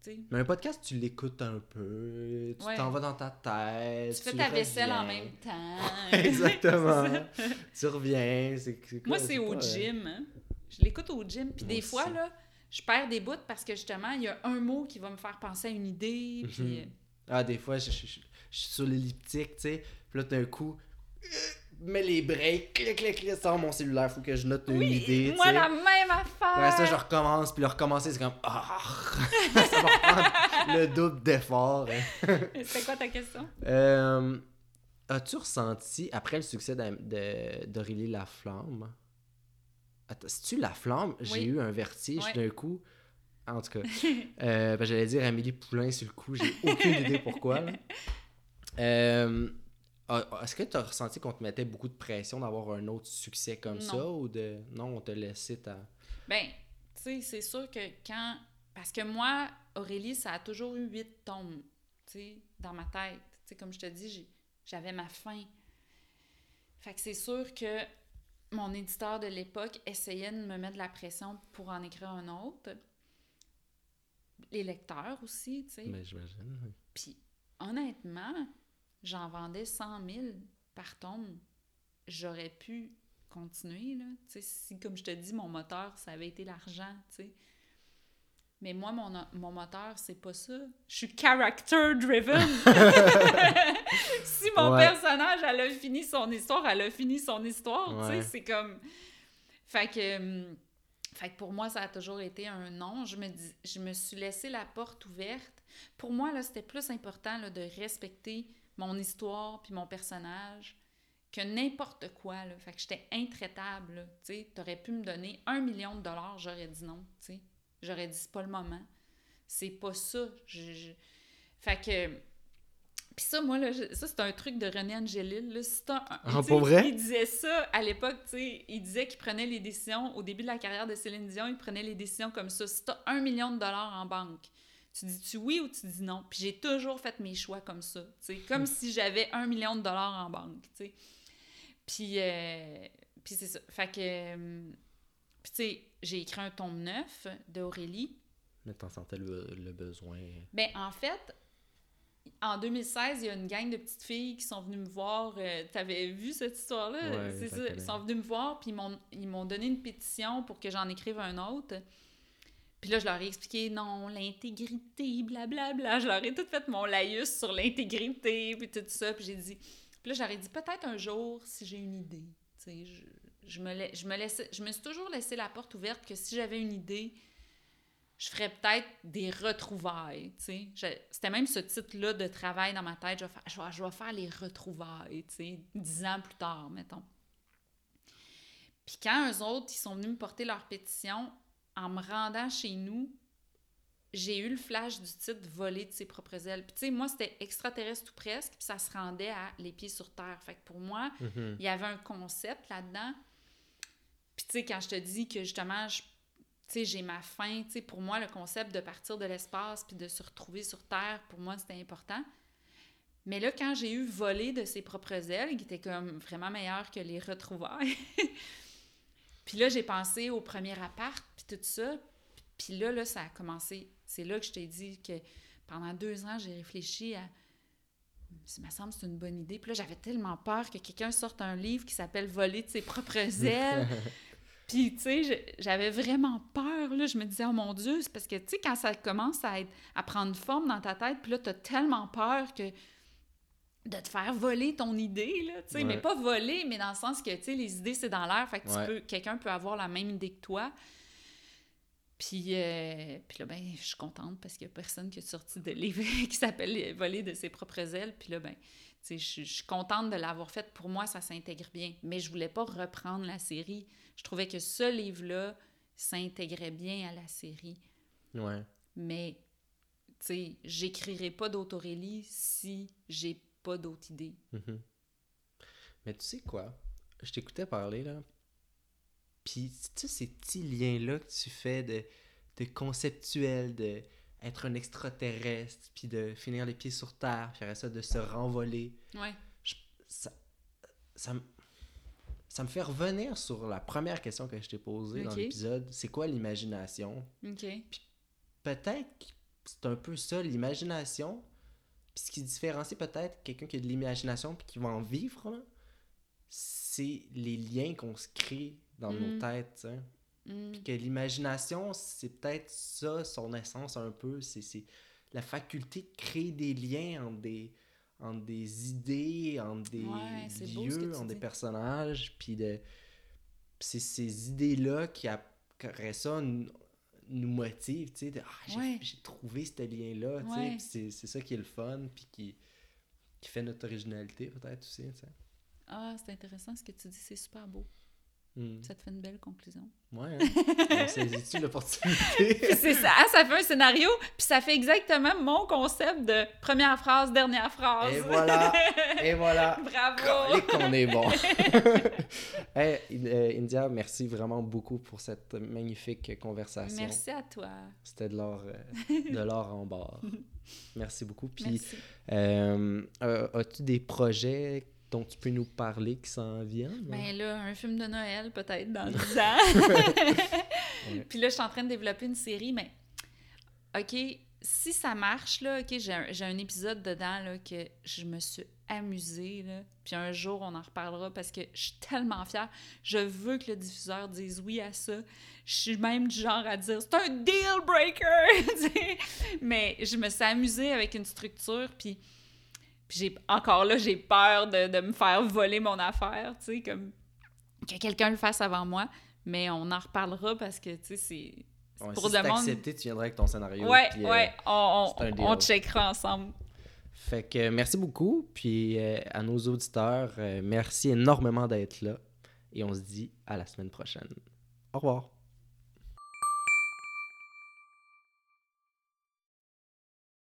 sais,
Mais un podcast, tu l'écoutes un peu, tu
Ouais.
t'en vas dans ta tête.
tu fais ta vaisselle en même temps.
Exactement. Tu reviens.
Moi,
quoi,
c'est au
pas, euh,
gym. hein. Je l'écoute au gym. Puis
Moi
des fois, là, je perds des bouts parce que justement, il y a un mot qui va me faire penser à une idée. Puis.
Mhm.
euh,
Ah, des fois, je, je- je- je suis sur l'elliptique, tu sais. Puis là, d'un coup, mets les breaks, clic, clic, clic, sors mon cellulaire, faut que je note une
Oui,
idée, tu
moi, la même affaire.
Après ça, je recommence, puis le recommencer, c'est comme Ah! ça va prendre le double d'effort. hein.
C'est quoi ta question?
Euh, As-tu ressenti, après le succès d'Aurélie Laflamme, Attends, c'est-tu Laflamme? J'ai
Oui.
eu un vertige d'un coup. En tout cas, euh, ben, j'allais dire Amélie Poulain sur le coup, j'ai aucune idée pourquoi. là. Euh, Est-ce que tu as ressenti qu'on te mettait beaucoup de pression d'avoir un autre succès comme
Non.
ça ou de non, on te laissait ta.
Ben, tu sais, c'est sûr que quand. Parce que moi, Aurélie, ça a toujours eu huit tomes, tu sais, dans ma tête. Tu sais, comme je te dis, j'avais ma fin. Fait que c'est sûr que mon éditeur de l'époque essayait de me mettre de la pression pour en écrire un autre. Les lecteurs aussi, tu sais.
Ben, j'imagine.
Puis, honnêtement, j'en vendais 100 000 par tome. J'aurais pu continuer, là. Si, comme je te dis, mon moteur, ça avait été l'argent, tu sais. Mais moi, mon, mon moteur, c'est pas ça. Je suis character-driven. si mon
Ouais.
personnage, elle a fini son histoire, elle a fini son histoire, tu
Ouais.
sais. C'est comme... Fait que... hum, Fait que pour moi, ça a toujours été un non. Je me, dis, je me suis laissé la porte ouverte. Pour moi, là, c'était plus important là, de respecter mon histoire puis mon personnage que n'importe quoi. Là. Fait que j'étais intraitable. Tu sais, t'aurais pu me donner un million de dollars, j'aurais dit non. Tu sais. J'aurais dit c'est pas le moment. C'est pas ça. Je, je- Fait que. Puis ça, moi, là, ça, c'est un truc de René Angélil. Là. C'est un-
Ah, pour vrai?
Il disait ça à l'époque, tu sais. Il disait qu'il prenait les décisions, au début de la carrière de Céline Dion, il prenait les décisions comme ça. Si t'as un million de dollars en banque, tu dis-tu oui ou tu dis non? Puis j'ai toujours fait mes choix comme ça. Comme si j'avais un million de dollars en banque, tu sais. Puis, euh, puis c'est ça. Fait que... euh, Puis tu sais, j'ai écrit un tome neuf d'Aurélie.
Mais t'en sentais le, le besoin.
Ben, en fait, en 2016, il y a une gang de petites filles qui sont venues me voir. euh, T'avais vu cette histoire-là?
Ouais,
c'est ça. Ils sont venus me voir, puis ils m'ont donné une pétition pour que j'en écrive un autre. Puis là, je leur ai expliqué, non, l'intégrité, blablabla. Je leur ai tout fait mon laïus sur l'intégrité, puis tout ça. Puis j'ai dit... Puis là, j'aurais dit, peut-être un jour, si j'ai une idée. Tu sais, je, je, me lai- je, me laissais, je me suis toujours laissé la porte ouverte que si j'avais une idée, je ferais peut-être des retrouvailles, tu sais. C'était même ce titre-là de travail dans ma tête. Je vais, faire, je, vais, je vais faire les retrouvailles, tu sais, dix ans plus tard, mettons. Puis quand eux autres, ils sont venus me porter leur pétition, en me rendant chez nous, j'ai eu le flash du titre « Voler de ses propres ailes ». Puis tu sais, moi, c'était extraterrestre tout presque, puis ça se rendait à « Les pieds sur terre ». Fait que pour moi,
Mhm.
il y avait un concept là-dedans. Puis, tu sais, quand je te dis que justement, je- tu sais, j'ai ma fin, tu sais, pour moi, le concept de partir de l'espace puis de se retrouver sur Terre, pour moi, c'était important. Mais là, quand j'ai eu volé de ses propres ailes, qui était comme vraiment meilleur que les retrouvailles, puis là, j'ai pensé au premier appart, puis tout ça. Puis là, là, ça a commencé. C'est là que je t'ai dit que pendant deux ans, j'ai réfléchi à ça me semble c'est une bonne idée. Puis là, j'avais tellement peur que quelqu'un sorte un livre qui s'appelle Voler de ses propres ailes. Puis, tu sais, j'avais vraiment peur, là. Je me disais, oh mon Dieu, c'est parce que, tu sais, quand ça commence à, être, à prendre forme dans ta tête, puis là, t'as tellement peur que de te faire voler ton idée, là, tu sais, mais pas voler, mais dans le sens que, tu sais, les idées, c'est dans l'air, fait que
Ouais.
peux, quelqu'un peut avoir la même idée que toi. Puis, euh, puis là, ben, je suis contente parce qu'il n'y a personne qui a sorti de livre qui s'appelle Voler de ses propres ailes. Puis là, ben, tu sais, je, je suis contente de l'avoir fait. Pour moi, ça s'intègre bien. Mais je voulais pas reprendre la série. Je trouvais que ce livre-là s'intégrait bien à la série.
Ouais.
Mais, tu sais, j'écrirai pas d'autres Aurélie si j'ai pas d'autres idées.
Mhm. Mais tu sais quoi? Je t'écoutais parler, là. Puis, tu sais, ces petits liens-là que tu fais de, de conceptuel, de être un extraterrestre, puis de finir les pieds sur terre, puis après ça, de se renvoler.
Ouais.
je- ça, ça, me- ça me fait revenir sur la première question que je t'ai posée dans l'épisode. C'est quoi l'imagination?
OK.
Peut-être que c'est un peu ça, l'imagination. Puis ce qui différencie peut-être quelqu'un qui a de l'imagination puis qui va en vivre, là, c'est les liens qu'on se crée dans nos
Mm.
têtes.
Mm.
Puis que l'imagination, c'est peut-être ça, son essence un peu. C'est c'est la faculté de créer des liens entre des, entre des idées, entre des
Ouais,
lieux, entre des personnages. Puis de... c'est ces idées-là qui, après ça, nous, motivent, tu sais. de, Ah, j'ai
Ouais.
trouvé ce lien-là, tu sais.
Ouais.
C'est ça qui est le fun, puis qui, qui fait notre originalité, peut-être aussi, tu sais.
Ah, c'est intéressant ce que tu dis, c'est super beau.
Hmm.
Ça te fait une belle conclusion.
Ouais, hein? Saisit-tu l'opportunité?
C'est ça, ah, ça fait un scénario, puis ça fait exactement mon concept de première phrase, dernière phrase.
Et voilà, et voilà.
Bravo!
Qu'on est bon. hey, euh, India, merci vraiment beaucoup pour cette magnifique conversation.
Merci à toi.
C'était de l'or, euh, de l'or en barre. Merci beaucoup. Puis, euh, euh, as-tu des projets dont tu peux nous parler qui s'en viennent?
Ben là, un film de Noël, peut-être, dans 10 ans. Puis là, je suis en train de développer une série, mais OK, si ça marche, là, OK, j'ai un, un épisode dedans, là, que je me suis amusée, là. Puis un jour, on en reparlera parce que je suis tellement fière. Je veux que le diffuseur dise oui à ça. Je suis même du genre à dire « C'est un deal breaker! ». Mais je me suis amusée avec une structure, puis... Puis j'ai encore là, j'ai peur de, de me faire voler mon affaire, tu sais, comme que quelqu'un le fasse avant moi. Mais on en reparlera parce que, tu sais, c'est...
Ouais,
pour
si
le monde-
accepté, tu viendras avec ton scénario.
Ouais,
puis, euh,
ouais, on, on checkera ensemble.
Fait que merci beaucoup. Puis euh, à nos auditeurs, euh, merci énormément d'être là. Et on se dit à la semaine prochaine. Au revoir.